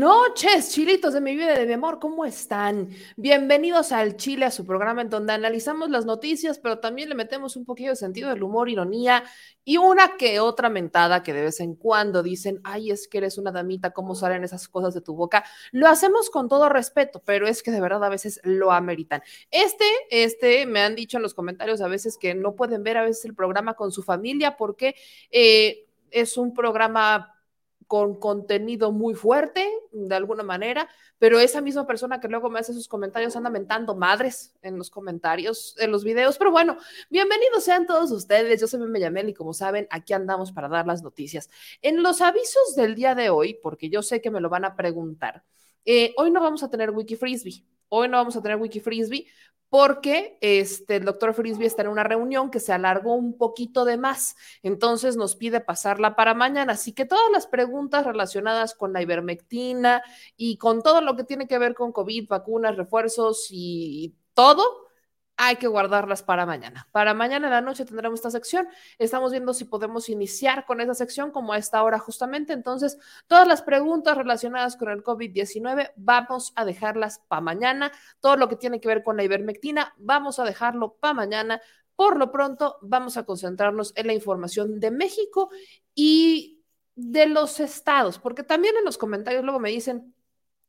Noches, chilitos de mi vida y de mi amor, ¿cómo están? Bienvenidos al Chile, a su programa en donde analizamos las noticias, pero también le metemos un poquito de sentido del humor, ironía y una que otra mentada que de vez en cuando dicen, ay, es que eres una damita, ¿cómo salen esas cosas de tu boca? Lo hacemos con todo respeto, pero es que de verdad a veces lo ameritan. Este, este, me han dicho en los comentarios a veces que no pueden ver a veces el programa con su familia porque eh, es un programa con contenido muy fuerte, de alguna manera, pero esa misma persona que luego me hace esos comentarios anda mentando madres en los comentarios, en los videos. Pero bueno, bienvenidos sean todos ustedes. Yo soy Meme y como saben, aquí andamos para dar las noticias. En los avisos del día de hoy, porque yo sé que me lo van a preguntar, eh, hoy no vamos a tener Wiki Frisbee. Hoy no vamos a tener Wiki Frisbee porque este, el doctor Frisbee está en una reunión que se alargó un poquito de más, entonces nos pide pasarla para mañana, así que todas las preguntas relacionadas con la ivermectina y con todo lo que tiene que ver con COVID, vacunas, refuerzos y todo, hay que guardarlas para mañana. Para mañana en la noche tendremos esta sección. Estamos viendo si podemos iniciar con esa sección como a esta hora justamente. Entonces, todas las preguntas relacionadas con el COVID-19 vamos a dejarlas para mañana. Todo lo que tiene que ver con la ivermectina vamos a dejarlo para mañana. Por lo pronto, vamos a concentrarnos en la información de México y de los estados, porque también en los comentarios luego me dicen,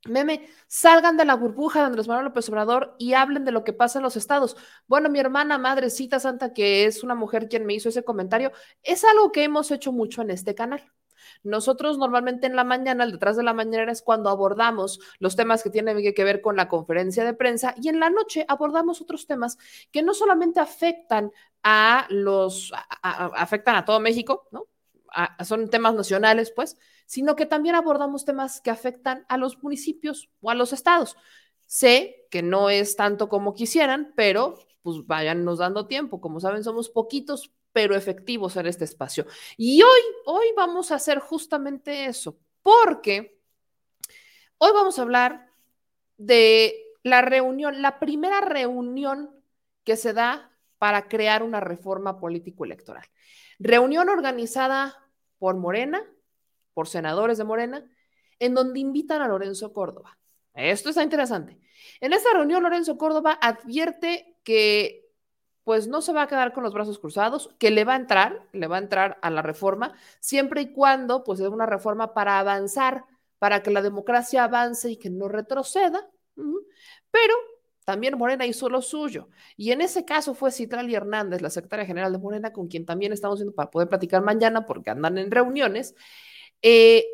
Meme, salgan de la burbuja de Andrés Manuel López Obrador y hablen de lo que pasa en los estados. Bueno, mi hermana Madrecita Santa, que es una mujer quien me hizo ese comentario, es algo que hemos hecho mucho en este canal. Nosotros normalmente en la mañana, el detrás de la mañana es cuando abordamos los temas que tienen que ver con la conferencia de prensa y en la noche abordamos otros temas que no solamente afectan a los, afectan a todo México, ¿no? Son temas nacionales, pues, sino que también abordamos temas que afectan a los municipios o a los estados. Sé que no es tanto como quisieran, pero pues váyannos dando tiempo. Como saben, somos poquitos, pero efectivos en este espacio. Y hoy, hoy vamos a hacer justamente eso, porque hoy vamos a hablar de la reunión, la primera reunión que se da para crear una reforma político-electoral. Reunión organizada por Morena, por senadores de Morena, en donde invitan a Lorenzo Córdoba. Esto está interesante. En esta reunión, Lorenzo Córdoba advierte que pues no se va a quedar con los brazos cruzados, que le va a entrar, le va a entrar a la reforma, siempre y cuando pues es una reforma para avanzar, para que la democracia avance y que no retroceda. Pero también Morena hizo lo suyo. Y en ese caso fue Citrali Hernández, la secretaria general de Morena, con quien también estamos viendo para poder platicar mañana porque andan en reuniones. Eh,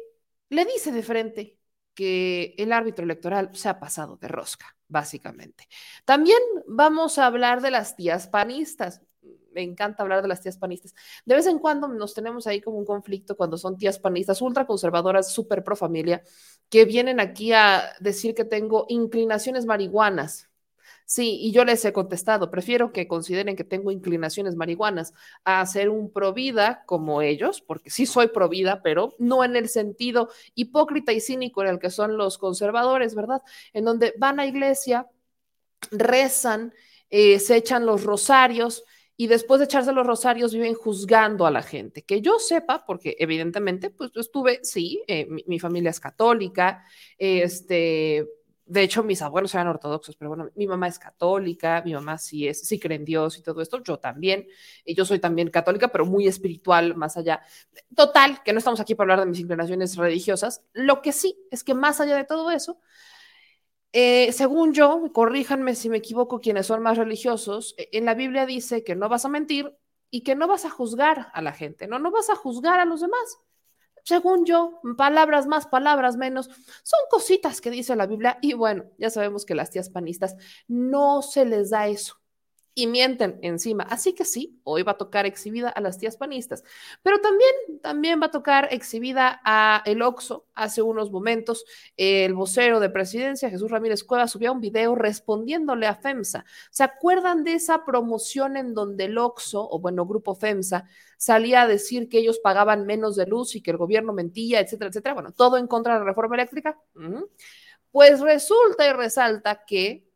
le dice de frente que el árbitro electoral se ha pasado de rosca, básicamente. También vamos a hablar de las tías panistas. Me encanta hablar de las tías panistas. De vez en cuando nos tenemos ahí como un conflicto cuando son tías panistas ultraconservadoras, súper pro familia, que vienen aquí a decir que tengo inclinaciones marihuanas. Sí, y yo les he contestado, prefiero que consideren que tengo inclinaciones marihuanas a ser un provida como ellos, porque sí soy provida, pero no en el sentido hipócrita y cínico en el que son los conservadores, ¿verdad? En donde van a iglesia, rezan, eh, se echan los rosarios y después de echarse los rosarios viven juzgando a la gente. Que yo sepa, porque evidentemente, pues estuve, sí, eh, mi, familia es católica, este, de hecho, mis abuelos eran ortodoxos, pero bueno, mi mamá es católica, mi mamá sí es, sí cree en Dios y todo esto, yo también, y yo soy también católica, pero muy espiritual, más allá. Total, que no estamos aquí para hablar de mis inclinaciones religiosas. Lo que sí es que más allá de todo eso, eh, según yo, corríjanme si me equivoco quienes son más religiosos, e, en la Biblia dice que no vas a mentir y que no vas a juzgar a la gente, no, no vas a juzgar a los demás según yo, palabras más, palabras menos, son cositas que dice la Biblia y bueno, ya sabemos que las tías panistas no se les da eso y mienten encima. Así que sí, hoy va a tocar exhibida a las tías panistas, pero también, también va a tocar exhibida a el Oxo. Hace unos momentos, el vocero de presidencia, Jesús Ramírez Cueva, subía un video respondiéndole a FEMSA. ¿Se acuerdan de esa promoción en donde el Oxo, o bueno, Grupo FEMSA, salía a decir que ellos pagaban menos de luz y que el gobierno mentía, etcétera, etcétera? Bueno, todo en contra de la reforma eléctrica. Pues resulta y resalta que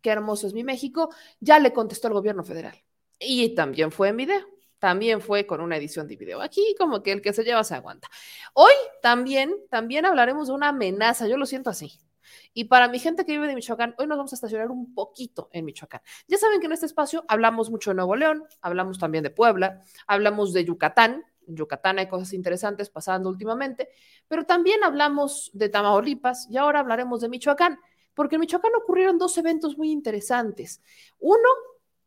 qué hermoso es mi México, ya le contestó el gobierno federal. Y también fue en video, también fue con una edición de video. Aquí como que el que se lleva se aguanta. Hoy también, también hablaremos de una amenaza, yo lo siento así. Y para mi gente que vive de Michoacán, hoy nos vamos a estacionar un poquito en Michoacán. Ya saben que en este espacio hablamos mucho de Nuevo León, hablamos también de Puebla, hablamos de Yucatán. En Yucatán hay cosas interesantes pasando últimamente, pero también hablamos de Tamaulipas y ahora hablaremos de Michoacán porque en Michoacán ocurrieron dos eventos muy interesantes. Uno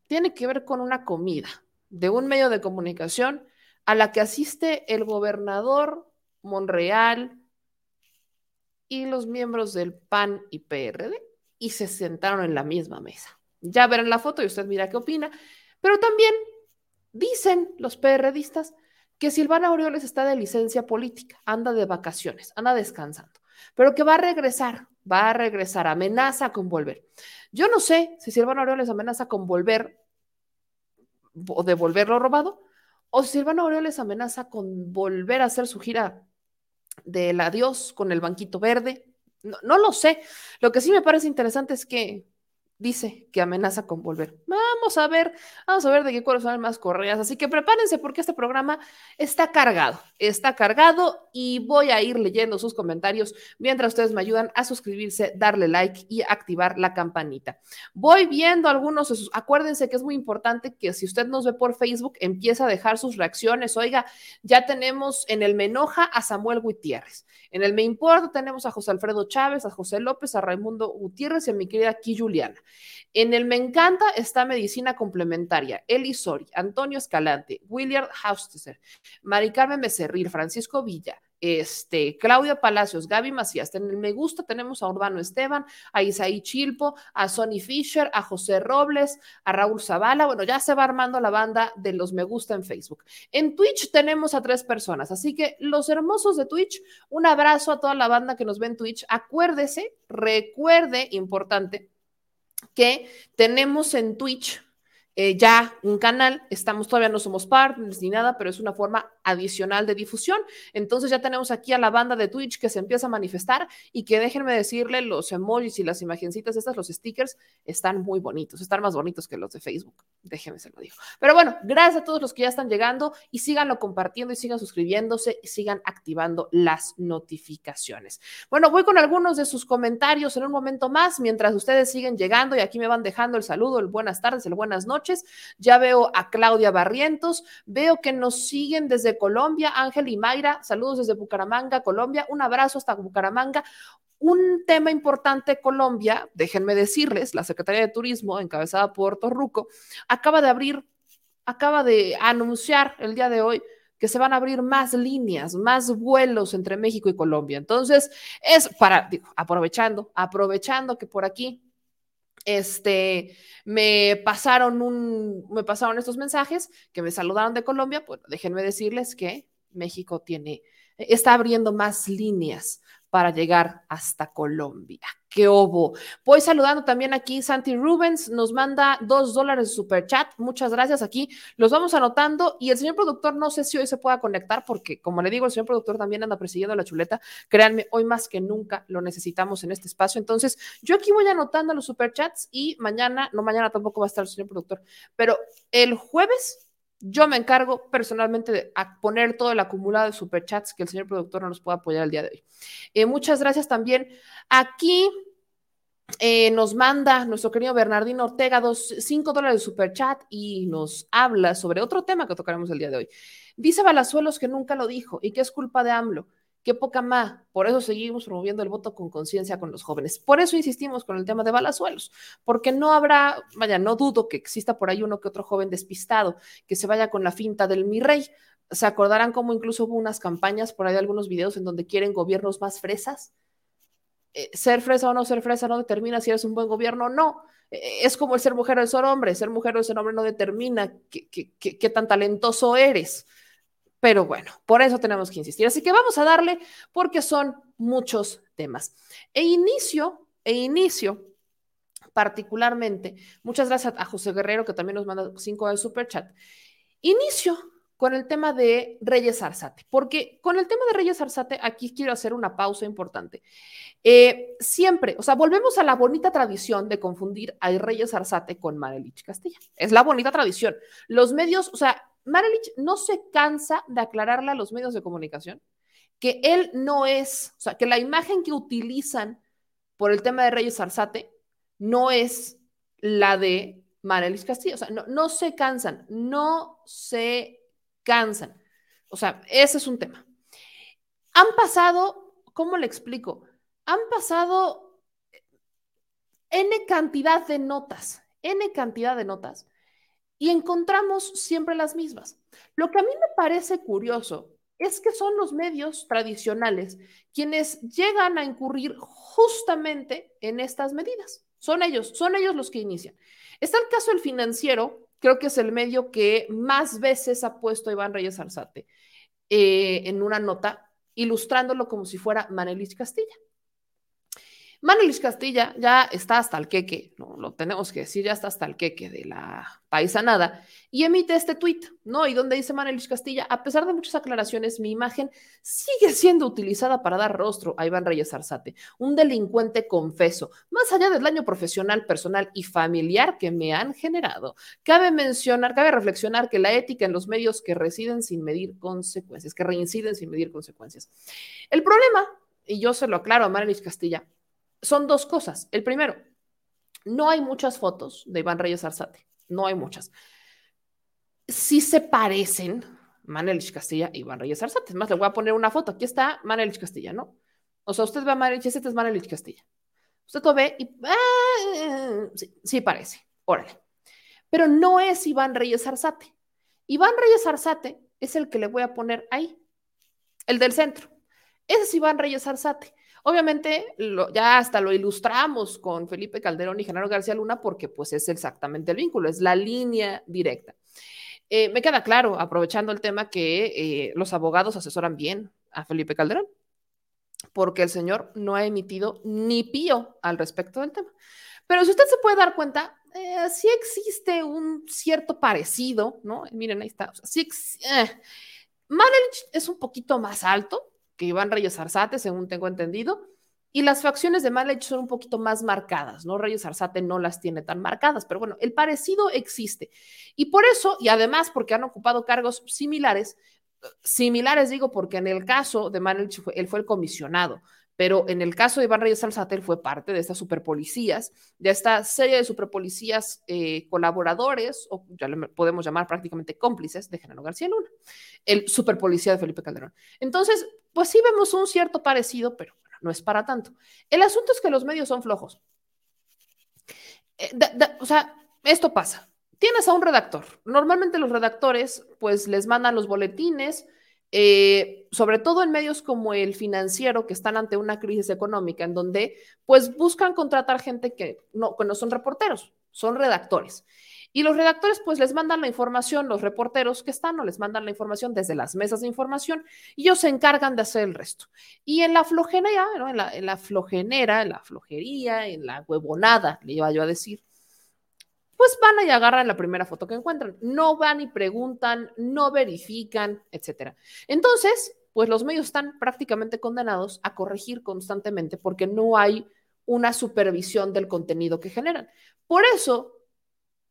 tiene que ver con una comida de un medio de comunicación a la que asiste el gobernador Monreal y los miembros del PAN y PRD y se sentaron en la misma mesa. Ya verán la foto y usted mira qué opina, pero también dicen los PRDistas que Silvana Aureoles está de licencia política, anda de vacaciones, anda descansando, pero que va a regresar va a regresar, amenaza con volver. Yo no sé si Silvano Aureoles amenaza con volver o devolver lo robado, o si Silvano Aureoles amenaza con volver a hacer su gira del adiós con el banquito verde. No, no lo sé. Lo que sí me parece interesante es que dice que amenaza con volver. Vamos a ver, vamos a ver de qué cuáles son más correas. Así que prepárense porque este programa está cargado, está cargado y voy a ir leyendo sus comentarios mientras ustedes me ayudan a suscribirse, darle like y activar la campanita. Voy viendo algunos de sus, acuérdense que es muy importante que si usted nos ve por Facebook, empiece a dejar sus reacciones. Oiga, ya tenemos en el Menoja a Samuel Gutiérrez. En el Me Importa tenemos a José Alfredo Chávez, a José López, a Raimundo Gutiérrez y a mi querida aquí Juliana. En el Me Encanta está Medicina Complementaria, Eli Sori, Antonio Escalante, William Hausteser, Mari Carmen Becerril, Francisco Villa, este, Claudia Palacios, Gaby Macías. En el Me Gusta tenemos a Urbano Esteban, a Isaí Chilpo, a Sonny Fisher, a José Robles, a Raúl Zavala. Bueno, ya se va armando la banda de los Me Gusta en Facebook. En Twitch tenemos a tres personas, así que los hermosos de Twitch, un abrazo a toda la banda que nos ve en Twitch. Acuérdese, recuerde, importante, que tenemos en Twitch eh, ya un canal, estamos todavía no somos partners ni nada, pero es una forma adicional de difusión. Entonces ya tenemos aquí a la banda de Twitch que se empieza a manifestar y que déjenme decirle, los emojis y las imagencitas estas, los stickers, están muy bonitos, están más bonitos que los de Facebook, déjenme se lo digo. Pero bueno, gracias a todos los que ya están llegando y síganlo compartiendo y sigan suscribiéndose y sigan activando las notificaciones. Bueno, voy con algunos de sus comentarios en un momento más, mientras ustedes siguen llegando y aquí me van dejando el saludo, el buenas tardes, el buenas noches ya veo a Claudia Barrientos, veo que nos siguen desde Colombia, Ángel y Mayra, saludos desde Bucaramanga, Colombia, un abrazo hasta Bucaramanga. Un tema importante, Colombia, déjenme decirles, la Secretaría de Turismo, encabezada por Torruco, acaba de abrir, acaba de anunciar el día de hoy que se van a abrir más líneas, más vuelos entre México y Colombia. Entonces, es para, digo, aprovechando, aprovechando que por aquí este, me pasaron un, me pasaron estos mensajes que me saludaron de Colombia, pues déjenme decirles que México tiene, está abriendo más líneas para llegar hasta Colombia. ¡Qué obo! Voy saludando también aquí, Santi Rubens nos manda dos dólares de super chat. Muchas gracias aquí. Los vamos anotando y el señor productor no sé si hoy se pueda conectar porque, como le digo, el señor productor también anda persiguiendo la chuleta. Créanme, hoy más que nunca lo necesitamos en este espacio. Entonces, yo aquí voy anotando los super chats y mañana, no mañana tampoco va a estar el señor productor, pero el jueves yo me encargo personalmente de poner todo el acumulado de superchats que el señor productor no nos pueda apoyar el día de hoy. Eh, muchas gracias también. Aquí eh, nos manda nuestro querido Bernardino Ortega dos, cinco dólares de superchat y nos habla sobre otro tema que tocaremos el día de hoy. Dice Balazuelos que nunca lo dijo y que es culpa de AMLO. Qué poca más. Por eso seguimos promoviendo el voto con conciencia con los jóvenes. Por eso insistimos con el tema de balazuelos, porque no habrá, vaya, no dudo que exista por ahí uno que otro joven despistado que se vaya con la finta del mi rey. Se acordarán cómo incluso hubo unas campañas por ahí, algunos videos en donde quieren gobiernos más fresas. Eh, ser fresa o no ser fresa no determina si eres un buen gobierno o no. Eh, es como el ser mujer o el ser hombre. Ser mujer o ser hombre no determina qué tan talentoso eres. Pero bueno, por eso tenemos que insistir. Así que vamos a darle porque son muchos temas. E inicio, e inicio particularmente, muchas gracias a José Guerrero que también nos manda cinco de super chat. Inicio con el tema de Reyes Arzate, porque con el tema de Reyes Arzate aquí quiero hacer una pausa importante. Eh, siempre, o sea, volvemos a la bonita tradición de confundir a Reyes Arzate con Marelich Castilla. Es la bonita tradición. Los medios, o sea, Marelich no se cansa de aclararle a los medios de comunicación que él no es, o sea, que la imagen que utilizan por el tema de Reyes Arzate no es la de Marelich Castillo. O sea, no, no se cansan, no se cansan. O sea, ese es un tema. Han pasado, ¿cómo le explico? Han pasado N cantidad de notas, N cantidad de notas y encontramos siempre las mismas. Lo que a mí me parece curioso es que son los medios tradicionales quienes llegan a incurrir justamente en estas medidas. Son ellos, son ellos los que inician. Está el caso del financiero, creo que es el medio que más veces ha puesto Iván Reyes Arzate eh, en una nota, ilustrándolo como si fuera Manelis Castilla. Manuel Castilla ya está hasta el queque, ¿no? lo tenemos que decir, ya está hasta el queque de la paisanada, y emite este tuit, ¿no? Y donde dice Manuel Castilla, a pesar de muchas aclaraciones, mi imagen sigue siendo utilizada para dar rostro a Iván Reyes Arzate, un delincuente confeso, más allá del daño profesional, personal y familiar que me han generado. Cabe mencionar, cabe reflexionar que la ética en los medios que residen sin medir consecuencias, que reinciden sin medir consecuencias. El problema, y yo se lo aclaro a Castilla, son dos cosas. El primero, no hay muchas fotos de Iván Reyes Arzate, no hay muchas. Sí se parecen Manelich Castilla y Iván Reyes Arzate. Es más, le voy a poner una foto. Aquí está Manelich Castilla, ¿no? O sea, usted ve a Manelich, este es Manelich Castilla. Usted lo ve y ah, sí, sí parece, órale. Pero no es Iván Reyes Arzate. Iván Reyes Arzate es el que le voy a poner ahí, el del centro. Ese es Iván Reyes Arzate. Obviamente, ya hasta lo ilustramos con Felipe Calderón y Genaro García Luna porque pues es exactamente el vínculo, es la línea directa. Eh, me queda claro, aprovechando el tema, que eh, los abogados asesoran bien a Felipe Calderón, porque el señor no ha emitido ni pío al respecto del tema. Pero si usted se puede dar cuenta, eh, sí existe un cierto parecido, ¿no? Miren, ahí está. O sí es un poquito más alto, que Iván Reyes Arzate, según tengo entendido, y las facciones de Malech son un poquito más marcadas, ¿no? Reyes Arzate no las tiene tan marcadas, pero bueno, el parecido existe. Y por eso, y además porque han ocupado cargos similares, similares digo porque en el caso de Malech, él fue el comisionado, pero en el caso de Iván Reyes Alzate, fue parte de estas superpolicías, de esta serie de superpolicías eh, colaboradores, o ya le podemos llamar prácticamente cómplices de Genaro García Luna, el superpolicía de Felipe Calderón. Entonces, pues sí vemos un cierto parecido, pero no es para tanto. El asunto es que los medios son flojos. Eh, o sea, esto pasa. Tienes a un redactor. Normalmente los redactores, pues les mandan los boletines, eh, sobre todo en medios como el financiero, que están ante una crisis económica, en donde pues buscan contratar gente que no, que no son reporteros, son redactores. Y los redactores pues les mandan la información, los reporteros que están o les mandan la información desde las mesas de información y ellos se encargan de hacer el resto. Y en la flojenera, en, la, en la flojenera, en la flojería, en la huevonada, le iba yo a decir, pues van y agarran la primera foto que encuentran. No van y preguntan, no verifican, etcétera. Entonces, pues los medios están prácticamente condenados a corregir constantemente porque no hay una supervisión del contenido que generan. Por eso,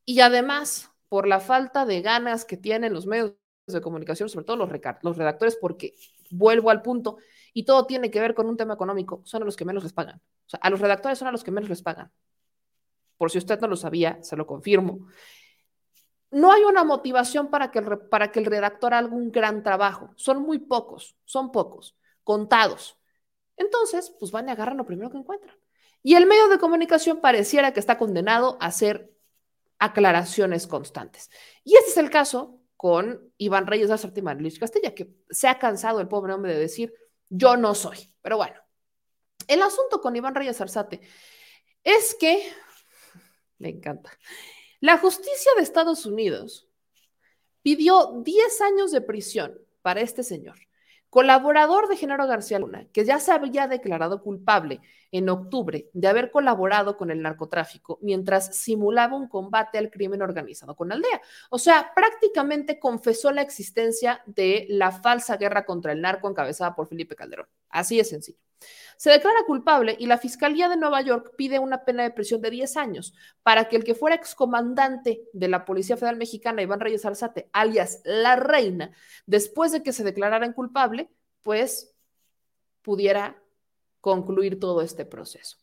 y además, por la falta de ganas que tienen los medios de comunicación, sobre todo los, los redactores, porque vuelvo al punto, y todo tiene que ver con un tema económico, son a los que menos les pagan. O sea, a los redactores son a los que menos les pagan por si usted no lo sabía, se lo confirmo. No hay una motivación para que, el, para que el redactor haga un gran trabajo. Son muy pocos, son pocos, contados. Entonces, pues van y agarran lo primero que encuentran. Y el medio de comunicación pareciera que está condenado a hacer aclaraciones constantes. Y este es el caso con Iván Reyes de y Lich Castilla, que se ha cansado el pobre hombre de decir, yo no soy. Pero bueno, el asunto con Iván Reyes Arzate es que me encanta. La justicia de Estados Unidos pidió 10 años de prisión para este señor, colaborador de Genaro García Luna, que ya se había declarado culpable en octubre de haber colaborado con el narcotráfico mientras simulaba un combate al crimen organizado con Aldea. O sea, prácticamente confesó la existencia de la falsa guerra contra el narco encabezada por Felipe Calderón. Así es sencillo. Se declara culpable y la Fiscalía de Nueva York pide una pena de prisión de 10 años para que el que fuera excomandante de la Policía Federal Mexicana, Iván Reyes Arzate, alias La Reina, después de que se declarara culpable, pues pudiera concluir todo este proceso.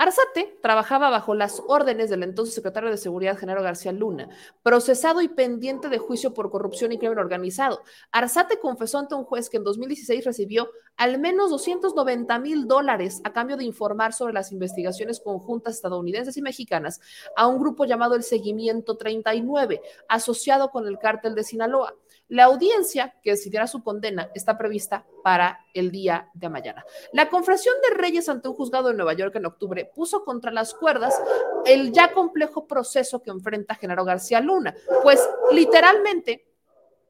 Arzate trabajaba bajo las órdenes del entonces secretario de Seguridad, Genaro García Luna, procesado y pendiente de juicio por corrupción y crimen organizado. Arzate confesó ante un juez que en 2016 recibió al menos 290 mil dólares a cambio de informar sobre las investigaciones conjuntas estadounidenses y mexicanas a un grupo llamado el Seguimiento 39, asociado con el cártel de Sinaloa. La audiencia que decidirá su condena está prevista para el día de mañana. La confesión de Reyes ante un juzgado de Nueva York en octubre puso contra las cuerdas el ya complejo proceso que enfrenta Genaro García Luna, pues literalmente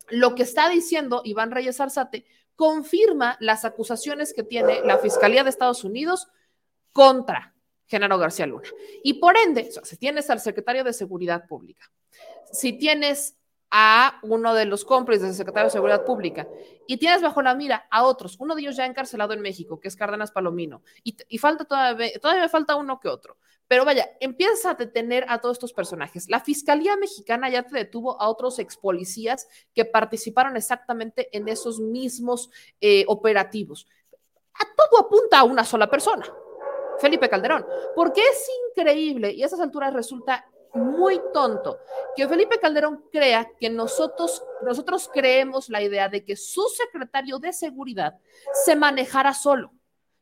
lo que está diciendo Iván Reyes Arzate confirma las acusaciones que tiene la Fiscalía de Estados Unidos contra Genaro García Luna. Y por ende, si tienes al secretario de Seguridad Pública, si tienes a uno de los cómplices del secretario de Seguridad Pública y tienes bajo la mira a otros, uno de ellos ya encarcelado en México, que es Cárdenas Palomino, y, y falta todavía, todavía falta uno que otro. Pero vaya, empieza a detener a todos estos personajes. La Fiscalía Mexicana ya te detuvo a otros ex policías que participaron exactamente en esos mismos eh, operativos. A todo apunta a una sola persona, Felipe Calderón, porque es increíble y a esas alturas resulta muy tonto que Felipe Calderón crea que nosotros, nosotros creemos la idea de que su secretario de seguridad se manejara solo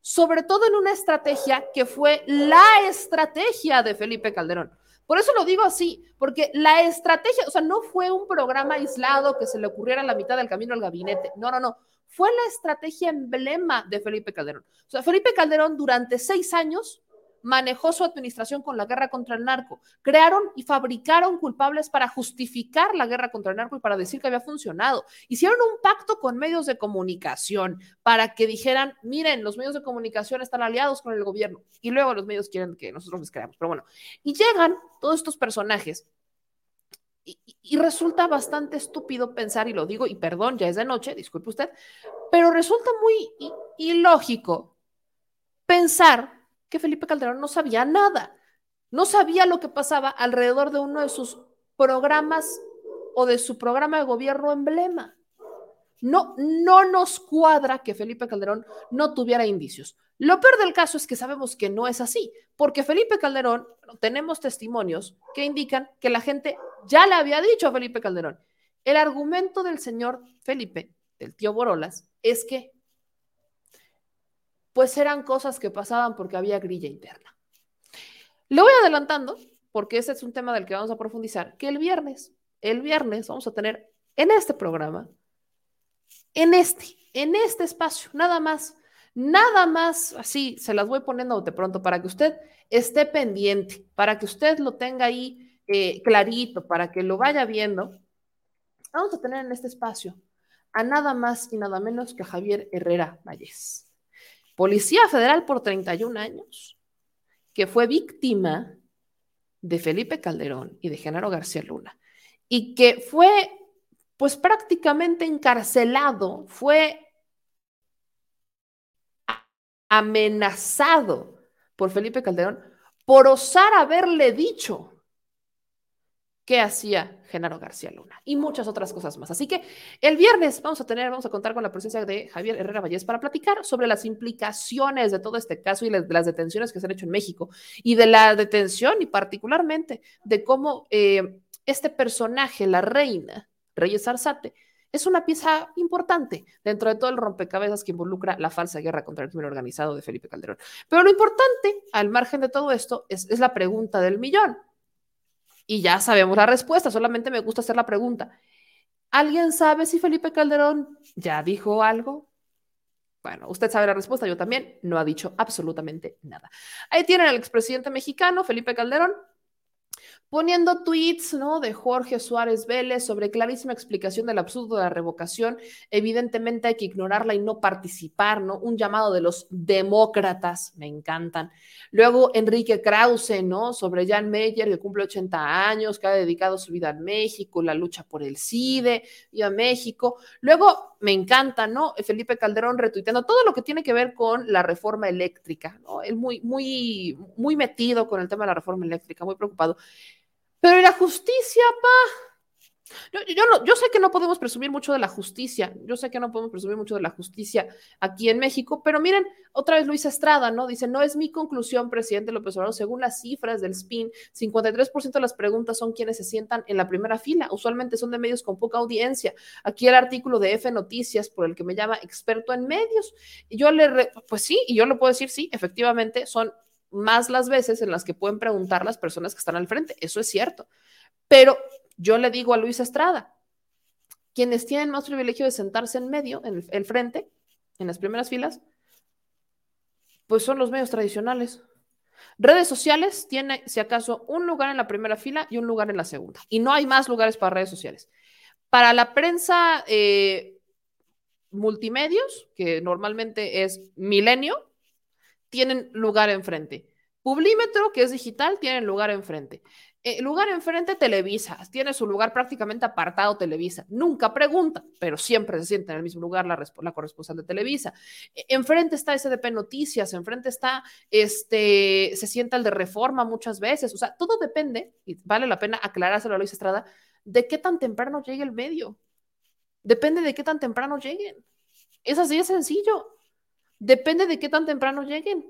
sobre todo en una estrategia que fue la estrategia de Felipe Calderón. Por eso lo digo así, porque la estrategia, o sea, no fue un programa aislado que se le ocurriera a la mitad del camino al gabinete. No, no, no. Fue la estrategia emblema de Felipe Calderón. O sea, Felipe Calderón durante seis años manejó su administración con la guerra contra el narco. Crearon y fabricaron culpables para justificar la guerra contra el narco y para decir que había funcionado. Hicieron un pacto con medios de comunicación para que dijeran, miren, los medios de comunicación están aliados con el gobierno y luego los medios quieren que nosotros les creamos. Pero bueno, y llegan todos estos personajes y, y, resulta bastante estúpido pensar, y lo digo, y perdón, ya es de noche, disculpe usted, pero resulta muy ilógico pensar que Felipe Calderón no sabía nada. No sabía lo que pasaba alrededor de uno de sus programas o de su programa de gobierno emblema. No, no nos cuadra que Felipe Calderón no tuviera indicios. Lo peor del caso es que sabemos que no es así, porque Felipe Calderón, tenemos testimonios que indican que la gente ya le había dicho a Felipe Calderón. El argumento del señor Felipe, del tío Borolas, es que pues eran cosas que pasaban porque había grilla interna. Lo voy adelantando, porque ese es un tema del que vamos a profundizar, que el viernes, el viernes vamos a tener en este programa, en este, en este espacio, nada más, nada más, así se las voy poniendo de pronto para que usted esté pendiente, para que usted lo tenga ahí eh, clarito, para que lo vaya viendo. Vamos a tener en este espacio a nada más y nada menos que a Javier Herrera Valles policía federal por 31 años, que fue víctima de Felipe Calderón y de Genaro García Luna, y que fue pues prácticamente encarcelado, fue amenazado por Felipe Calderón por osar haberle dicho qué hacía Genaro García Luna y muchas otras cosas más. Así que el viernes vamos a tener, vamos a contar con la presencia de Javier Herrera Vallés para platicar sobre las implicaciones de todo este caso y de las detenciones que se han hecho en México y de la detención y particularmente de cómo eh, este personaje, la reina, Reyes Arzate, es una pieza importante dentro de todo el rompecabezas que involucra la falsa guerra contra el crimen organizado de Felipe Calderón. Pero lo importante, al margen de todo esto, es, es la pregunta del millón y ya sabemos la respuesta, solamente me gusta hacer la pregunta. ¿Alguien sabe si Felipe Calderón ya dijo algo? Bueno, usted sabe la respuesta, yo también. No ha dicho absolutamente nada. Ahí tienen al expresidente mexicano, Felipe Calderón, poniendo tweets ¿no? de Jorge Suárez Vélez sobre clarísima explicación del absurdo de la revocación. Evidentemente hay que ignorarla y no participar, ¿no? Un llamado de los demócratas, me encantan. Luego Enrique Krause, ¿no? Sobre Jan Meyer, que cumple 80 años, que ha dedicado su vida a México, la lucha por el CIDE y a México. Luego me encanta, ¿no? Felipe Calderón retuiteando todo lo que tiene que ver con la reforma eléctrica, ¿no? Él muy, muy, muy metido con el tema de la reforma eléctrica, muy preocupado. Pero la justicia, pa? Yo, yo, no, yo sé que no podemos presumir mucho de la justicia, yo sé que no podemos presumir mucho de la justicia aquí en México, pero miren, otra vez Luis Estrada, ¿no? Dice, no es mi conclusión, presidente López Obrador, según las cifras del SPIN, 53% de las preguntas son quienes se sientan en la primera fila, usualmente son de medios con poca audiencia. Aquí el artículo de F Noticias, por el que me llama experto en medios, y yo le, pues sí, y yo le puedo decir, sí, efectivamente son más las veces en las que pueden preguntar las personas que están al frente. Eso es cierto. Pero yo le digo a Luis Estrada, quienes tienen más privilegio de sentarse en medio, en el, frente, en las primeras filas, pues son los medios tradicionales. Redes sociales tiene, si acaso, un lugar en la primera fila y un lugar en la segunda. Y no hay más lugares para redes sociales. Para la prensa eh, multimedios, que normalmente es Milenio, tienen lugar enfrente. Publímetro, que es digital, tienen lugar enfrente. Eh, lugar enfrente, Televisa. Tiene su lugar prácticamente apartado Televisa. Nunca pregunta, pero siempre se siente en el mismo lugar la, la corresponsal de Televisa. E, enfrente está SDP Noticias, enfrente está, este, se sienta el de Reforma muchas veces. O sea, todo depende, y vale la pena aclarárselo a Luis Estrada, de qué tan temprano llegue el medio. Depende de qué tan temprano lleguen. Es así de sencillo. Depende de qué tan temprano lleguen.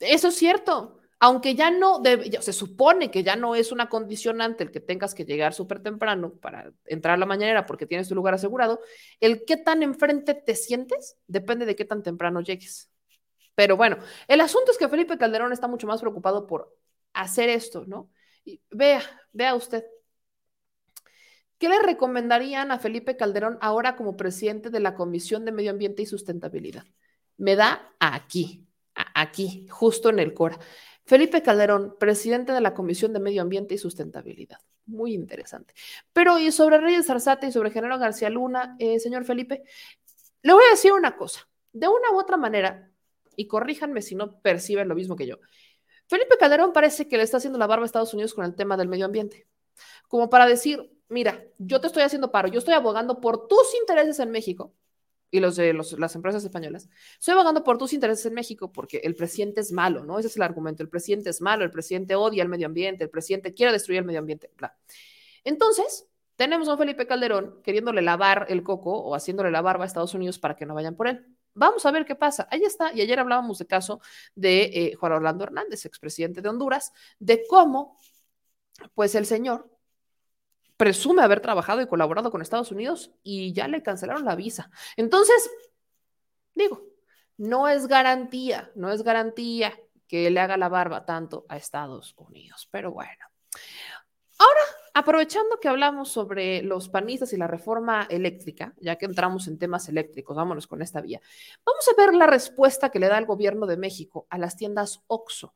Eso es cierto aunque ya no, se supone que ya no es una condicionante el que tengas que llegar súper temprano para entrar a la mañanera porque tienes tu lugar asegurado, el qué tan enfrente te sientes depende de qué tan temprano llegues. Pero bueno, el asunto es que Felipe Calderón está mucho más preocupado por hacer esto, ¿no? Y vea, vea usted. ¿Qué le recomendarían a Felipe Calderón ahora como presidente de la Comisión de Medio Ambiente y Sustentabilidad? Me da aquí, aquí, justo en el Cora. Felipe Calderón, presidente de la Comisión de Medio Ambiente y Sustentabilidad. Muy interesante. Pero y sobre Reyes Zarzate y sobre General García Luna, eh, señor Felipe, le voy a decir una cosa. De una u otra manera, y corríjanme si no perciben lo mismo que yo, Felipe Calderón parece que le está haciendo la barba a Estados Unidos con el tema del medio ambiente. Como para decir, mira, yo te estoy haciendo paro, yo estoy abogando por tus intereses en México, y los de las empresas españolas, estoy abogando por tus intereses en México porque el presidente es malo, ¿no? Ese es el argumento. El presidente es malo, el presidente odia el medio ambiente, el presidente quiere destruir el medio ambiente. Entonces, tenemos a un Felipe Calderón queriéndole lavar el coco o haciéndole la barba a Estados Unidos para que no vayan por él. Vamos a ver qué pasa. Ahí está. Y ayer hablábamos del caso de eh, Juan Orlando Hernández, expresidente de Honduras, de cómo, pues el señor presume haber trabajado y colaborado con Estados Unidos y ya le cancelaron la visa. Entonces, digo, no es garantía, no es garantía que le haga la barba tanto a Estados Unidos, pero bueno. Ahora Aprovechando que hablamos sobre los panistas y la reforma eléctrica, ya que entramos en temas eléctricos, vámonos con esta vía. Vamos a ver la respuesta que le da el gobierno de México a las tiendas OXO.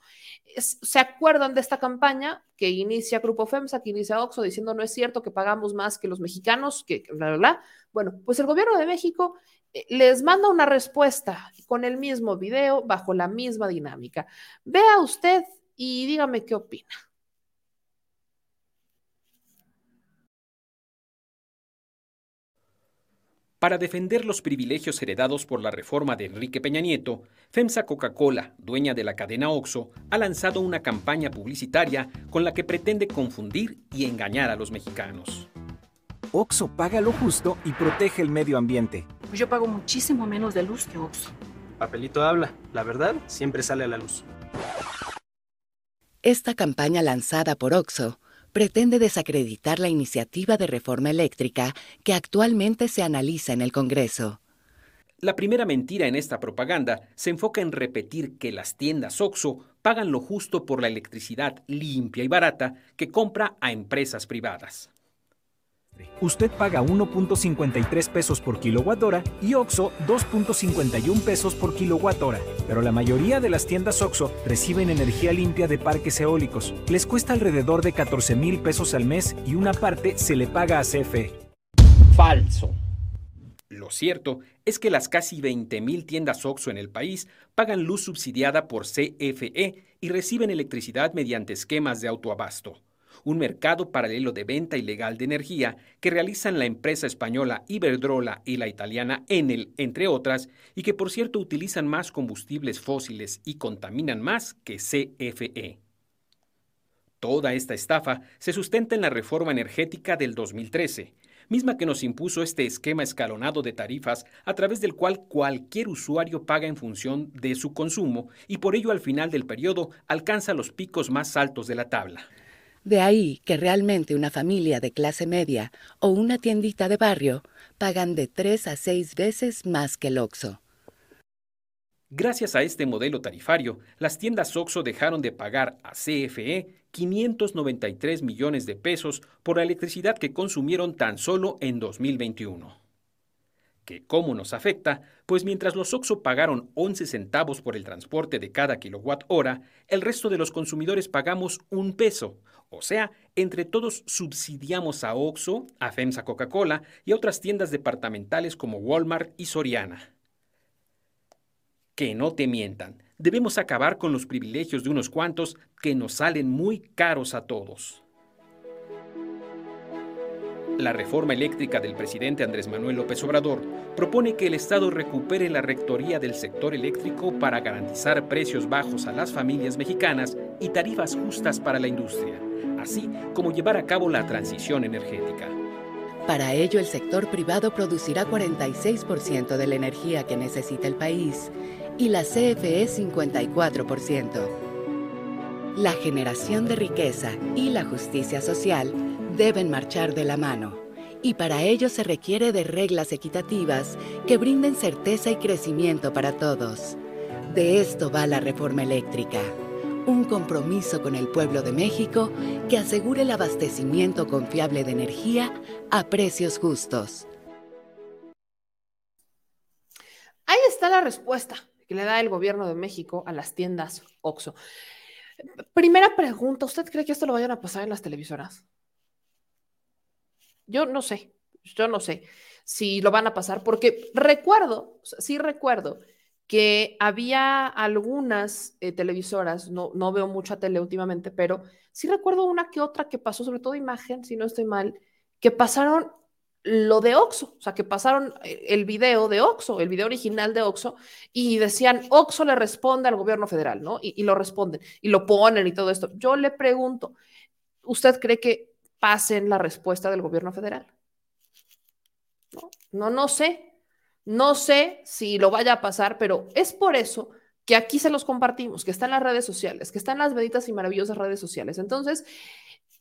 ¿Se acuerdan de esta campaña que inicia Grupo FEMSA, que inicia OXO, diciendo no es cierto que pagamos más que los mexicanos, que bla, bla, Bueno, pues el gobierno de México eh, les manda una respuesta con el mismo video, bajo la misma dinámica. Vea usted y dígame qué opina. Para defender los privilegios heredados por la reforma de Enrique Peña Nieto, FEMSA Coca-Cola, dueña de la cadena OXO, ha lanzado una campaña publicitaria con la que pretende confundir y engañar a los mexicanos. OXO paga lo justo y protege el medio ambiente. Pues yo pago muchísimo menos de luz que OXO. Papelito habla, la verdad siempre sale a la luz. Esta campaña lanzada por OXO pretende desacreditar la iniciativa de reforma eléctrica que actualmente se analiza en el Congreso. La primera mentira en esta propaganda se enfoca en repetir que las tiendas OXO pagan lo justo por la electricidad limpia y barata que compra a empresas privadas. Usted paga 1.53 pesos por kilowatt hora y OXO 2.51 pesos por kilowatt hora. Pero la mayoría de las tiendas OXO reciben energía limpia de parques eólicos. Les cuesta alrededor de 14 mil pesos al mes y una parte se le paga a CFE. Falso. Lo cierto es que las casi 20.000 tiendas OXO en el país pagan luz subsidiada por CFE y reciben electricidad mediante esquemas de autoabasto un mercado paralelo de venta ilegal de energía que realizan la empresa española Iberdrola y la italiana Enel, entre otras, y que por cierto utilizan más combustibles fósiles y contaminan más que CFE. Toda esta estafa se sustenta en la reforma energética del 2013, misma que nos impuso este esquema escalonado de tarifas a través del cual cualquier usuario paga en función de su consumo y por ello al final del periodo alcanza los picos más altos de la tabla. De ahí que realmente una familia de clase media o una tiendita de barrio pagan de tres a seis veces más que el OXO. Gracias a este modelo tarifario, las tiendas OXO dejaron de pagar a CFE 593 millones de pesos por la electricidad que consumieron tan solo en 2021 que cómo nos afecta, pues mientras los OXO pagaron 11 centavos por el transporte de cada kilowatt hora, el resto de los consumidores pagamos un peso. O sea, entre todos subsidiamos a OXO, a FEMSA Coca-Cola y a otras tiendas departamentales como Walmart y Soriana. Que no te mientan. Debemos acabar con los privilegios de unos cuantos que nos salen muy caros a todos. La reforma eléctrica del presidente Andrés Manuel López Obrador propone que el Estado recupere la rectoría del sector eléctrico para garantizar precios bajos a las familias mexicanas y tarifas justas para la industria, así como llevar a cabo la transición energética. Para ello, el sector privado producirá 46% de la energía que necesita el país y la CFE 54%. La generación de riqueza y la justicia social deben marchar de la mano. Y para ello se requiere de reglas equitativas que brinden certeza y crecimiento para todos. De esto va la reforma eléctrica. Un compromiso con el pueblo de México que asegure el abastecimiento confiable de energía a precios justos. Ahí está la respuesta que le da el gobierno de México a las tiendas OXO. Primera pregunta, ¿usted cree que esto lo vayan a pasar en las televisoras? Yo no sé, yo no sé si lo van a pasar, porque recuerdo, sí recuerdo que había algunas eh, televisoras, no, no veo mucha tele últimamente, pero sí recuerdo una que otra que pasó, sobre todo imagen, si no estoy mal, que pasaron lo de Oxo, o sea, que pasaron eh, el video de Oxo, el video original de Oxo, y decían, Oxo le responde al gobierno federal, ¿no? Y, y, lo responden, y lo ponen y todo esto. Yo le pregunto, ¿usted cree que pasen la respuesta del gobierno federal. No, no, sé. No sé si lo vaya a pasar, pero es por eso que aquí se los compartimos, que está en las redes sociales, que está en las benditas y maravillosas redes sociales. Entonces,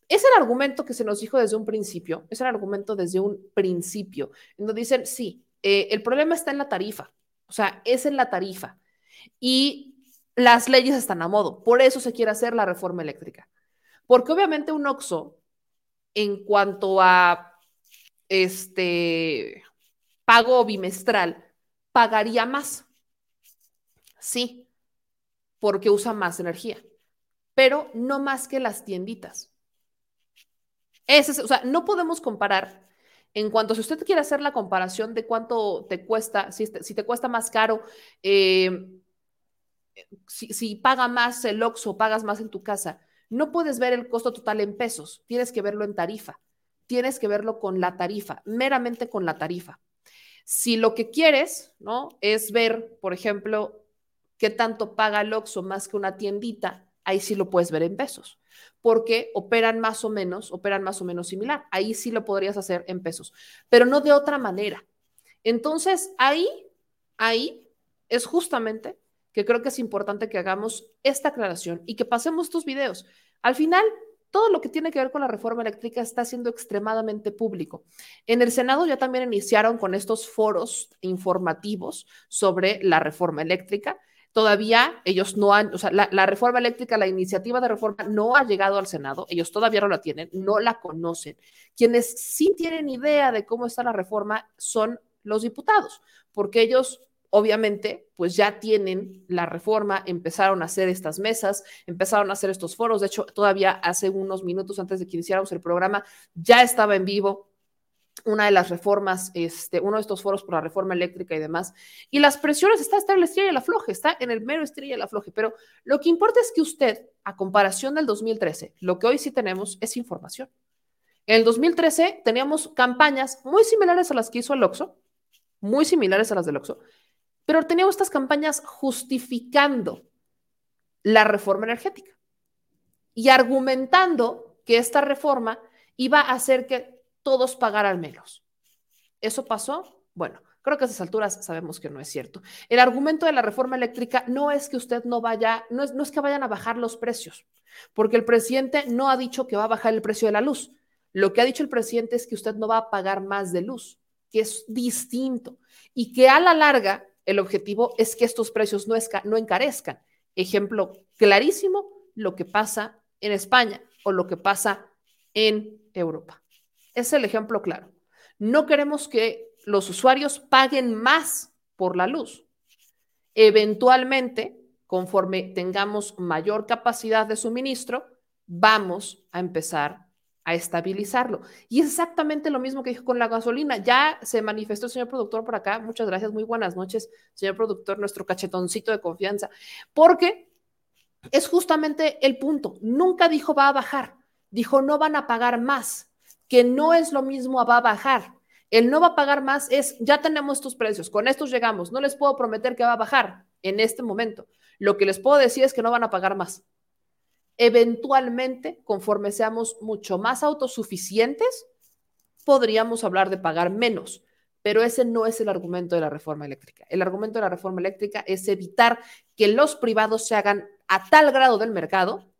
es el argumento que se nos dijo desde un principio, es el argumento desde un principio, en donde dicen, sí, eh, el problema está en la tarifa, o sea, es en la tarifa. Y las leyes están a modo, por eso se quiere hacer la reforma eléctrica. Porque obviamente un OXO en cuanto a este pago bimestral, pagaría más. Sí, porque usa más energía, pero no más que las tienditas. Ese o sea, no podemos comparar en cuanto si usted quiere hacer la comparación de cuánto te cuesta, si te, si te cuesta más caro, eh, si, si, paga más el OXO, pagas más en tu casa, no puedes ver el costo total en pesos, tienes que verlo en tarifa, tienes que verlo con la tarifa, meramente con la tarifa. Si lo que quieres, ¿no? Es ver, por ejemplo, qué tanto paga el Oxxo más que una tiendita, ahí sí lo puedes ver en pesos, porque operan más o menos, operan más o menos similar. Ahí sí lo podrías hacer en pesos, pero no de otra manera. Entonces, ahí, ahí es justamente que creo que es importante que hagamos esta aclaración y que pasemos estos videos. Al final, todo lo que tiene que ver con la reforma eléctrica está siendo extremadamente público. En el Senado ya también iniciaron con estos foros informativos sobre la reforma eléctrica. Todavía ellos no han, o sea, la, la, reforma eléctrica, la iniciativa de reforma no ha llegado al Senado, ellos todavía no la tienen, no la conocen. Quienes sí tienen idea de cómo está la reforma son los diputados, porque ellos obviamente, pues ya tienen la reforma, empezaron a hacer estas mesas, empezaron a hacer estos foros. De hecho, todavía hace unos minutos antes de que iniciáramos el programa, ya estaba en vivo una de las reformas, este, uno de estos foros por la reforma eléctrica y demás. Y las presiones está, está en la estrella y la floje, está en el mero estrella y la floje. Pero lo que importa es que usted, a comparación del 2013, lo que hoy sí tenemos es información. En el 2013 teníamos campañas muy similares a las que hizo el Oxxo, muy similares a las del Oxxo, pero teníamos estas campañas justificando la reforma energética y argumentando que esta reforma iba a hacer que todos pagaran menos. ¿Eso pasó? Bueno, creo que a esas alturas sabemos que no es cierto. El argumento de la reforma eléctrica no es que usted no vaya, no es, no es que vayan a bajar los precios, porque el presidente no ha dicho que va a bajar el precio de la luz. Lo que ha dicho el presidente es que usted no va a pagar más de luz, que es distinto y que a la larga el objetivo es que estos precios no, no encarezcan. Ejemplo clarísimo, lo que pasa en España o lo que pasa en Europa. Es el ejemplo claro. No queremos que los usuarios paguen más por la luz. Eventualmente, conforme tengamos mayor capacidad de suministro, vamos a empezar a estabilizarlo. Y es exactamente lo mismo que dijo con la gasolina. Ya se manifestó el señor productor por acá. Muchas gracias, muy buenas noches, señor productor, nuestro cachetoncito de confianza, porque es justamente el punto. Nunca dijo va a bajar, dijo no van a pagar más, que no es lo mismo va a bajar. El no va a pagar más es, ya tenemos estos precios, con estos llegamos, no les puedo prometer que va a bajar en este momento. Lo que les puedo decir es que no van a pagar más. Eventualmente, conforme seamos mucho más autosuficientes, podríamos hablar de pagar menos, pero ese no es el argumento de la reforma eléctrica. El argumento de la reforma eléctrica es evitar que los privados se hagan a tal grado del mercado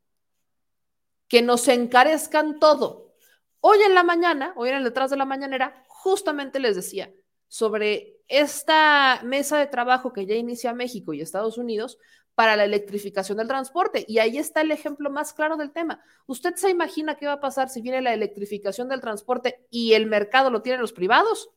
que nos encarezcan todo. Hoy en la mañana, hoy en el detrás de la mañanera, justamente les decía sobre esta mesa de trabajo que ya inicia México y Estados Unidos para la electrificación del transporte. Y ahí está el ejemplo más claro del tema. ¿Usted se imagina qué va a pasar si viene la electrificación del transporte y el mercado lo tienen los privados?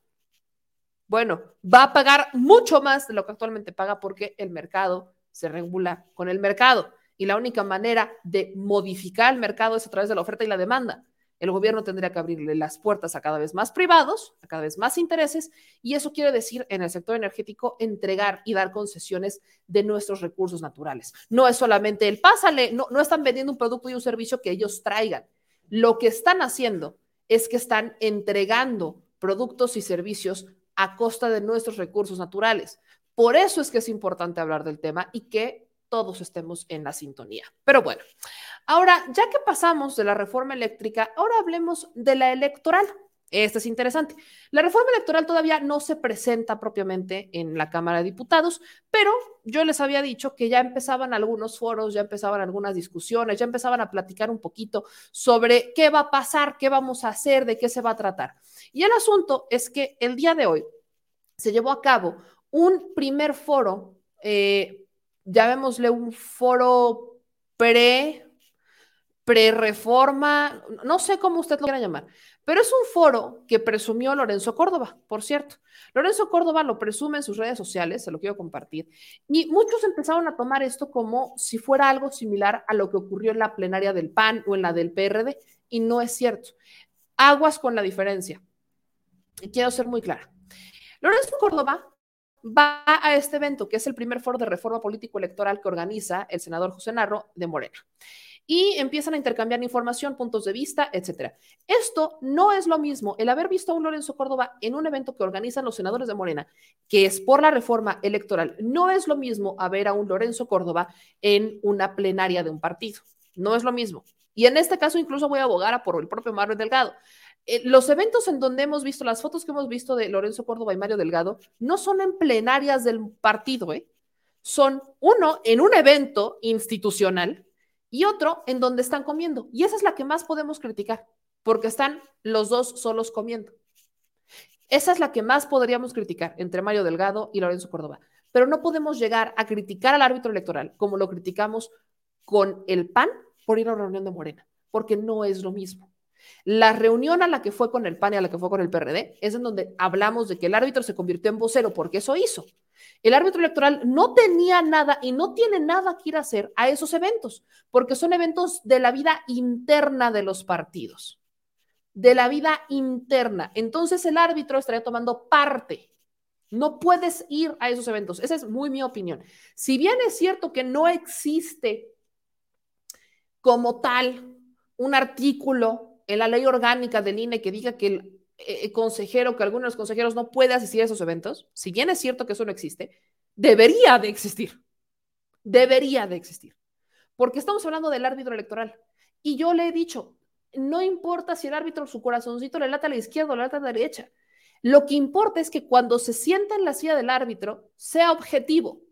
Bueno, va a pagar mucho más de lo que actualmente paga porque el mercado se regula con el mercado. Y la única manera de modificar el mercado es a través de la oferta y la demanda el gobierno tendría que abrirle las puertas a cada vez más privados, a cada vez más intereses, y eso quiere decir en el sector energético entregar y dar concesiones de nuestros recursos naturales. No es solamente el pásale, no, no están vendiendo un producto y un servicio que ellos traigan. Lo que están haciendo es que están entregando productos y servicios a costa de nuestros recursos naturales. Por eso es que es importante hablar del tema y que todos estemos en la sintonía. Pero bueno, Ahora, ya que pasamos de la reforma eléctrica, ahora hablemos de la electoral. Este es interesante. La reforma electoral todavía no se presenta propiamente en la Cámara de Diputados, pero yo les había dicho que ya empezaban algunos foros, ya empezaban algunas discusiones, ya empezaban a platicar un poquito sobre qué va a pasar, qué vamos a hacer, de qué se va a tratar. Y el asunto es que el día de hoy se llevó a cabo un primer foro, eh, llamémosle un foro pre pre-reforma, no sé cómo usted lo quiera llamar, pero es un foro que presumió Lorenzo Córdoba, por cierto. Lorenzo Córdoba lo presume en sus redes sociales, se lo quiero compartir, y muchos empezaron a tomar esto como si fuera algo similar a lo que ocurrió en la plenaria del PAN o en la del PRD, y no es cierto. Aguas con la diferencia. Quiero ser muy clara. Lorenzo Córdoba va a este evento, que es el primer foro de reforma político-electoral que organiza el senador José Narro de Morena y empiezan a intercambiar información, puntos de vista, etcétera. Esto no es lo mismo, el haber visto a un Lorenzo Córdoba en un evento que organizan los senadores de Morena, que es por la reforma electoral, no es lo mismo a ver a un Lorenzo Córdoba en una plenaria de un partido. No es lo mismo. Y en este caso incluso voy a abogar a por el propio Mario Delgado. Eh, los eventos en donde hemos visto, las fotos que hemos visto de Lorenzo Córdoba y Mario Delgado, no son en plenarias del partido, ¿eh? Son uno en un evento institucional y otro en donde están comiendo. Y esa es la que más podemos criticar, porque están los dos solos comiendo. Esa es la que más podríamos criticar entre Mario Delgado y Lorenzo Córdoba. Pero no podemos llegar a criticar al árbitro electoral como lo criticamos con el PAN por ir a una reunión de Morena, porque no es lo mismo. La reunión a la que fue con el PAN y a la que fue con el PRD es en donde hablamos de que el árbitro se convirtió en vocero porque eso hizo. El árbitro electoral no tenía nada y no tiene nada que ir a hacer a esos eventos, porque son eventos de la vida interna de los partidos, de la vida interna. Entonces el árbitro estaría tomando parte. No puedes ir a esos eventos. Esa es muy mi opinión. Si bien es cierto que no existe como tal un artículo en la ley orgánica del INE que diga que el eh, eh, consejero, que algunos de los consejeros no puede asistir a esos eventos, si bien es cierto que eso no existe, debería de existir. Debería de existir. Porque estamos hablando del árbitro electoral. Y yo le he dicho, no importa si el árbitro su corazoncito le lata a la izquierda o le lata a la derecha. Lo que importa es que cuando se sienta en la silla del árbitro, sea objetivo,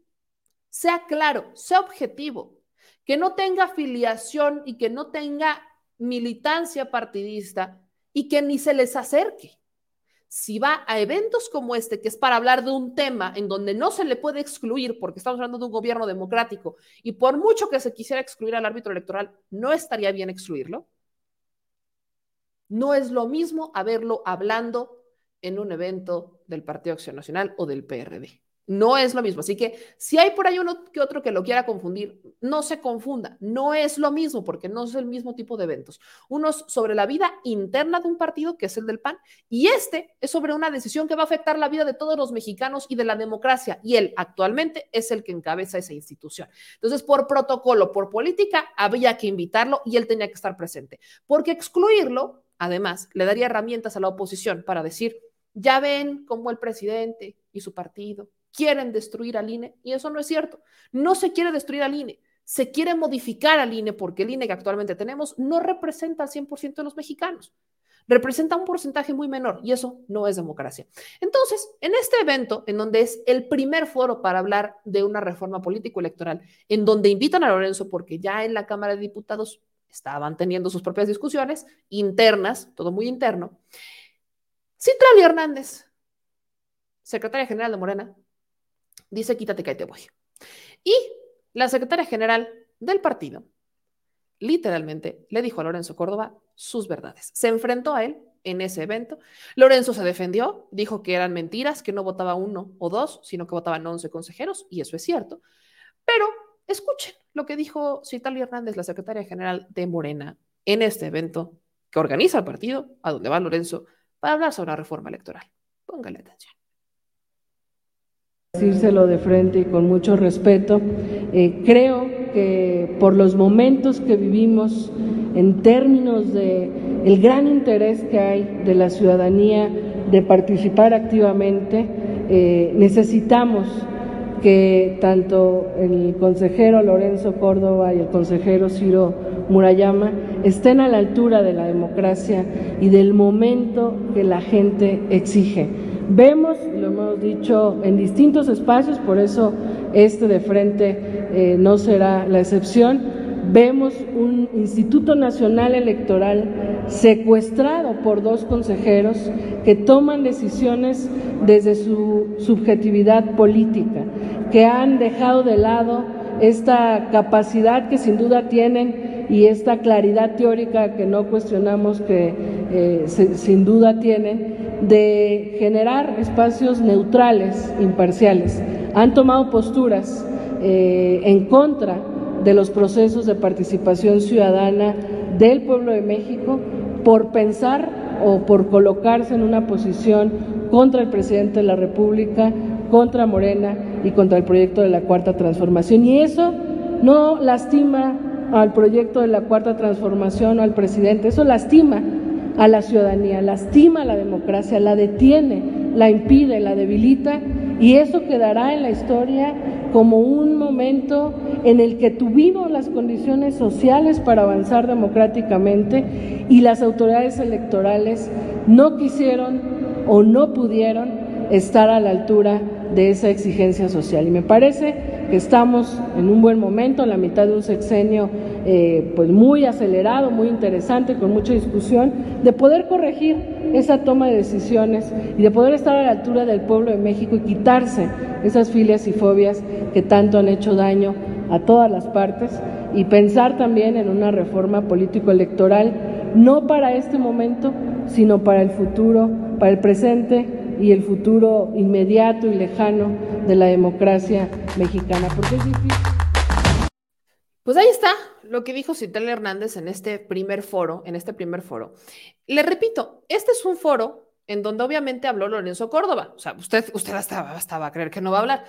sea claro, sea objetivo, que no tenga afiliación y que no tenga militancia partidista, y que ni se les acerque. Si va a eventos como este, que es para hablar de un tema en donde no se le puede excluir, porque estamos hablando de un gobierno democrático, y por mucho que se quisiera excluir al árbitro electoral, no estaría bien excluirlo. No es lo mismo haberlo hablando en un evento del Partido Acción Nacional o del PRD. No es lo mismo. Así que si hay por ahí uno que otro que lo quiera confundir, no se confunda. No es lo mismo porque no es el mismo tipo de eventos. Uno es sobre la vida interna de un partido, que es el del PAN, y este es sobre una decisión que va a afectar la vida de todos los mexicanos y de la democracia. Y él actualmente es el que encabeza esa institución. Entonces, por protocolo, por política, había que invitarlo y él tenía que estar presente. Porque excluirlo, además, le daría herramientas a la oposición para decir, ya ven cómo el presidente y su partido quieren destruir al INE y eso no es cierto. No se quiere destruir al INE, se quiere modificar al INE porque el INE que actualmente tenemos no representa al 100% de los mexicanos. Representa un porcentaje muy menor y eso no es democracia. Entonces, en este evento, en donde es el primer foro para hablar de una reforma político-electoral, en donde invitan a Lorenzo porque ya en la Cámara de Diputados estaban teniendo sus propias discusiones internas, todo muy interno, Citlali Hernández, secretaria general de Morena, dice quítate que ahí te voy. Y la secretaria general del partido, literalmente, le dijo a Lorenzo Córdoba sus verdades. Se enfrentó a él en ese evento. Lorenzo se defendió, dijo que eran mentiras, que no votaba uno o dos, sino que votaban 11 consejeros, y eso es cierto. Pero escuchen lo que dijo Citali Hernández, la secretaria general de Morena, en este evento que organiza el partido, a donde va Lorenzo, para hablar sobre la reforma electoral. Póngale atención decírselo de frente y con mucho respeto. Eh, creo que por los momentos que vivimos, en términos de el gran interés que hay de la ciudadanía de participar activamente, eh, necesitamos que tanto el consejero Lorenzo Córdoba y el consejero Ciro Murayama estén a la altura de la democracia y del momento que la gente exige. Vemos, lo hemos dicho en distintos espacios, por eso este de frente eh, no será la excepción, vemos un Instituto Nacional Electoral secuestrado por dos consejeros que toman decisiones desde su subjetividad política, que han dejado de lado esta capacidad que sin duda tienen y esta claridad teórica que no cuestionamos que eh, sin duda tienen, de generar espacios neutrales, imparciales. Han tomado posturas eh, en contra de los procesos de participación ciudadana del pueblo de México por pensar o por colocarse en una posición contra el presidente de la República, contra Morena y contra el proyecto de la Cuarta Transformación. Y eso no lastima al proyecto de la Cuarta Transformación o al presidente, eso lastima a la ciudadanía, lastima a la democracia, la detiene, la impide, la debilita y eso quedará en la historia como un momento en el que tuvimos las condiciones sociales para avanzar democráticamente y las autoridades electorales no quisieron o no pudieron estar a la altura de esa exigencia social. Y me parece que estamos en un buen momento, en la mitad de un sexenio eh, pues muy acelerado, muy interesante, con mucha discusión, de poder corregir esa toma de decisiones y de poder estar a la altura del pueblo de México y quitarse esas filias y fobias que tanto han hecho daño a todas las partes y pensar también en una reforma político-electoral, no para este momento, sino para el futuro, para el presente y el futuro inmediato y lejano de la democracia mexicana, porque es difícil. Pues ahí está lo que dijo Citel Hernández en este primer foro, en este primer foro. Le repito, este es un foro en donde obviamente habló Lorenzo Córdoba. O sea, usted, usted hasta, hasta va a creer que no va a hablar.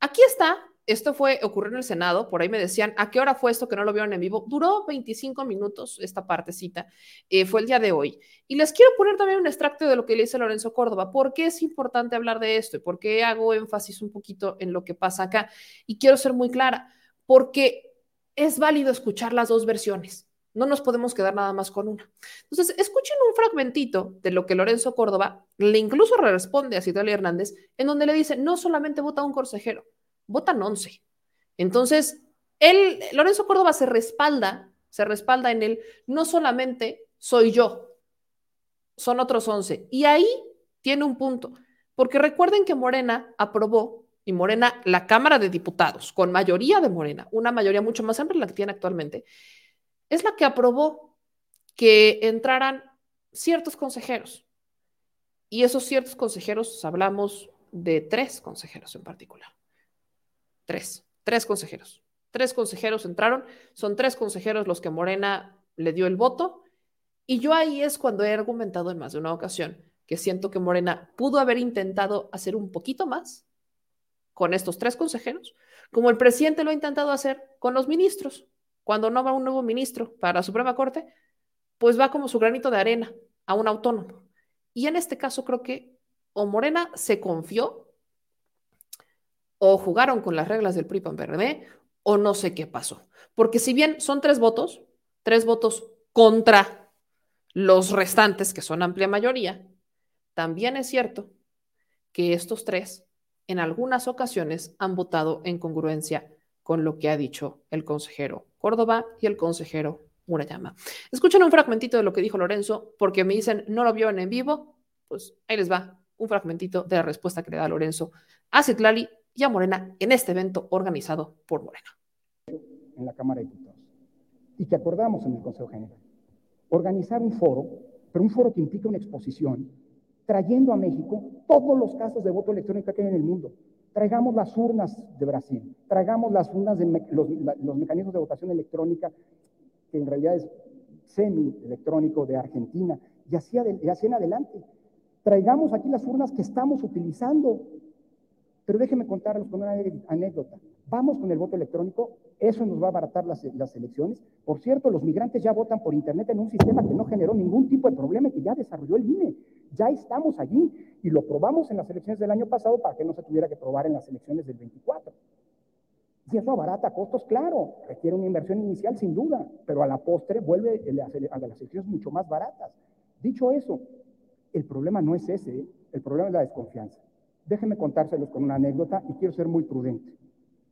Aquí está esto fue, ocurrió en el Senado, por ahí me decían, ¿a qué hora fue esto que no lo vieron en vivo? Duró 25 minutos esta partecita, eh, fue el día de hoy. Y les quiero poner también un extracto de lo que le dice Lorenzo Córdoba. ¿Por qué es importante hablar de esto? ¿Y por qué hago énfasis un poquito en lo que pasa acá? Y quiero ser muy clara, porque es válido escuchar las dos versiones. No nos podemos quedar nada más con una. Entonces, escuchen un fragmentito de lo que Lorenzo Córdoba le incluso responde a Citlali Hernández, en donde le dice, no solamente vota un consejero, votan 11. Entonces, él, Lorenzo Córdoba se respalda, se respalda en él, no solamente soy yo, son otros 11. Y ahí tiene un punto, porque recuerden que Morena aprobó, y Morena, la Cámara de Diputados, con mayoría de Morena, una mayoría mucho más amplia la que tiene actualmente, es la que aprobó que entraran ciertos consejeros. Y esos ciertos consejeros, hablamos de tres consejeros en particular. Tres, tres consejeros. Tres consejeros entraron, son tres consejeros los que Morena le dio el voto. Y yo ahí es cuando he argumentado en más de una ocasión que siento que Morena pudo haber intentado hacer un poquito más con estos tres consejeros, como el presidente lo ha intentado hacer con los ministros. Cuando no va un nuevo ministro para la Suprema Corte, pues va como su granito de arena a un autónomo. Y en este caso creo que o Morena se confió o jugaron con las reglas del PRI PAN o no sé qué pasó. Porque si bien son tres votos, tres votos contra los restantes, que son amplia mayoría, también es cierto que estos tres en algunas ocasiones han votado en congruencia con lo que ha dicho el consejero Córdoba y el consejero Murayama. Escuchen un fragmentito de lo que dijo Lorenzo, porque me dicen, no lo vieron en vivo, pues ahí les va un fragmentito de la respuesta que le da Lorenzo a Citlali y a Morena en este evento organizado por Morena. En la Cámara de Diputados y que acordamos en el Consejo General. Organizar un foro, pero un foro que implica una exposición, trayendo a México todos los casos de voto electrónico que hay en el mundo. Traigamos las urnas de Brasil, traigamos las urnas de los, mecanismos de votación electrónica, que en realidad es semi-electrónico de Argentina, y así, y en adelante. Traigamos aquí las urnas que estamos utilizando. Pero déjenme contarles con una anécdota. Vamos con el voto electrónico, eso nos va a abaratar las, las, elecciones. Por cierto, los migrantes ya votan por Internet en un sistema que no generó ningún tipo de problema y que ya desarrolló el INE. Ya estamos allí y lo probamos en las elecciones del año pasado para que no se tuviera que probar en las elecciones del 24. Si eso abarata costos, claro, requiere una inversión inicial sin duda, pero a la postre vuelve a las elecciones mucho más baratas. Dicho eso, el problema no es ese, ¿eh? el problema es la desconfianza. Déjenme contárselos con una anécdota y quiero ser muy prudente.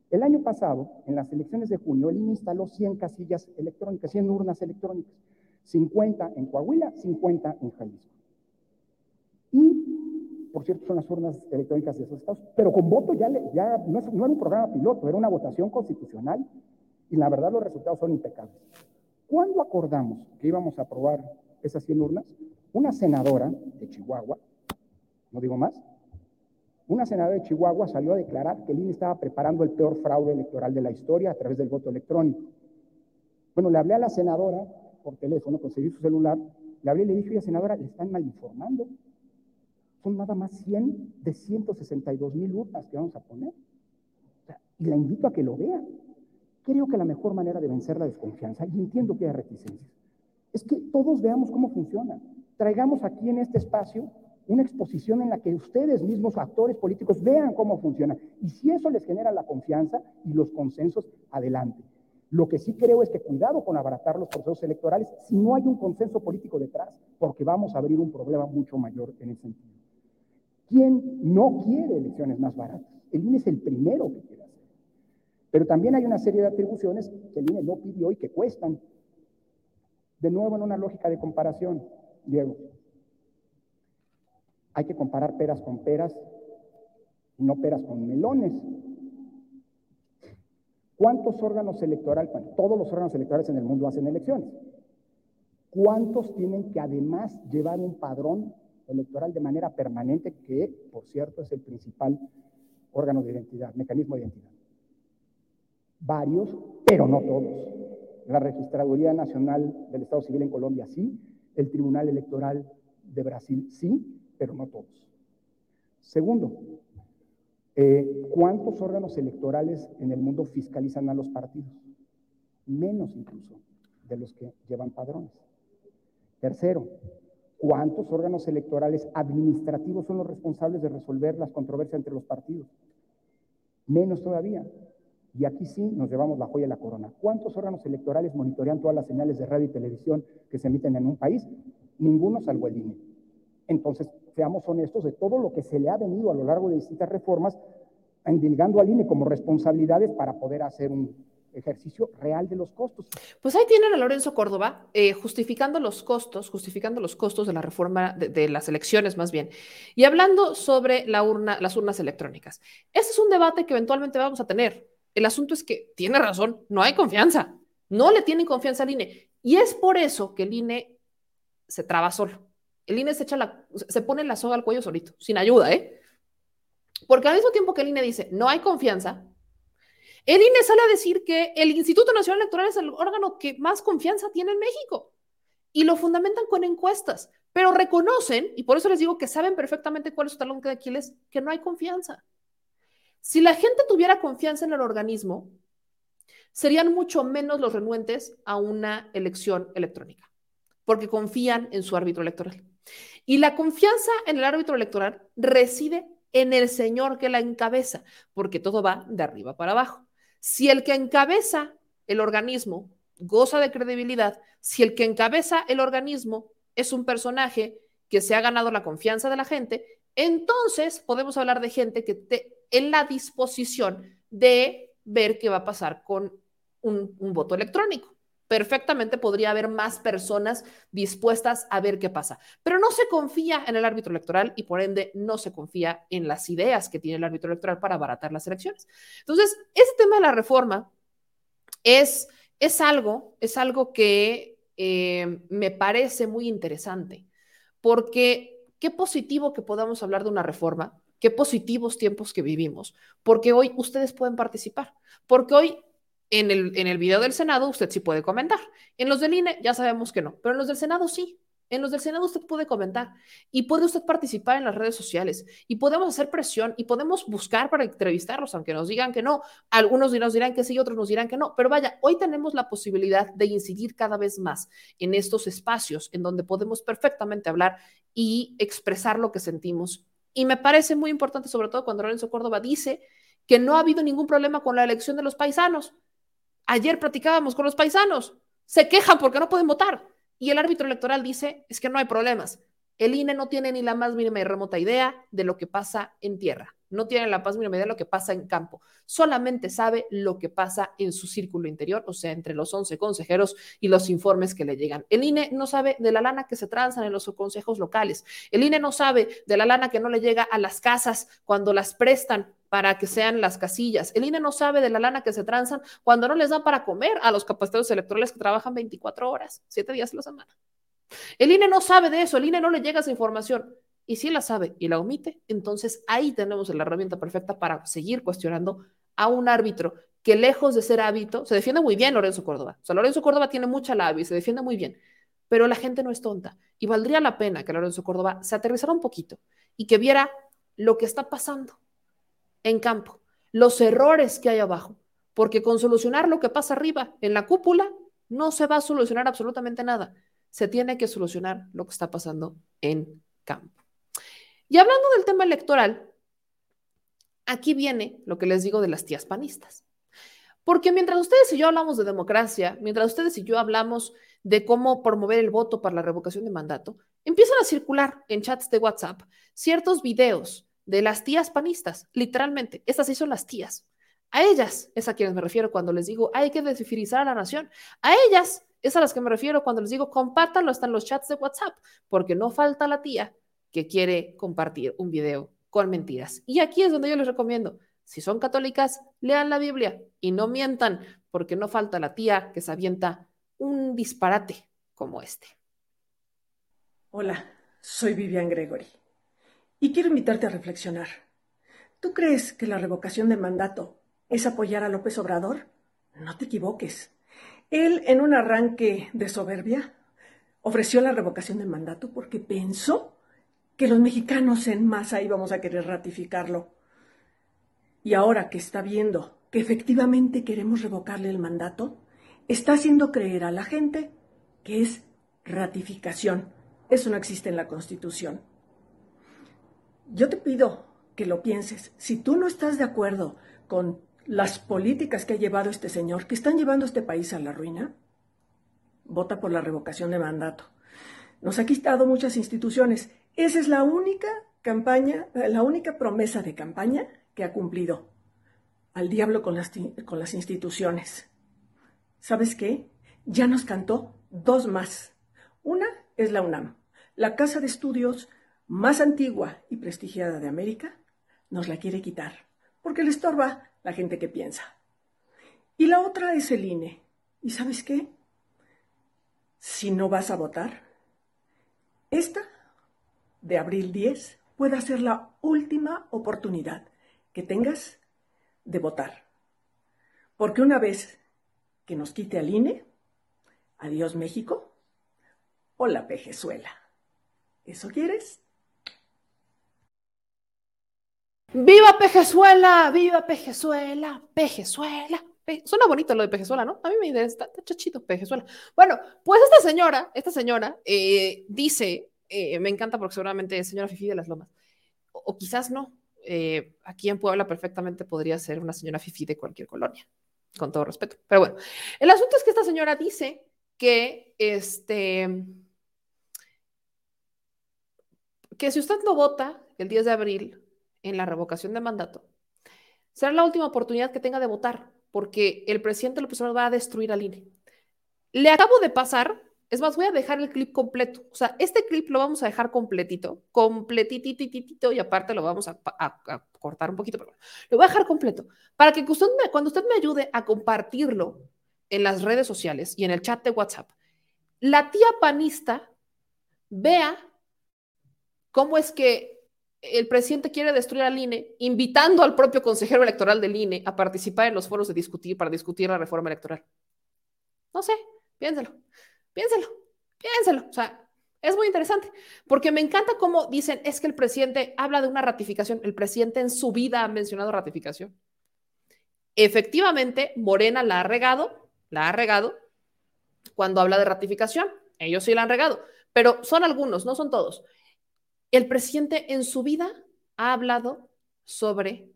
El año pasado, en las elecciones de junio, el INE instaló 100 casillas electrónicas, 100 urnas electrónicas, 50 en Coahuila, 50 en Jalisco. Por cierto, son las urnas electrónicas de esos estados, pero con voto ya, no, no era un programa piloto, era una votación constitucional y la verdad los resultados son impecables. ¿Cuándo acordamos que íbamos a aprobar esas 100 urnas? Una senadora de Chihuahua, no digo más, una senadora de Chihuahua salió a declarar que el INE estaba preparando el peor fraude electoral de la historia a través del voto electrónico. Bueno, le hablé a la senadora por teléfono, conseguí su celular, le hablé y le dije, oye, senadora, le están mal informando. Son nada más 100 de 162 mil urnas que vamos a poner. y la invito a que lo vea. Creo que la mejor manera de vencer la desconfianza, y entiendo que hay reticencias, es que todos veamos cómo funciona. Traigamos aquí en este espacio una exposición en la que ustedes mismos, actores políticos, vean cómo funciona. Y si eso les genera la confianza y los consensos, adelante. Lo que sí creo es que cuidado con abaratar los procesos electorales si no hay un consenso político detrás, porque vamos a abrir un problema mucho mayor en ese sentido. ¿Quién no quiere elecciones más baratas? El INE es el primero que quiere hacer. Pero también hay una serie de atribuciones que el INE no pidió y que cuestan. De nuevo, en una lógica de comparación, Diego, hay que comparar peras con peras y no peras con melones. ¿Cuántos órganos electorales, todos los órganos electorales en el mundo hacen elecciones? ¿Cuántos tienen que además llevar un padrón electoral de manera permanente, que por cierto es el principal órgano de identidad, mecanismo de identidad? Varios, pero no todos. La Registraduría Nacional del Estado Civil en Colombia sí, el Tribunal Electoral de Brasil sí, pero no todos. Segundo, eh, ¿cuántos órganos electorales en el mundo fiscalizan a los partidos? Menos incluso de los que llevan padrones. Tercero, ¿cuántos órganos electorales administrativos son los responsables de resolver las controversias entre los partidos? Menos todavía. Y aquí sí nos llevamos la joya de la corona. ¿Cuántos órganos electorales monitorean todas las señales de radio y televisión que se emiten en un país? Ninguno salvo el INE. Entonces, seamos honestos, de todo lo que se le ha venido a lo largo de distintas reformas, endilgando al INE como responsabilidades para poder hacer un ejercicio real de los costos. Pues ahí tienen a Lorenzo Córdoba eh, justificando los costos, justificando los costos de la reforma de, las elecciones más bien, y hablando sobre la urna, las urnas electrónicas. Ese es un debate que eventualmente vamos a tener. El asunto es que tiene razón, no hay confianza, no le tienen confianza al INE, y es por eso que el INE se traba solo. El INE se, echa la, se pone la soga al cuello solito, sin ayuda, ¿eh? Porque al mismo tiempo que el INE dice, no hay confianza, el INE sale a decir que el Instituto Nacional Electoral es el órgano que más confianza tiene en México. Y lo fundamentan con encuestas, pero reconocen, y por eso les digo que saben perfectamente cuál es su talón de Aquiles, que no hay confianza. Si la gente tuviera confianza en el organismo, serían mucho menos los renuentes a una elección electrónica, porque confían en su árbitro electoral. Y la confianza en el árbitro electoral reside en el señor que la encabeza, porque todo va de arriba para abajo. Si el que encabeza el organismo goza de credibilidad, si el que encabeza el organismo es un personaje que se ha ganado la confianza de la gente, entonces podemos hablar de gente que esté en la disposición de ver qué va a pasar con un, un voto electrónico perfectamente podría haber más personas dispuestas a ver qué pasa. Pero no se confía en el árbitro electoral y por ende no se confía en las ideas que tiene el árbitro electoral para abaratar las elecciones. Entonces, ese tema de la reforma es, es algo, es algo que eh, me parece muy interesante, porque qué positivo que podamos hablar de una reforma, qué positivos tiempos que vivimos, porque hoy ustedes pueden participar, porque hoy en el, en el video del Senado usted sí puede comentar. En los del INE ya sabemos que no, pero en los del Senado sí. En los del Senado usted puede comentar y puede usted participar en las redes sociales y podemos hacer presión y podemos buscar para entrevistarlos, aunque nos digan que no. Algunos nos dirán que sí, otros nos dirán que no. Pero vaya, hoy tenemos la posibilidad de incidir cada vez más en estos espacios en donde podemos perfectamente hablar y expresar lo que sentimos. Y me parece muy importante, sobre todo cuando Lorenzo Córdoba dice que no ha habido ningún problema con la elección de los paisanos. Ayer platicábamos con los paisanos, se quejan porque no pueden votar. Y el árbitro electoral dice, es que no hay problemas. El INE no tiene ni la más mínima y remota idea de lo que pasa en tierra. No tiene la más mínima idea de lo que pasa en campo. Solamente sabe lo que pasa en su círculo interior, o sea, entre los 11 consejeros y los informes que le llegan. El INE no sabe de la lana que se transan en los consejos locales. El INE no sabe de la lana que no le llega a las casas cuando las prestan para que sean las casillas. El INE no sabe de la lana que se transan cuando no les dan para comer a los capacitados electorales que trabajan 24 horas, 7 días a la semana. El INE no sabe de eso, el INE no le llega esa información. Y si la sabe y la omite, entonces ahí tenemos la herramienta perfecta para seguir cuestionando a un árbitro que lejos de ser hábito, se defiende muy bien Lorenzo Córdoba. O sea, Lorenzo Córdoba tiene mucha labia y se defiende muy bien, pero la gente no es tonta. Y valdría la pena que Lorenzo Córdoba se aterrizara un poquito y que viera lo que está pasando en campo, los errores que hay abajo, porque con solucionar lo que pasa arriba en la cúpula no se va a solucionar absolutamente nada. Se tiene que solucionar lo que está pasando en campo. Y hablando del tema electoral, aquí viene lo que les digo de las tías panistas. Porque mientras ustedes y yo hablamos de democracia, mientras ustedes y yo hablamos de cómo promover el voto para la revocación de mandato, empiezan a circular en chats de WhatsApp ciertos videos de las tías panistas, literalmente. Estas sí son las tías. A ellas es a quienes me refiero cuando les digo hay que desfifirizar a la nación. A ellas es a las que me refiero cuando les digo compártanlo hasta en los chats de WhatsApp, porque no falta la tía que quiere compartir un video con mentiras. Y aquí es donde yo les recomiendo, si son católicas, lean la Biblia y no mientan, porque no falta la tía que se avienta un disparate como este. Hola, soy Vivian Gregory y quiero invitarte a reflexionar. ¿Tú crees que la revocación de mandato es apoyar a López Obrador? No te equivoques. Él, en un arranque de soberbia, ofreció la revocación de mandato porque pensó que los mexicanos en masa íbamos a querer ratificarlo. Y ahora que está viendo que efectivamente queremos revocarle el mandato, está haciendo creer a la gente que es ratificación. Eso no existe en la Constitución. Yo te pido que lo pienses. Si tú no estás de acuerdo con las políticas que ha llevado este señor, que están llevando este país a la ruina, vota por la revocación de mandato. Nos ha quitado muchas instituciones. Esa es la única campaña, la única promesa de campaña que ha cumplido. Al diablo con las, con las instituciones. ¿Sabes qué? Ya nos cantó dos más. Una es la UNAM, la casa de estudios más antigua y prestigiada de América, nos la quiere quitar, porque le estorba la gente que piensa. Y la otra es el INE. ¿Y sabes qué? Si no vas a votar, esta de abril 10 puede ser la última oportunidad que tengas de votar. Porque una vez que nos quite al INE, adiós México o la pejezuela. ¿Eso quieres? ¡Viva Pejezuela! ¡Viva Pejezuela! ¡Pejezuela! Suena bonito lo de Pejezuela, ¿no? A mí me interesa, está, chachito Pejezuela. Bueno, pues esta señora, esta señora eh, dice, eh, me encanta porque seguramente es señora Fifi de las Lomas, o, quizás no. Eh, aquí en Puebla perfectamente podría ser una señora Fifi de cualquier colonia, con todo respeto. Pero bueno, el asunto es que esta señora dice que este que si usted no vota el 10 de abril en la revocación de mandato, será la última oportunidad que tenga de votar, porque el presidente López Obrador va a destruir al INE. Le acabo de pasar, es más, voy a dejar el clip completo. O sea, este clip lo vamos a dejar completito, completitititito, y aparte lo vamos a, cortar un poquito, pero lo voy a dejar completo, para que cuando usted me ayude a compartirlo en las redes sociales y en el chat de WhatsApp, la tía panista vea cómo es que el presidente quiere destruir al INE, invitando al propio consejero electoral del INE a participar en los foros de discutir para discutir la reforma electoral. No sé, piénselo, piénselo, piénselo. O sea, es muy interesante, porque me encanta cómo dicen, es que el presidente habla de una ratificación, el presidente en su vida ha mencionado ratificación. Efectivamente, Morena la ha regado, la ha regado cuando habla de ratificación. Ellos sí la han regado, pero son algunos, no son todos. El presidente en su vida ha hablado sobre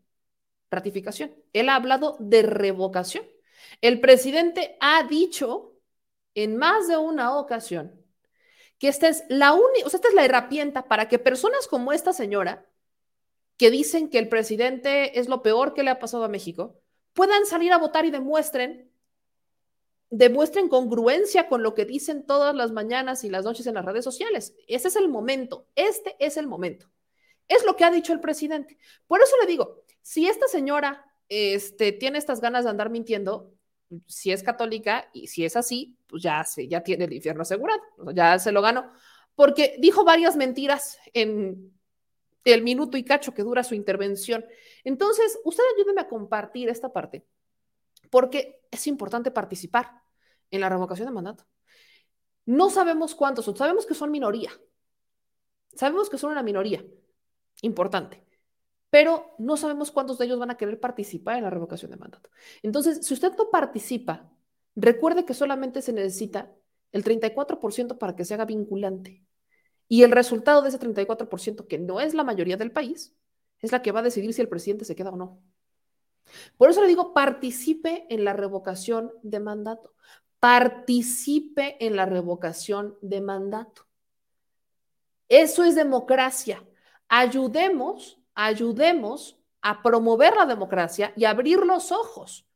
ratificación. Él ha hablado de revocación. El presidente ha dicho en más de una ocasión que esta es la única, o sea, esta es la herramienta para que personas como esta señora, que dicen que el presidente es lo peor que le ha pasado a México, puedan salir a votar y demuestren demuestren congruencia con lo que dicen todas las mañanas y las noches en las redes sociales. Ese es el momento, este es el momento. Es lo que ha dicho el presidente. Por eso le digo, si esta señora este, tiene estas ganas de andar mintiendo, si es católica y si es así, pues ya, se, ya tiene el infierno asegurado, ya se lo ganó, porque dijo varias mentiras en el minuto y cacho que dura su intervención. Entonces, usted ayúdeme a compartir esta parte, porque es importante participar en la revocación de mandato. No sabemos cuántos son, sabemos que son minoría. Sabemos que son una minoría importante, pero no sabemos cuántos de ellos van a querer participar en la revocación de mandato. Entonces, si usted no participa, recuerde que solamente se necesita el 34% para que se haga vinculante. Y el resultado de ese 34%, que no es la mayoría del país, es la que va a decidir si el presidente se queda o no. Por eso le digo, participe en la revocación de mandato participe en la revocación de mandato. Eso es democracia. Ayudemos, ayudemos a promover la democracia y abrir los ojos.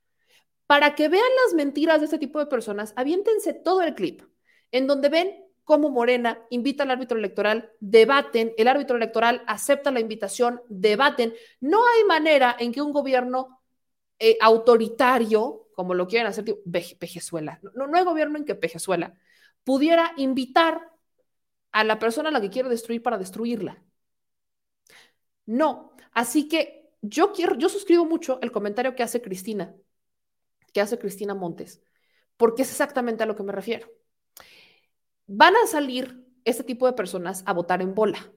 Para que vean las mentiras de este tipo de personas, aviéntense todo el clip, en donde ven cómo Morena invita al árbitro electoral, debaten, el árbitro electoral acepta la invitación, debaten. No hay manera en que un gobierno eh, autoritario como lo quieren hacer, Pejezuela. No, no hay gobierno en que Pejezuela pudiera invitar a la persona a la que quiere destruir para destruirla. No. Así que yo quiero, yo suscribo mucho el comentario que hace Cristina, que hace Cristina Montes, porque es exactamente a lo que me refiero. Van a salir este tipo de personas a votar en bola.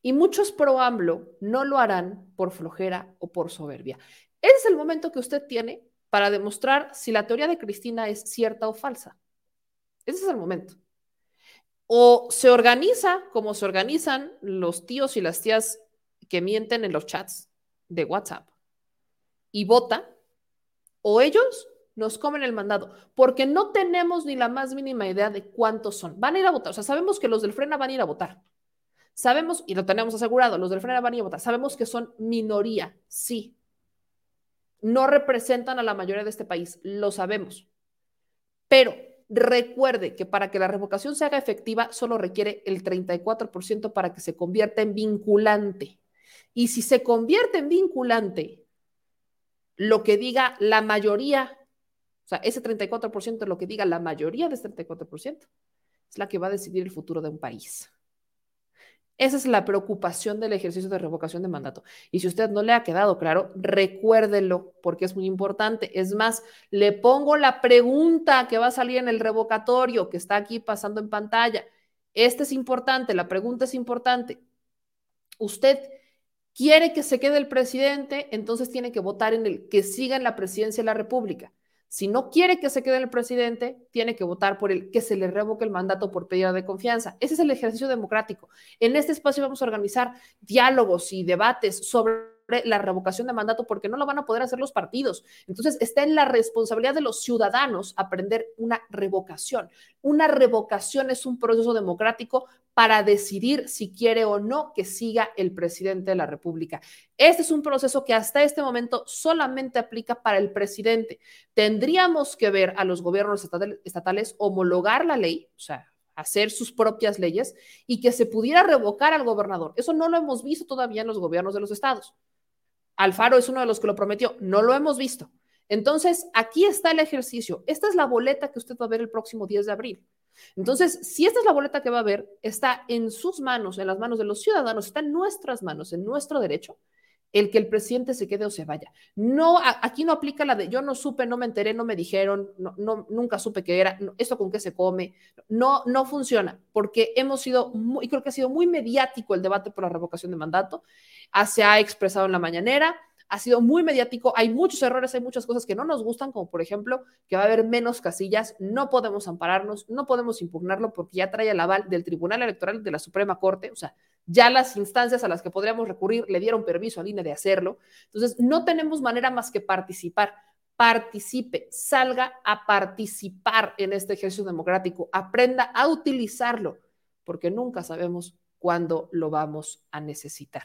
Y muchos pro AMLO no lo harán por flojera o por soberbia. Ese es el momento que usted tiene para demostrar si la teoría de Cristina es cierta o falsa. Ese es el momento. O se organiza como se organizan los tíos y las tías que mienten en los chats de WhatsApp y vota, o ellos nos comen el mandado, porque no tenemos ni la más mínima idea de cuántos son. Van a ir a votar, o sea, sabemos que los del Frena van a ir a votar. Sabemos, y lo tenemos asegurado, los del Frena van a ir a votar. Sabemos que son minoría, sí, no representan a la mayoría de este país, lo sabemos. Pero recuerde que para que la revocación se haga efectiva solo requiere el 34% para que se convierta en vinculante. Y si se convierte en vinculante, lo que diga la mayoría, o sea, ese 34% lo que diga la mayoría de ese 34%, es la que va a decidir el futuro de un país. Esa es la preocupación del ejercicio de revocación de mandato. Y si usted no le ha quedado claro, recuérdelo porque es muy importante. Es más, le pongo la pregunta que va a salir en el revocatorio que está aquí pasando en pantalla. Este es importante, la pregunta es importante. Usted quiere que se quede el presidente, entonces tiene que votar en el que siga en la presidencia de la República. Si no quiere que se quede el presidente, tiene que votar por el que se le revoque el mandato por pedida de confianza. Ese es el ejercicio democrático. En este espacio vamos a organizar diálogos y debates sobre la revocación de mandato porque no lo van a poder hacer los partidos. Entonces, está en la responsabilidad de los ciudadanos aprender una revocación. Una revocación es un proceso democrático para decidir si quiere o no que siga el presidente de la República. Este es un proceso que hasta este momento solamente aplica para el presidente. Tendríamos que ver a los gobiernos estatales homologar la ley, o sea, hacer sus propias leyes y que se pudiera revocar al gobernador. Eso no lo hemos visto todavía en los gobiernos de los estados. Alfaro es uno de los que lo prometió. No lo hemos visto. Entonces, aquí está el ejercicio. Esta es la boleta que usted va a ver el próximo 10 de abril. Entonces, si esta es la boleta que va a ver, está en sus manos, en las manos de los ciudadanos, está en nuestras manos, en nuestro derecho, el que el presidente se quede o se vaya. No, aquí no aplica la de yo no supe, no me enteré, no me dijeron, no, nunca supe qué era, esto con qué se come. No, no funciona, porque hemos sido, muy, creo que ha sido muy mediático el debate por la revocación de mandato. Ah, se ha expresado en la mañanera, ha sido muy mediático, hay muchos errores, hay muchas cosas que no nos gustan, como por ejemplo que va a haber menos casillas, no podemos ampararnos, no podemos impugnarlo porque ya trae el aval del Tribunal Electoral de la Suprema Corte, o sea, ya las instancias a las que podríamos recurrir le dieron permiso al INE de hacerlo. Entonces, no tenemos manera más que participar. Participe, salga a participar en este ejercicio democrático, aprenda a utilizarlo, porque nunca sabemos cuándo lo vamos a necesitar.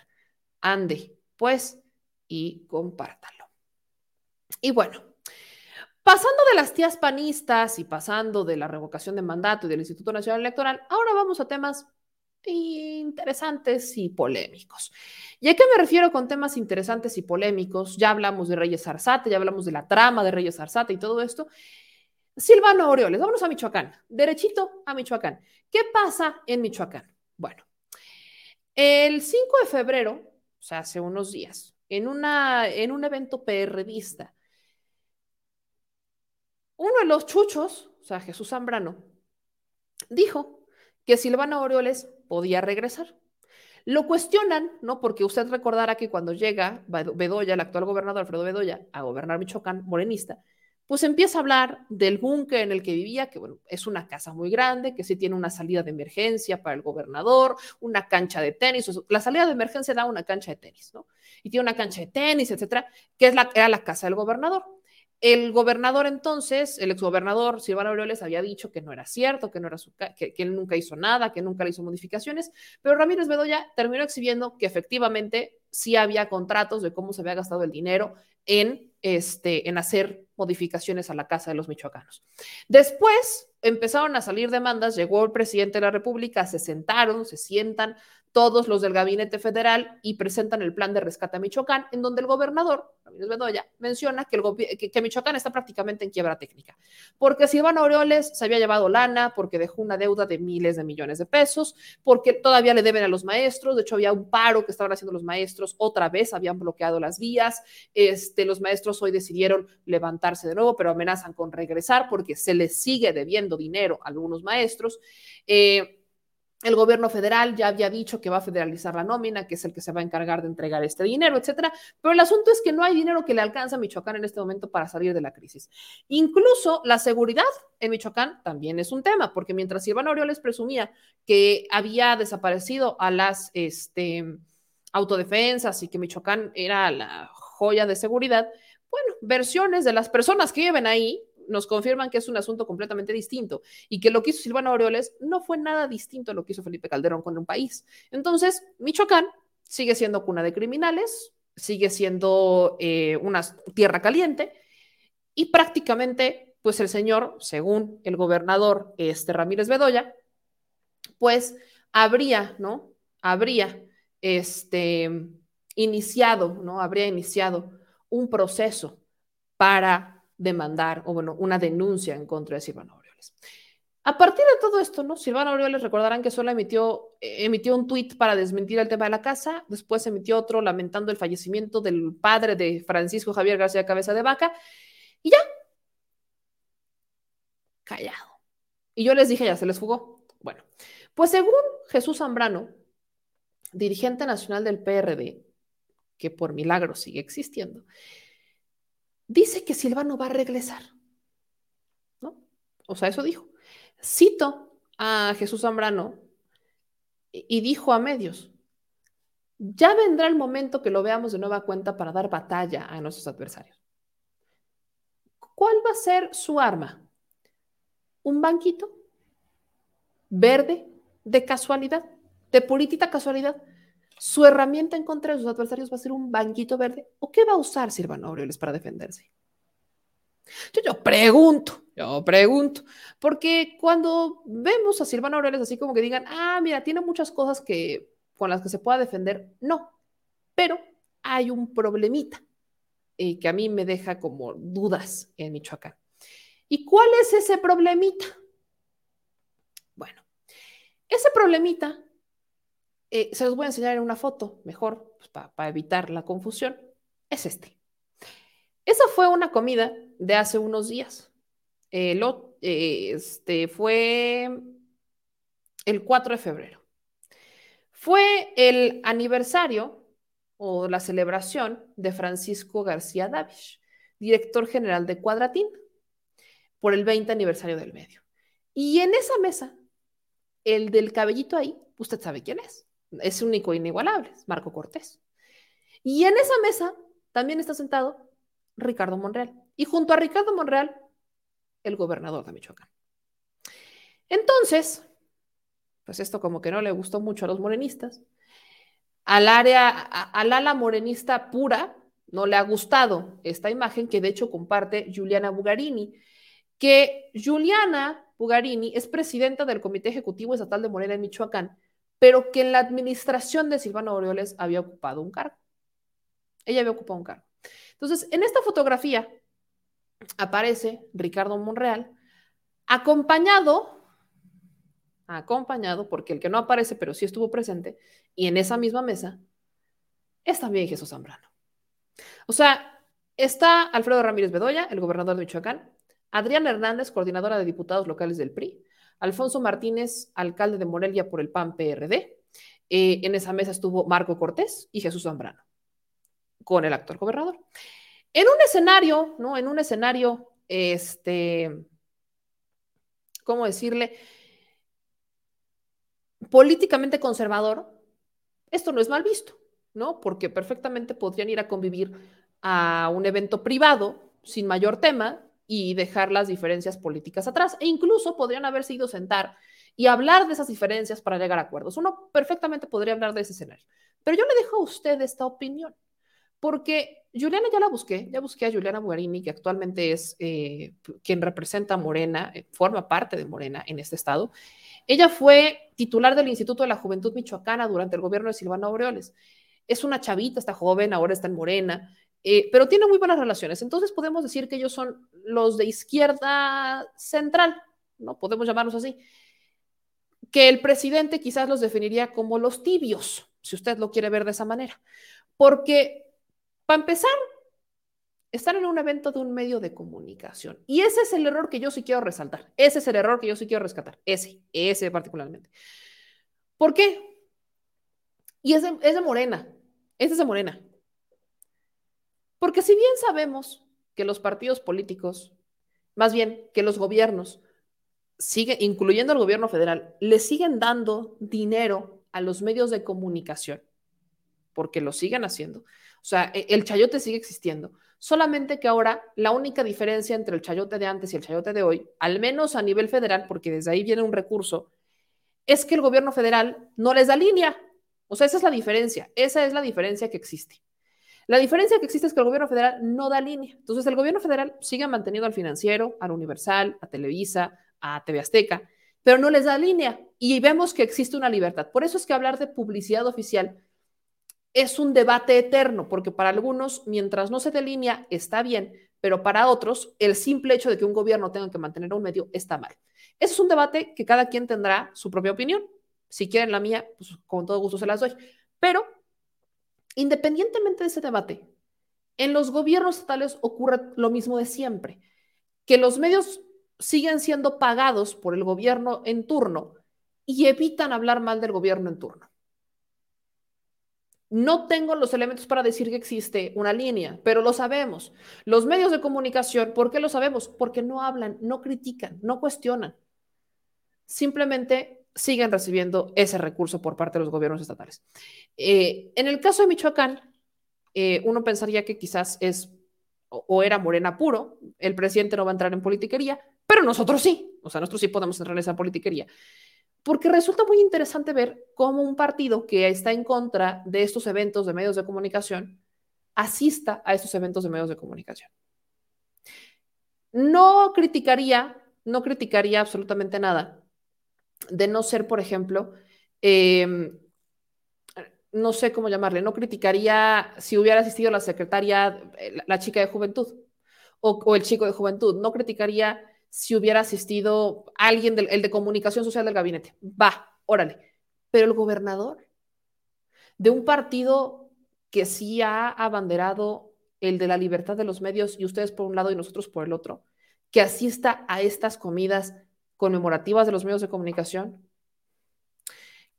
Ande, pues, y compártalo. Y bueno, pasando de las tías panistas y pasando de la revocación de mandato y del Instituto Nacional Electoral, ahora vamos a temas interesantes y polémicos. ¿Y a qué me refiero con temas interesantes y polémicos? Ya hablamos de Reyes Arzate, ya hablamos de la trama de Reyes Arzate y todo esto. Silvano Aureoles, vámonos a Michoacán, derechito a Michoacán. ¿Qué pasa en Michoacán? Bueno, el 5 de febrero, o sea, hace unos días, en, una, en un evento PRDista, uno de los chuchos, o sea, Jesús Zambrano, dijo que Silvano Aureoles podía regresar. Lo cuestionan, ¿no? Porque usted recordará que cuando llega Bedoya, el actual gobernador Alfredo Bedoya, a gobernar Michoacán, morenista, pues empieza a hablar del búnker en el que vivía, que bueno, es una casa muy grande, que sí tiene una salida de emergencia para el gobernador, una cancha de tenis, la salida de emergencia da una cancha de tenis, ¿no? Y tiene una cancha de tenis, etcétera, que es la, era la casa del gobernador. El gobernador entonces, el exgobernador Silvano Aureoles había dicho que no era cierto, que, no era su, que, él nunca hizo nada, que nunca le hizo modificaciones, pero Ramírez Bedoya terminó exhibiendo que efectivamente sí había contratos de cómo se había gastado el dinero en, este, en hacer modificaciones a la Casa de los Michoacanos. Después empezaron a salir demandas, llegó el presidente de la República, se sentaron, se sientan todos los del gabinete federal y presentan el plan de rescate a Michoacán, en donde el gobernador, Ramírez Bedoya, menciona que, el que, Michoacán está prácticamente en quiebra técnica, porque Silvano Aureoles se había llevado lana, porque dejó una deuda de miles de millones de pesos, porque todavía le deben a los maestros, de hecho había un paro que estaban haciendo los maestros, otra vez habían bloqueado las vías, este, los maestros hoy decidieron levantarse de nuevo, pero amenazan con regresar porque se les sigue debiendo dinero a algunos maestros. Eh, el gobierno federal ya había dicho que va a federalizar la nómina, que es el que se va a encargar de entregar este dinero, etcétera. Pero el asunto es que no hay dinero que le alcance a Michoacán en este momento para salir de la crisis. Incluso la seguridad en Michoacán también es un tema, porque mientras Silvano Orioles presumía que había desaparecido a las este, autodefensas y que Michoacán era la joya de seguridad, bueno, versiones de las personas que viven ahí nos confirman que es un asunto completamente distinto y que lo que hizo Silvano Aureoles no fue nada distinto a lo que hizo Felipe Calderón con un país. Entonces, Michoacán sigue siendo cuna de criminales, sigue siendo eh, una tierra caliente y prácticamente, pues el señor, según el gobernador este, Ramírez Bedoya, pues habría, ¿no? Habría este, iniciado, ¿no? Habría iniciado un proceso para demandar, o bueno, una denuncia en contra de Silvano Aureoles. A partir de todo esto, ¿no? Silvano Aureoles recordarán que solo emitió, eh, emitió un tuit para desmentir el tema de la casa, después emitió otro lamentando el fallecimiento del padre de Francisco Javier García Cabeza de Vaca, y ya. Callado. Y yo les dije, ya se les fugó. Bueno, pues según Jesús Zambrano, dirigente nacional del PRD, que por milagro sigue existiendo, dice que Silvano va a regresar. ¿No? O sea, eso dijo. Cito a Jesús Zambrano y dijo a medios, ya vendrá el momento que lo veamos de nueva cuenta para dar batalla a nuestros adversarios. ¿Cuál va a ser su arma? ¿Un banquito? ¿Verde? ¿De casualidad? ¿De política casualidad? ¿Su herramienta en contra de sus adversarios va a ser un banquito verde? ¿O qué va a usar Silvano Aureoles para defenderse? Yo, pregunto, yo pregunto, porque cuando vemos a Silvano Aureoles así como que digan, ah, mira, tiene muchas cosas que, con las que se pueda defender, no, pero hay un problemita eh, que a mí me deja como dudas en Michoacán. ¿Y cuál es ese problemita? Bueno, ese problemita eh, se los voy a enseñar en una foto, mejor, pues, para evitar la confusión, es este. Esa fue una comida de hace unos días. Eh, este fue el 4 de febrero. Fue el aniversario o la celebración de Francisco García Davis, director general de Cuadratín, por el 20 aniversario del medio. Y en esa mesa, el del cabellito ahí, usted sabe quién es. Es único e inigualable, Marco Cortés. Y en esa mesa también está sentado Ricardo Monreal. Y junto a Ricardo Monreal, el gobernador de Michoacán. Entonces, pues esto como que no le gustó mucho a los morenistas. Al área, al ala morenista pura, no le ha gustado esta imagen que de hecho comparte Juliana Bugarini, que Juliana Bugarini es presidenta del Comité Ejecutivo Estatal de Morena en Michoacán, pero que en la administración de Silvano Aureoles había ocupado un cargo. Ella había ocupado un cargo. Entonces, en esta fotografía aparece Ricardo Monreal acompañado, acompañado, porque el que no aparece, pero sí estuvo presente, y en esa misma mesa es también Jesús Zambrano. O sea, está Alfredo Ramírez Bedoya, el gobernador de Michoacán, Adrián Hernández, coordinadora de diputados locales del PRI, Alfonso Martínez, alcalde de Morelia por el PAN PRD. Eh, en esa mesa estuvo Marco Cortés y Jesús Zambrano con el actual gobernador. En un escenario, ¿no? En un escenario, este, ¿cómo decirle? Políticamente conservador, esto no es mal visto, ¿no? Porque perfectamente podrían ir a convivir a un evento privado sin mayor tema y dejar las diferencias políticas atrás. E incluso podrían haberse ido a sentar y hablar de esas diferencias para llegar a acuerdos. Uno perfectamente podría hablar de ese escenario. Pero yo le dejo a usted esta opinión porque Juliana ya la busqué, ya busqué a Juliana Bugarini, que actualmente es eh, quien representa a Morena, eh, forma parte de Morena en este estado. Ella fue titular del Instituto de la Juventud Michoacana durante el gobierno de Silvano Aureoles. Es una chavita, está joven, ahora está en Morena, eh, pero tiene muy buenas relaciones. Entonces podemos decir que ellos son los de izquierda central, ¿no? Podemos llamarlos así. Que el presidente quizás los definiría como los tibios, si usted lo quiere ver de esa manera. Porque para empezar, están en un evento de un medio de comunicación. Y ese es el error que yo sí quiero resaltar. Ese es el error que yo sí quiero rescatar. Ese, ese particularmente. ¿Por qué? Y es es de Morena. Ese es de Morena. Porque si bien sabemos que los partidos políticos, más bien que los gobiernos, sigue, incluyendo el gobierno federal, le siguen dando dinero a los medios de comunicación, porque lo siguen haciendo, o sea, e, el chayote sigue existiendo. Solamente que ahora la única diferencia entre el chayote de antes y el chayote de hoy, al menos a nivel federal, porque desde ahí viene un recurso, es que el gobierno federal no les da línea. O sea, esa es la diferencia. Esa es la diferencia que existe. La diferencia que existe es que el gobierno federal no da línea. Entonces, el gobierno federal sigue manteniendo al financiero, al Universal, a Televisa, a TV Azteca, pero no les da línea. Y vemos que existe una libertad. Por eso es que hablar de publicidad oficial es un debate eterno, porque para algunos, mientras no se delinea, está bien, pero para otros, el simple hecho de que un gobierno tenga que mantener un medio está mal. Es un debate que cada quien tendrá su propia opinión. Si quieren la mía, pues con todo gusto se las doy. Pero, independientemente de ese debate, en los gobiernos estatales ocurre lo mismo de siempre, que los medios siguen siendo pagados por el gobierno en turno y evitan hablar mal del gobierno en turno. No tengo los elementos para decir que existe una línea, pero lo sabemos. Los medios de comunicación, ¿por qué lo sabemos? Porque no hablan, no critican, no cuestionan. Simplemente siguen recibiendo ese recurso por parte de los gobiernos estatales. Eh, en el caso de Michoacán, eh, uno pensaría que quizás es o, era morena puro, el presidente no va a entrar en politiquería, pero nosotros sí, o sea, nosotros sí podemos entrar en esa politiquería. Porque resulta muy interesante ver cómo un partido que está en contra de estos eventos de medios de comunicación asista a estos eventos de medios de comunicación. No criticaría, no criticaría absolutamente nada de no ser, por ejemplo, em, no sé cómo llamarle, no criticaría si hubiera asistido la secretaria, eh, la, chica de juventud o, el chico de juventud, no criticaría si hubiera asistido alguien del el de comunicación social del gabinete. Va, órale. Pero el gobernador de un partido que sí ha abanderado el de la libertad de los medios y ustedes por un lado y nosotros por el otro, que asista a estas comidas conmemorativas de los medios de comunicación,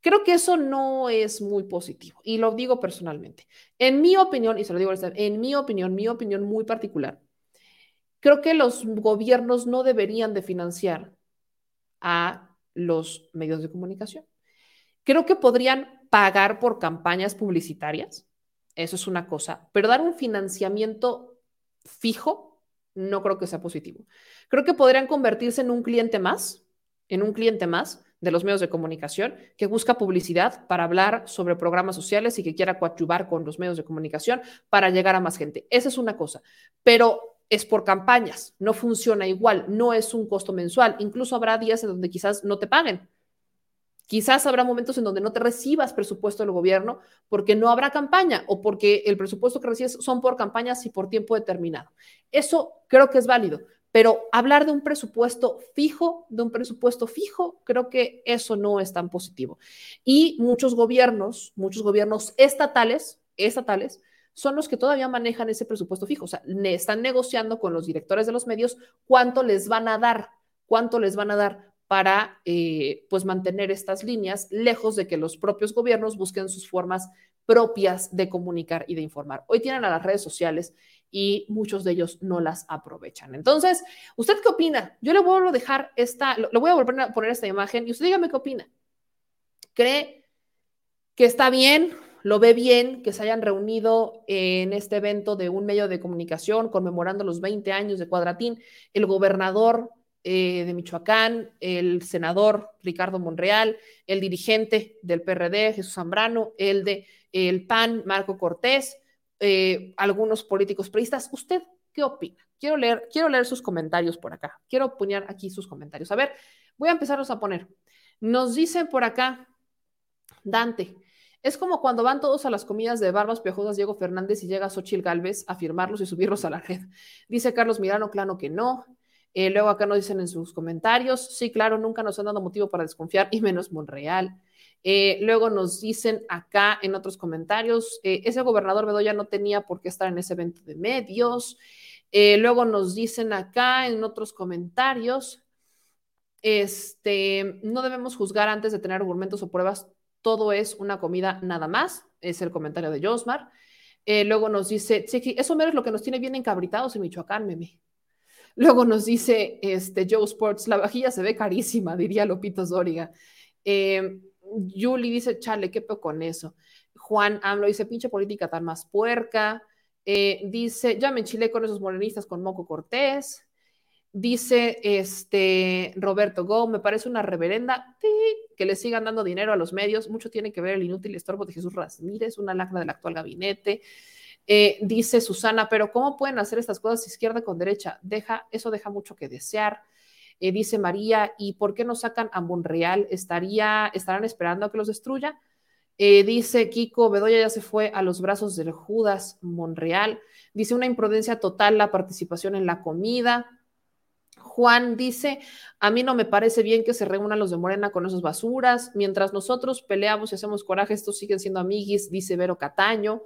Creo que eso no es muy positivo y lo digo personalmente. En mi opinión, y se lo digo en mi opinión, mi opinión muy particular, creo que los gobiernos no deberían de financiar a los medios de comunicación. Creo que podrían pagar por campañas publicitarias, eso es una cosa, pero dar un financiamiento fijo no creo que sea positivo. Creo que podrían convertirse en un cliente más, en un cliente más de los medios de comunicación que busca publicidad para hablar sobre programas sociales y que quiera coadyuvar con los medios de comunicación para llegar a más gente. Esa es una cosa, pero es por campañas, no funciona igual, no es un costo mensual. Incluso habrá días en donde quizás no te paguen. Quizás habrá momentos en donde no te recibas presupuesto del gobierno porque no habrá campaña o porque el presupuesto que recibes son por campañas y por tiempo determinado. Eso creo que es válido, pero hablar de un presupuesto fijo, de un presupuesto fijo, creo que eso no es tan positivo. Y muchos gobiernos, muchos gobiernos estatales, estatales, son los que todavía manejan ese presupuesto fijo. O sea, están negociando con los directores de los medios cuánto les van a dar, cuánto les van a dar para eh, pues mantener estas líneas lejos de que los propios gobiernos busquen sus formas propias de comunicar y de informar. Hoy tienen a las redes sociales y muchos de ellos no las aprovechan. Entonces, ¿usted qué opina? Yo le vuelvo a dejar esta, le voy a volver a poner esta imagen y usted dígame qué opina. ¿Cree que está bien, lo ve bien que se hayan reunido en este evento de un medio de comunicación conmemorando los 20 años de Cuadratín, el gobernador eh, de Michoacán, el senador Ricardo Monreal, el dirigente del PRD, Jesús Zambrano, el de el PAN, Marco Cortés, eh, algunos políticos periodistas. ¿Usted qué opina? Quiero leer, quiero leer sus comentarios por acá. Quiero poner aquí sus comentarios. A ver, voy a empezarlos a poner. Nos dice por acá Dante. Es como cuando van todos a las comidas de Barbas Piojosas Diego Fernández y llega Xochil Galvez a firmarlos y subirlos a la red. Dice Carlos Mirano, claro que no. Eh, luego acá nos dicen en sus comentarios, sí, claro, nunca nos han dado motivo para desconfiar y menos Monreal. Eh, luego nos dicen acá en otros comentarios, eh, ese gobernador Bedoya no tenía por qué estar en ese evento de medios. Eh, luego nos dicen acá en otros comentarios, este, no debemos juzgar antes de tener argumentos o pruebas, todo es una comida nada más, es el comentario de Josmar. luego nos dice, sí, eso mero es lo que nos tiene bien encabritados en Michoacán, meme. Luego nos dice este, Joe Sports, la vajilla se ve carísima, diría Lopito Zóriga. Eh, Julie dice, chale, qué peor con eso. Juan AMLO dice, pinche política tan más puerca. Eh, dice, ya me enchilé con esos morenistas con Moco Cortés. Dice este Roberto Go, me parece una reverenda que le sigan dando dinero a los medios. Mucho tiene que ver el inútil estorbo de Jesús Ramírez, una lacra del actual gabinete. Eh, dice Susana, pero ¿cómo pueden hacer estas cosas izquierda con derecha? Deja, eso deja mucho que desear. Eh, dice María, ¿y por qué no sacan a Monreal? ¿Estaría, ¿Estarán esperando a que los destruya? Eh, dice Kiko, Bedoya ya se fue a los brazos del Judas Monreal. Dice una imprudencia total la participación en la comida. Juan dice, a mí no me parece bien que se reúnan los de Morena con esas basuras. Mientras nosotros peleamos y hacemos coraje, estos siguen siendo amiguis, dice Vero Cataño.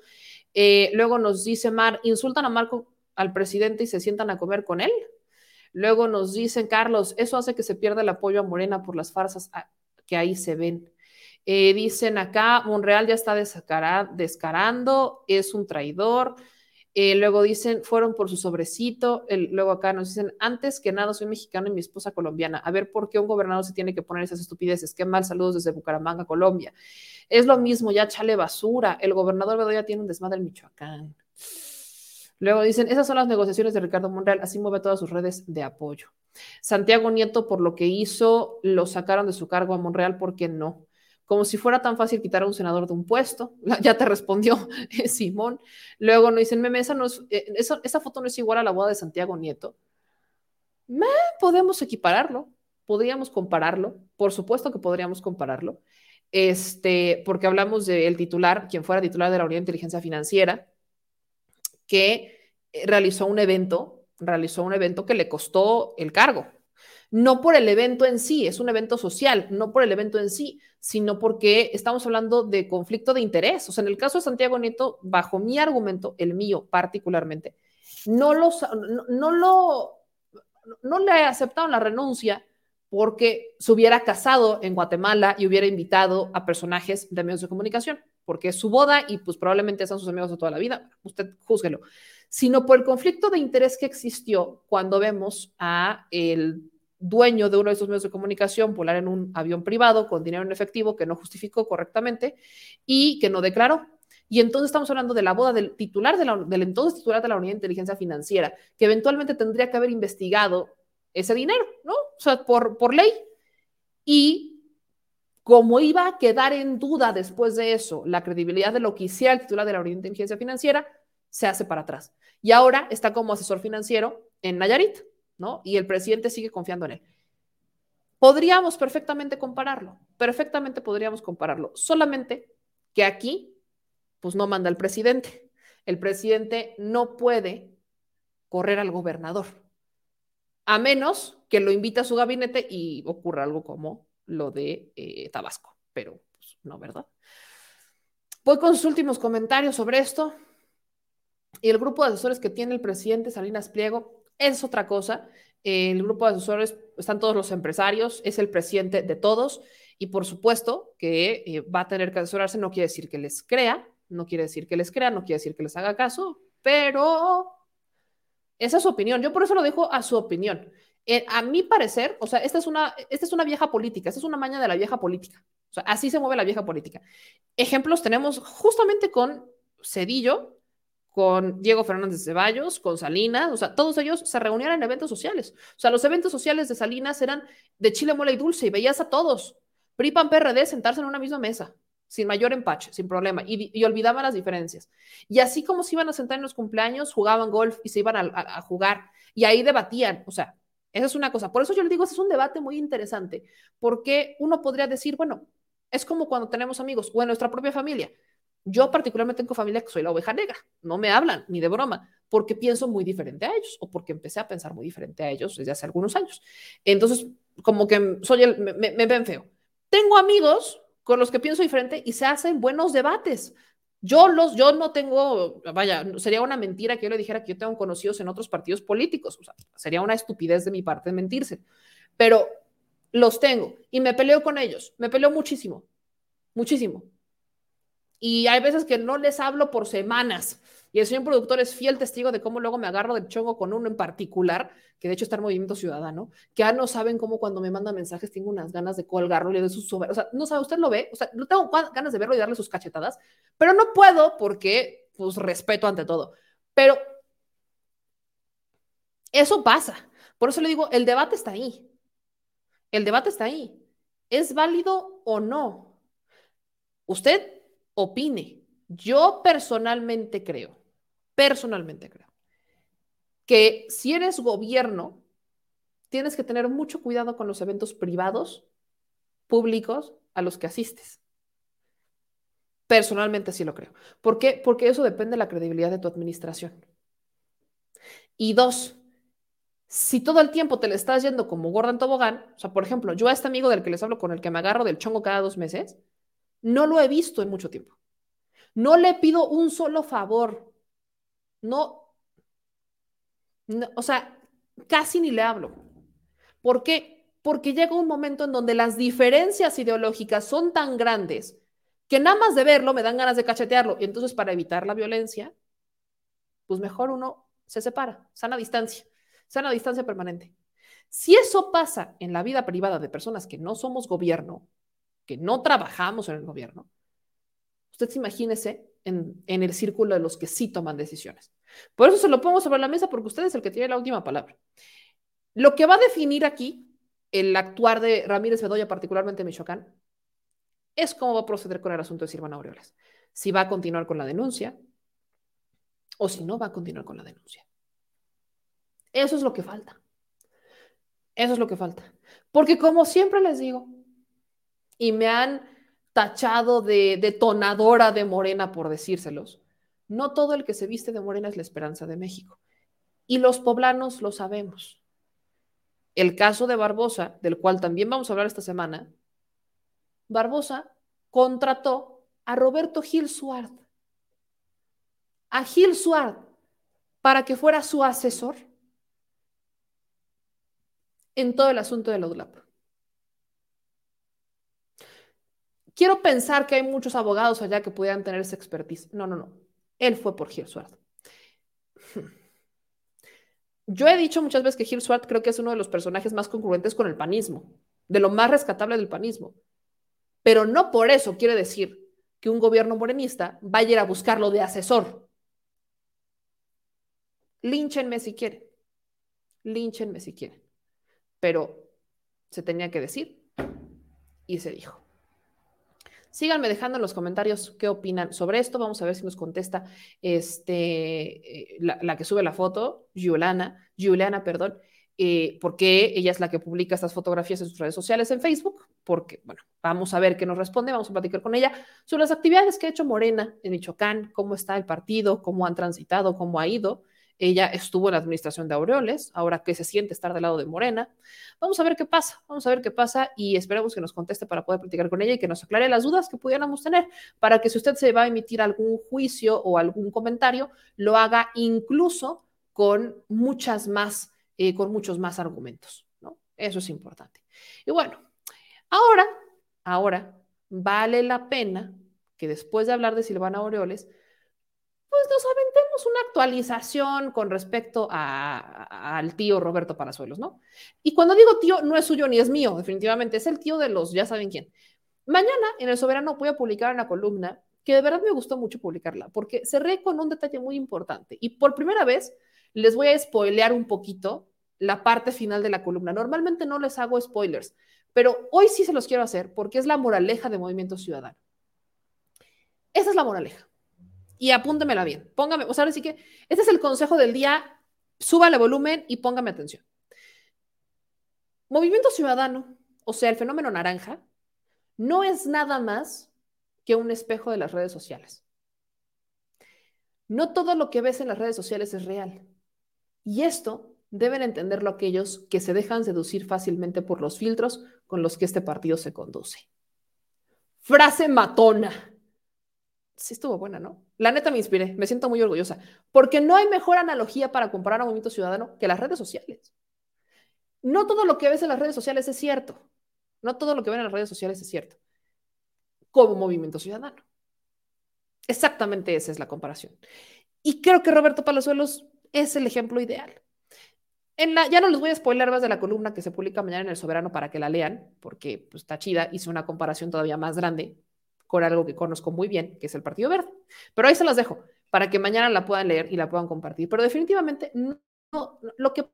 Eh, luego nos dice Mar, insultan a Marco, al presidente y se sientan a comer con él. Luego nos dicen, Carlos, eso hace que se pierda el apoyo a Morena por las farsas que ahí se ven. Eh, dicen acá, Monreal ya está descarando, es un traidor. Eh, luego dicen, fueron por su sobrecito. luego acá nos dicen, antes que nada, soy mexicano y mi esposa colombiana. A ver por qué un gobernador se tiene que poner esas estupideces. Qué mal, saludos desde Bucaramanga, Colombia. Es lo mismo, ya chale basura. El gobernador Bedoya tiene un desmadre en Michoacán. Luego dicen, esas son las negociaciones de Ricardo Monreal, así mueve todas sus redes de apoyo. Santiago Nieto, por lo que hizo, lo sacaron de su cargo a Monreal, ¿por qué no? Como si fuera tan fácil quitar a un senador de un puesto. Ya te respondió Simón. Luego nos dicen, meme, esa, no es, eh, esa, foto no es igual a la boda de Santiago Nieto. podemos equipararlo, podríamos compararlo, por supuesto que podríamos compararlo, este, porque hablamos del titular, quien fuera titular de la Unidad de Inteligencia Financiera, que eh, realizó un evento, realizó un evento que le costó el cargo. No por el evento en sí, es un evento social, no por el evento en sí, sino porque estamos hablando de conflicto de interés. O sea, en el caso de Santiago Nieto, bajo mi argumento, el mío particularmente, no, los, no, lo, no le aceptaron la renuncia porque se hubiera casado en Guatemala y hubiera invitado a personajes de medios de comunicación porque es su boda y pues probablemente sean sus amigos de toda la vida, usted júzguelo, sino por el conflicto de interés que existió cuando vemos a el dueño de uno de esos medios de comunicación volar en un avión privado con dinero en efectivo que no justificó correctamente y que no declaró. Y entonces estamos hablando de la boda del titular de la, del entonces titular de la Unidad de Inteligencia Financiera, que eventualmente tendría que haber investigado ese dinero, ¿no? O sea, por, por ley. Y como iba a quedar en duda después de eso la credibilidad de lo que hiciera el titular de la Unidad de Inteligencia Financiera, se hace para atrás. Y ahora está como asesor financiero en Nayarit, ¿no? Y el presidente sigue confiando en él. Podríamos perfectamente compararlo, perfectamente podríamos compararlo, solamente que aquí, pues no manda el presidente. El presidente no puede correr al gobernador, a menos que lo invite a su gabinete y ocurra algo como lo de eh, Tabasco, pero pues, no, ¿verdad? Voy con sus últimos comentarios sobre esto. Y el grupo de asesores que tiene el presidente Salinas Pliego es otra cosa. El grupo de asesores están todos los empresarios, es el presidente de todos y por supuesto que eh, va a tener que asesorarse, no quiere decir que les crea, no quiere decir que les crea, no quiere decir que les haga caso, pero esa es su opinión. Yo por eso lo dejo a su opinión. Eh, a mi parecer, o sea, esta es, una, esta es una vieja política, esta es una maña de la vieja política. O sea, así se mueve la vieja política. Ejemplos tenemos justamente con Cedillo, con Diego Fernández Ceballos, con Salinas, o sea, todos ellos se reunían en eventos sociales. O sea, los eventos sociales de Salinas eran de chile, mole y dulce y veías a todos, PRI, PAN, PRD, sentarse en una misma mesa, sin mayor empache, sin problema, y, olvidaban las diferencias. Y así como se iban a sentar en los cumpleaños, jugaban golf y se iban a jugar, y ahí debatían, o sea, esa es una cosa. Por eso yo le digo, ese es un debate muy interesante, porque uno podría decir, bueno, es como cuando tenemos amigos o en nuestra propia familia. Yo particularmente tengo familia que soy la oveja negra, no me hablan ni de broma, porque pienso muy diferente a ellos o porque empecé a pensar muy diferente a ellos desde hace algunos años. Entonces, como que soy el, me, me ven feo. Tengo amigos con los que pienso diferente y se hacen buenos debates. Yo, los, yo no tengo, vaya, sería una mentira que yo le dijera que yo tengo conocidos en otros partidos políticos, o sea, sería una estupidez de mi parte mentirse, pero los tengo y me peleo con ellos, me peleo muchísimo, muchísimo. Y hay veces que no les hablo por semanas. Y el señor productor es fiel testigo de cómo luego me agarro del chongo con uno en particular, que de hecho está en Movimiento Ciudadano, que ya no saben cómo cuando me manda mensajes tengo unas ganas de colgarlo y de sus O sea, no sabe, usted lo ve, o sea, no tengo ganas de verlo y darle sus cachetadas, pero no puedo porque, pues, respeto ante todo. Pero eso pasa. Por eso le digo, el debate está ahí. El debate está ahí. ¿Es válido o no? Usted opine. Yo personalmente creo, personalmente creo, que si eres gobierno, tienes que tener mucho cuidado con los eventos privados, públicos, a los que asistes. Personalmente sí lo creo. ¿Por qué? Porque eso depende de la credibilidad de tu administración. Y dos, si todo el tiempo te le estás yendo como gorda en tobogán, o sea, por ejemplo, yo a este amigo del que les hablo, con el que me agarro del chongo cada dos meses, no lo he visto en mucho tiempo. No le pido un solo favor. No, o sea, casi ni le hablo. ¿Por qué? Porque llega un momento en donde las diferencias ideológicas son tan grandes que nada más de verlo me dan ganas de cachetearlo. Y entonces, para evitar la violencia, pues mejor uno se separa, sana distancia, sana distancia permanente. Si eso pasa en la vida privada de personas que no somos gobierno, que no trabajamos en el gobierno, usted se imagínese en, el círculo de los que sí toman decisiones. Por eso se lo pongo sobre la mesa porque usted es el que tiene la última palabra. Lo que va a definir aquí el actuar de Ramírez Bedoya, particularmente en Michoacán, es cómo va a proceder con el asunto de Silvana Aureoles. Si va a continuar con la denuncia o si no va a continuar con la denuncia. Eso es lo que falta. Eso es lo que falta. Porque como siempre les digo, y me han tachado de detonadora de Morena por decírselos, no todo el que se viste de Morena es la esperanza de México. Y los poblanos lo sabemos. El caso de Barbosa, del cual también vamos a hablar esta semana, Barbosa contrató a Roberto Gil Suárez, a Gil Suárez, para que fuera su asesor en todo el asunto de la. Quiero pensar que hay muchos abogados allá que pudieran tener esa expertise. No, no, no. Él fue por Gil Suárez. Yo he dicho muchas veces que Suárez creo que es uno de los personajes más concurrentes con el panismo, de lo más rescatable del panismo. Pero no por eso quiere decir que un gobierno morenista vaya a ir a buscarlo de asesor. Línchenme si quieren. Línchenme si quieren. Pero se tenía que decir y se dijo. Síganme dejando en los comentarios qué opinan sobre esto. Vamos a ver si nos contesta este, eh, la, que sube la foto, Juliana, Juliana, perdón, eh, porque ella es la que publica estas fotografías en sus redes sociales en Facebook, porque, bueno, vamos a ver qué nos responde, vamos a platicar con ella sobre las actividades que ha hecho Morena en Michoacán, cómo está el partido, cómo han transitado, cómo ha ido. Ella estuvo en la administración de Aureoles, ahora que se siente estar del lado de Morena. Vamos a ver qué pasa, vamos a ver qué pasa y esperemos que nos conteste para poder platicar con ella y que nos aclare las dudas que pudiéramos tener, para que si usted se va a emitir algún juicio o algún comentario, lo haga incluso con muchas más eh, con muchos más argumentos, ¿no? Eso es importante. Y bueno, ahora, ahora, vale la pena que después de hablar de Silvana Aureoles, pues nos aventemos una actualización con respecto al tío Roberto Palazuelos, ¿no? Y cuando digo tío, no es suyo ni es mío, definitivamente, es el tío de los, ya saben quién. Mañana en El Soberano voy a publicar una columna que de verdad me gustó mucho publicarla, porque cerré con un detalle muy importante. Y por primera vez les voy a spoilear un poquito la parte final de la columna. Normalmente no les hago spoilers, pero hoy sí se los quiero hacer porque es la moraleja de Movimiento Ciudadano. Esa es la moraleja. Y apúntemela bien. Póngame, o sea, ahora sí que este es el consejo del día. Súbale volumen y póngame atención. Movimiento Ciudadano, o sea, el fenómeno naranja, no es nada más que un espejo de las redes sociales. No todo lo que ves en las redes sociales es real. Y esto deben entenderlo aquellos que se dejan seducir fácilmente por los filtros con los que este partido se conduce. Frase matona. Sí estuvo buena, ¿no? La neta me inspiré, me siento muy orgullosa, porque no hay mejor analogía para comparar a Movimiento Ciudadano que las redes sociales. No todo lo que ves en las redes sociales es cierto. No todo lo que ven en las redes sociales es cierto. Como Movimiento Ciudadano. Exactamente esa es la comparación. Y creo que Roberto Palazuelos es el ejemplo ideal ya no les voy a spoiler más de la columna que se publica mañana en El Soberano para que la lean, porque pues, está chida. Hice una comparación todavía más grande con algo que conozco muy bien, que es el Partido Verde. Pero ahí se las dejo para que mañana la puedan leer y la puedan compartir. Pero definitivamente no, lo que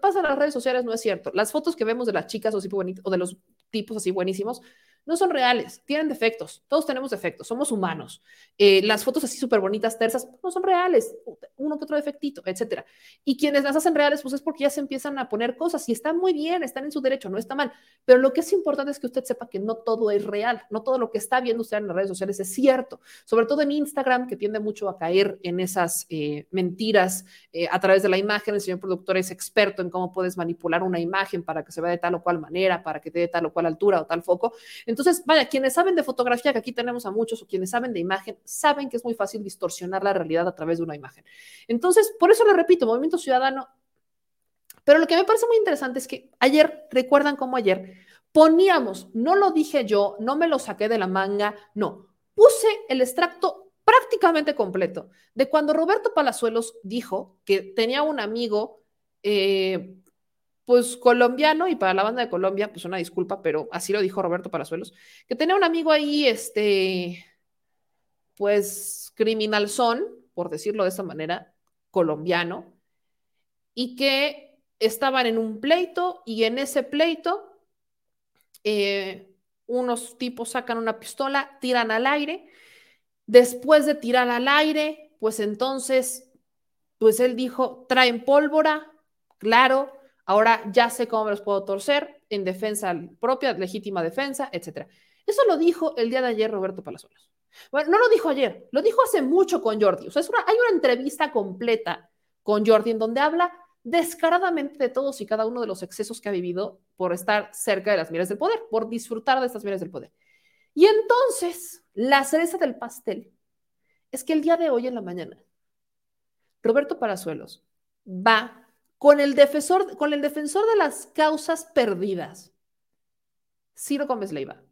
pasa en las redes sociales no es cierto. Las fotos que vemos de las chicas o, de los tipos así buenísimos no son reales, tienen defectos, todos tenemos defectos, somos humanos. Eh, las fotos así súper bonitas, tersas, no son reales, uno que otro defectito, etcétera. Y quienes las hacen reales, pues es porque ya se empiezan a poner cosas y están muy bien, están en su derecho, no está mal. Pero lo que es importante es que usted sepa que no todo es real, no todo lo que está viendo usted en las redes sociales es cierto, sobre todo en Instagram, que tiende mucho a caer en esas eh, mentiras eh, a través de la imagen. El señor productor es experto en cómo puedes manipular una imagen para que se vea de tal o cual manera, para que te dé tal o cual altura o tal foco. Vaya, quienes saben de fotografía, que aquí tenemos a muchos, o quienes saben de imagen, saben que es muy fácil distorsionar la realidad a través de una imagen. Entonces, por eso le repito, Movimiento Ciudadano. Pero lo que me parece muy interesante es que ayer, recuerdan cómo ayer poníamos, no lo dije yo, no me lo saqué de la manga, no, puse el extracto prácticamente completo de cuando Roberto Palazuelos dijo que tenía un amigo eh, pues colombiano, y para la banda de Colombia, pues una disculpa, pero así lo dijo Roberto Palazuelos, que tenía un amigo ahí, este, pues criminal son, por decirlo de esa manera, colombiano, y que estaban en un pleito y en ese pleito eh, unos tipos sacan una pistola, tiran al aire, después de tirar al aire, pues entonces, pues él dijo, traen pólvora, claro, Ahora ya sé cómo me los puedo torcer en defensa propia, legítima defensa, etc. Eso lo dijo el día de ayer Roberto Palazuelos. Bueno, no lo dijo ayer, lo dijo hace mucho con Jordi. O sea, hay una entrevista completa con Jordi en donde habla descaradamente de todos y cada uno de los excesos que ha vivido por estar cerca de las miras del poder, por disfrutar de estas miras del poder. Y entonces, la cereza del pastel es que el día de hoy en la mañana, Roberto Palazuelos va con el defensor, con el defensor de las causas perdidas, Ciro Gómez Leiva,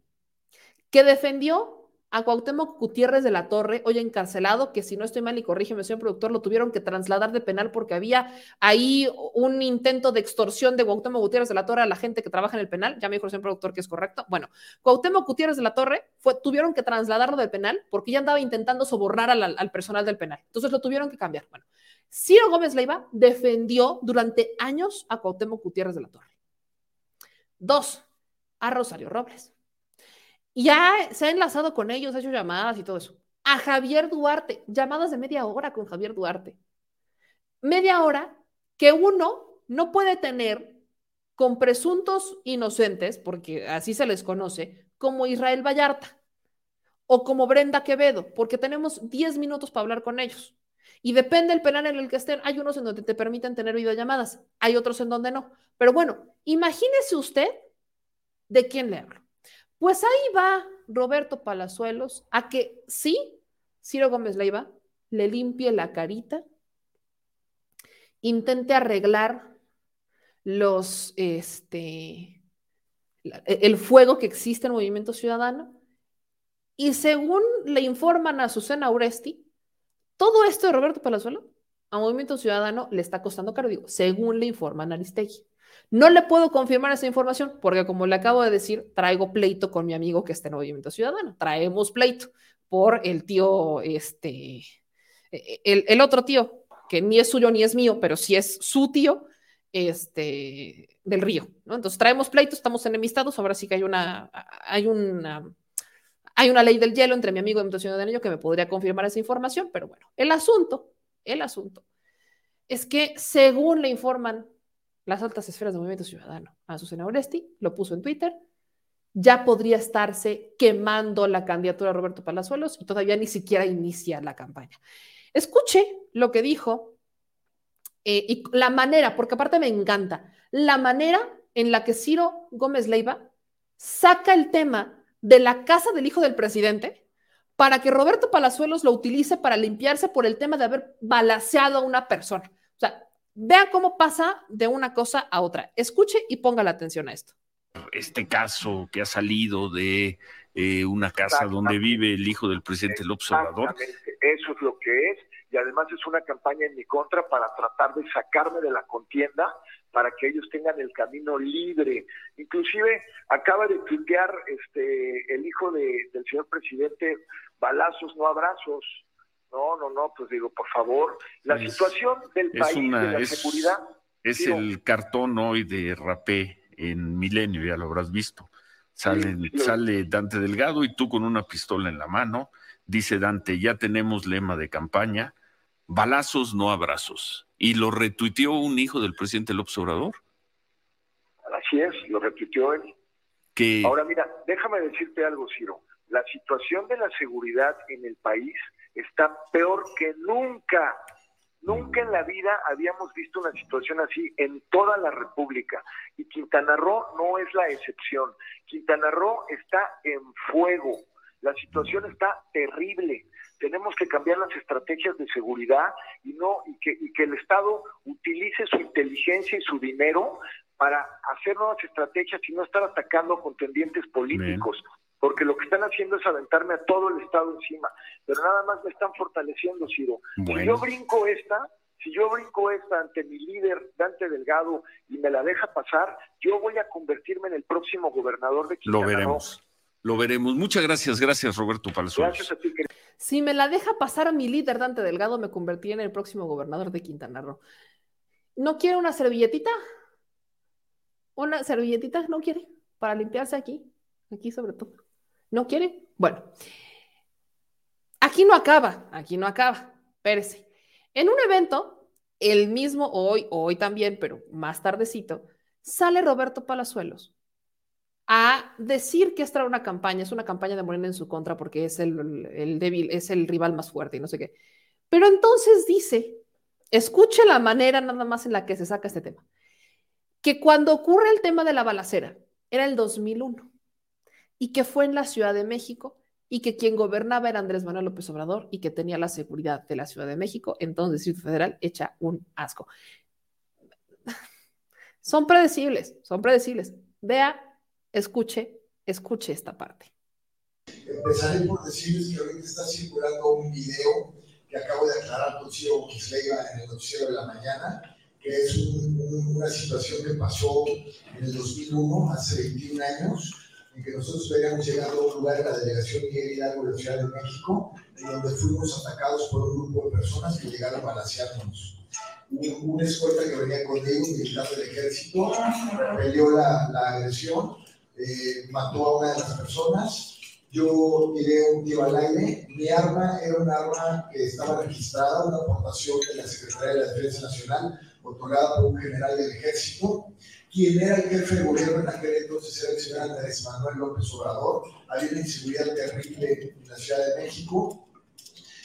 que defendió a Cuauhtémoc Gutiérrez de la Torre, hoy encarcelado, que si no estoy mal y corrígeme, señor productor, lo tuvieron que trasladar de penal porque había ahí un intento de extorsión de Cuauhtémoc Gutiérrez de la Torre a la gente que trabaja en el penal. Ya me dijo el señor productor que es correcto. Bueno, Cuauhtémoc Gutiérrez de la Torre fue, tuvieron que trasladarlo del penal porque ya andaba intentando sobornar al, al personal del penal. Entonces lo tuvieron que cambiar. Bueno, Ciro Gómez Leiva defendió durante años a Cuauhtémoc Gutiérrez de la Torre. Dos, a Rosario Robles. Ya se ha enlazado con ellos, ha hecho llamadas y todo eso. A Javier Duarte, llamadas de media hora con Javier Duarte. Media hora que uno no puede tener con presuntos inocentes, porque así se les conoce, como Israel Vallarta o como Brenda Quevedo, porque tenemos 10 minutos para hablar con ellos. Y depende del penal en el que estén. Hay unos en donde te permiten tener videollamadas, hay otros en donde no. Pero bueno, imagínese usted de quién le hablo. Pues ahí va Roberto Palazuelos a que sí, Ciro Gómez Leiva le limpie la carita, intente arreglar los, este, el fuego que existe en Movimiento Ciudadano. Y según le informan a Susana Uresti, todo esto de Roberto Palazuelo a Movimiento Ciudadano le está costando caro, digo, según le informan Aristegui. No le puedo confirmar esa información porque, como le acabo de decir, traigo pleito con mi amigo que está en Movimiento Ciudadano. Traemos pleito por el tío, este, e, e, el, otro tío, que ni es suyo ni es mío, pero sí es su tío, este, del río. Entonces traemos pleito, estamos enemistados. Ahora sí que hay una, hay una hay una ley del hielo entre mi amigo de Mutación de Niño que me podría confirmar esa información, pero bueno, el asunto, el asunto es que según le informan las altas esferas del movimiento ciudadano a Susana Oresti, lo puso en Twitter, ya podría estarse quemando la candidatura de Roberto Palazuelos y todavía ni siquiera inicia la campaña. Escuche lo que dijo eh, y la manera, porque aparte me encanta, la manera en la que Ciro Gómez Leiva saca el tema de la casa del hijo del presidente para que Roberto Palazuelos lo utilice para limpiarse por el tema de haber balaseado a una persona. O sea, vea cómo pasa de una cosa a otra. Escuche y ponga la atención a esto. Este caso que ha salido de eh, una casa donde vive el hijo del presidente López Obrador. Eso es lo que es y además es una campaña en mi contra para tratar de sacarme de la contienda para que ellos tengan el camino libre. Inclusive acaba de tuitear este el hijo de, del señor presidente, balazos, no abrazos. No, no, no, pues digo, por favor, la situación del país, de la seguridad. Es el cartón hoy de Rapé en Milenio, ya lo habrás visto. Sale, sale Dante Delgado y tú con una pistola en la mano. Dice Dante, ya tenemos lema de campaña, balazos, no abrazos. Y lo retuiteó un hijo del presidente López Obrador. Así es, lo retuiteó él. Que... Ahora mira, déjame decirte algo, Ciro. La situación de la seguridad en el país está peor que nunca. Nunca en la vida habíamos visto una situación así en toda la República y Quintana Roo no es la excepción. Quintana Roo está en fuego, la situación está terrible. Tenemos que cambiar las estrategias de seguridad y no y que, y que el Estado utilice su inteligencia y su dinero para hacer nuevas estrategias y no estar atacando a contendientes políticos porque lo que están haciendo es aventarme a todo el Estado encima, pero nada más me están fortaleciendo, Ciro. Si yo brinco esta, si yo brinco esta ante mi líder, Dante Delgado, y me la deja pasar, yo voy a convertirme en el próximo gobernador de Quintana Lo veremos. Lo veremos. Muchas gracias, gracias Roberto Palazuelos. Gracias a ti, querido. Si me la deja pasar a mi líder, Dante Delgado, me convertiré en el próximo gobernador de Quintana Roo. ¿No quiere una servilletita? ¿Una servilletita? ¿No quiere? Para limpiarse aquí. Aquí sobre todo. ¿No quiere? Bueno, aquí no acaba, aquí no acaba, espérese. En un evento, el mismo hoy, hoy también, pero más tardecito, sale Roberto Palazuelos a decir que esta era una campaña, es una campaña de Morena en su contra porque es el, el débil, es el rival más fuerte y no sé qué. Pero entonces dice, escuche la manera nada más en la que se saca este tema, que cuando ocurre el tema de la balacera, era el 2001 y que fue en la Ciudad de México y que quien gobernaba era Andrés Manuel López Obrador y que tenía la seguridad de la Ciudad de México, entonces Distrito Federal echa un asco. Son predecibles, son predecibles. Vea, escuche, escuche esta parte. Empezaré por decirles que ahorita está circulando un video que acabo de aclarar con Ciro Kisleiva en el noticiero de la mañana, que es un, un, una situación que pasó en el 2001, hace 21 años, en que nosotros habíamos llegado a un lugar de la delegación Miguel Hidalgo de la Ciudad de México, en donde fuimos atacados por un grupo de personas que llegaron a balancearnos. Hubo una escuela que venía conmigo, un militar del ejército, peleó la, la agresión, eh, mató a una de las personas, yo tiré un tiro al aire, mi arma era un arma que estaba registrada, una aportación de la Secretaría de la Defensa Nacional, otorgada por un general del ejército, quien era el jefe de gobierno en aquel entonces era el señor Andrés Manuel López Obrador. Había una inseguridad terrible en la Ciudad de México.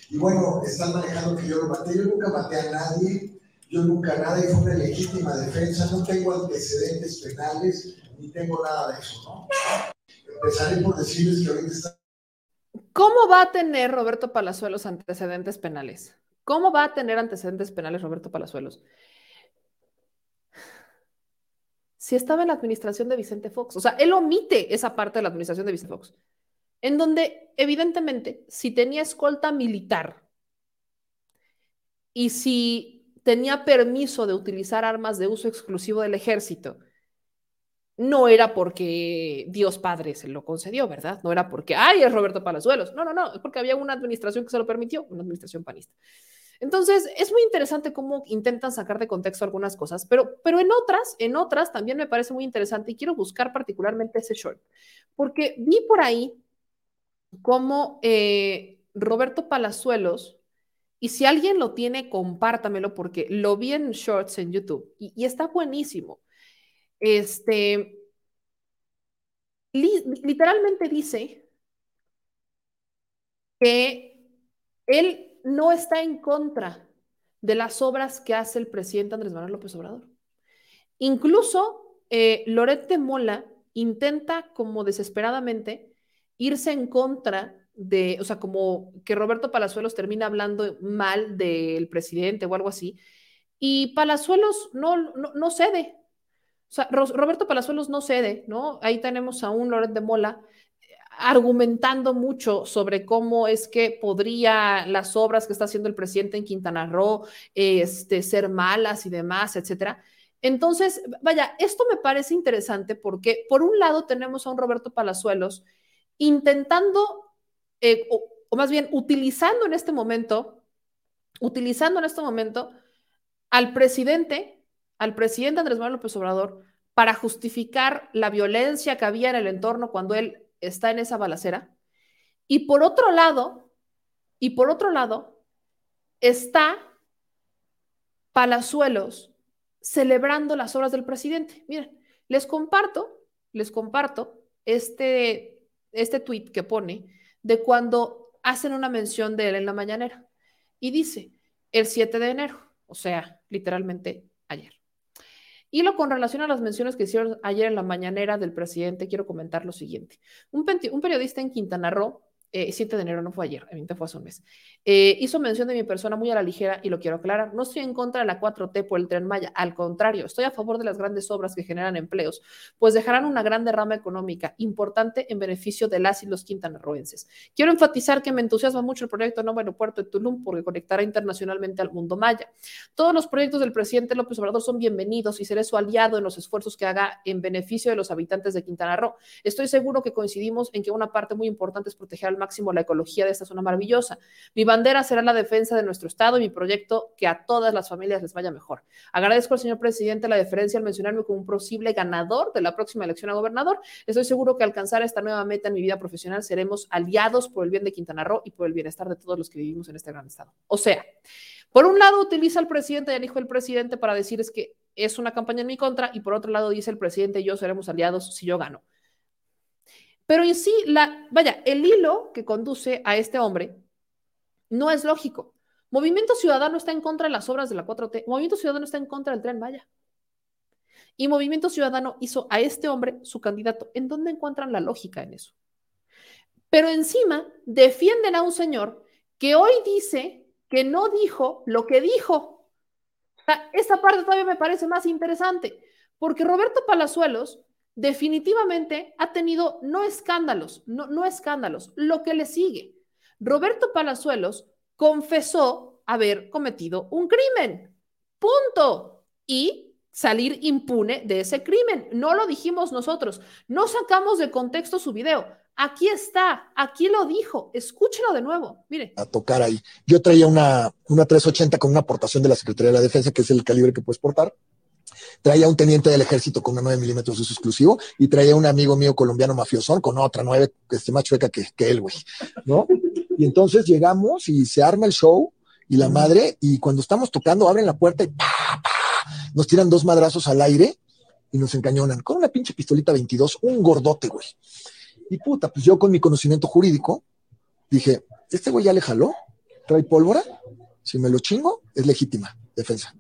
Y bueno, están manejando que yo lo maté. Yo nunca maté a nadie, yo nunca nada, y fue una legítima defensa. No tengo antecedentes penales, ni tengo nada de eso, ¿no? Empezaré por decirles que ahorita está. ¿Cómo va a tener Roberto Palazuelos antecedentes penales? ¿Cómo va a tener antecedentes penales Roberto Palazuelos? si estaba en la administración de Vicente Fox. O sea, él omite esa parte de la administración de Vicente Fox, en donde evidentemente si tenía escolta militar y si tenía permiso de utilizar armas de uso exclusivo del ejército, no era porque Dios Padre se lo concedió, ¿verdad? No era porque, ay, es Roberto Palazuelos. No, no, no, es porque había una administración que se lo permitió, una administración panista. Entonces, es muy interesante cómo intentan sacar de contexto algunas cosas, pero, pero en otras, en otras también me parece muy interesante y quiero buscar particularmente ese short, porque vi por ahí cómo eh, Roberto Palazuelos, y si alguien lo tiene, compártamelo porque lo vi en shorts en YouTube y, y está buenísimo. Este, li, literalmente dice que él no está en contra de las obras que hace el presidente Andrés Manuel López Obrador. Incluso eh, Mola intenta como desesperadamente irse en contra de, o sea, como que Roberto Palazuelos termina hablando mal del presidente o algo así, y Palazuelos no, no cede. O sea, Roberto Palazuelos no cede, ¿no? Ahí tenemos a un Loret de Mola argumentando mucho sobre cómo es que podría las obras que está haciendo el presidente en Quintana Roo este, ser malas y demás, etcétera. Entonces, vaya, esto me parece interesante porque por un lado tenemos a un Roberto Palazuelos intentando, eh, o, o más bien utilizando en este momento, utilizando en este momento al presidente, al presidente Andrés Manuel López Obrador, para justificar la violencia que había en el entorno cuando él está en esa balacera. Y por otro lado, y por otro lado, está Palazuelos celebrando las obras del presidente. Miren, les comparto, les comparto este, este tweet que pone de cuando hacen una mención de él en la mañanera. Y dice, el 7 de enero, o sea, literalmente ayer. Y lo con relación a las menciones que hicieron ayer en la mañanera del presidente, quiero comentar lo siguiente. Un, un periodista en Quintana Roo eh, 7 de enero, no fue ayer, a fue hace un mes, eh, hizo mención de mi persona muy a la ligera y lo quiero aclarar. No estoy en contra de la 4T por el tren Maya, al contrario, estoy a favor de las grandes obras que generan empleos, pues dejarán una gran derrama económica importante en beneficio de las y los quintanarroenses. Quiero enfatizar que me entusiasma mucho el proyecto Nuevo Aeropuerto de Tulum porque conectará internacionalmente al mundo maya. Todos los proyectos del presidente López Obrador son bienvenidos y seré su aliado en los esfuerzos que haga en beneficio de los habitantes de Quintana Roo. Estoy seguro que coincidimos en que una parte muy importante es proteger al máximo la ecología de esta zona maravillosa. Mi bandera será la defensa de nuestro Estado y mi proyecto que a todas las familias les vaya mejor. Agradezco al señor presidente la deferencia al mencionarme como un posible ganador de la próxima elección a gobernador. Estoy seguro que al alcanzar esta nueva meta en mi vida profesional seremos aliados por el bien de Quintana Roo y por el bienestar de todos los que vivimos en este gran estado. O sea, por un lado utiliza al presidente y al hijo del presidente para decir es que es una campaña en mi contra y por otro lado dice el presidente y yo seremos aliados si yo gano. Pero en sí, la, vaya, el hilo que conduce a este hombre no es lógico. Movimiento Ciudadano está en contra de las obras de la 4T. Movimiento Ciudadano está en contra del tren Maya. Y Movimiento Ciudadano hizo a este hombre su candidato. ¿En dónde encuentran la lógica en eso? Pero encima defienden a un señor que hoy dice que no dijo lo que dijo. esta parte todavía me parece más interesante, porque Roberto Palazuelos definitivamente ha tenido no escándalos, no, no escándalos, lo que le sigue. Roberto Palazuelos confesó haber cometido un crimen. Punto. Y salir impune de ese crimen. No lo dijimos nosotros. No sacamos de contexto su video. Aquí está, aquí lo dijo. Escúchelo de nuevo. Mire. A tocar ahí. Yo traía una, una 380 con una aportación de la Secretaría de la Defensa, que es el calibre que puedes portar traía un teniente del ejército con una 9 milímetros de uso exclusivo y traía un amigo mío colombiano mafiosón con otra 9, que esté más chueca que, que él, güey, ¿no? Y entonces llegamos y se arma el show y la madre, y cuando estamos tocando, abren la puerta y ¡pa, pa! nos tiran dos madrazos al aire y nos encañonan con una pinche pistolita 22, un gordote, güey. Y puta, pues yo con mi conocimiento jurídico dije, este güey ya le jaló, trae pólvora, si me lo chingo, es legítima defensa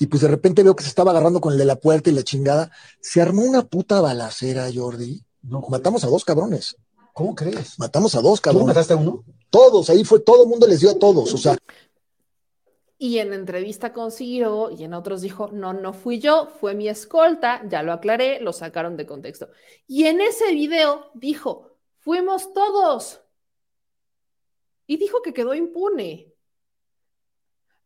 y pues de repente veo que se estaba agarrando con el de la puerta y la chingada. Se armó una puta balacera, Jordi. No, Matamos a dos cabrones. ¿Cómo crees? Matamos a dos cabrones. ¿Tú mataste a uno? Todos, ahí fue, todo el mundo les dio a todos, o sea. Y en entrevista consiguió y en otros dijo, no, no fui yo, fue mi escolta, ya lo aclaré, lo sacaron de contexto. Y en ese video dijo, fuimos todos. Y dijo que quedó impune.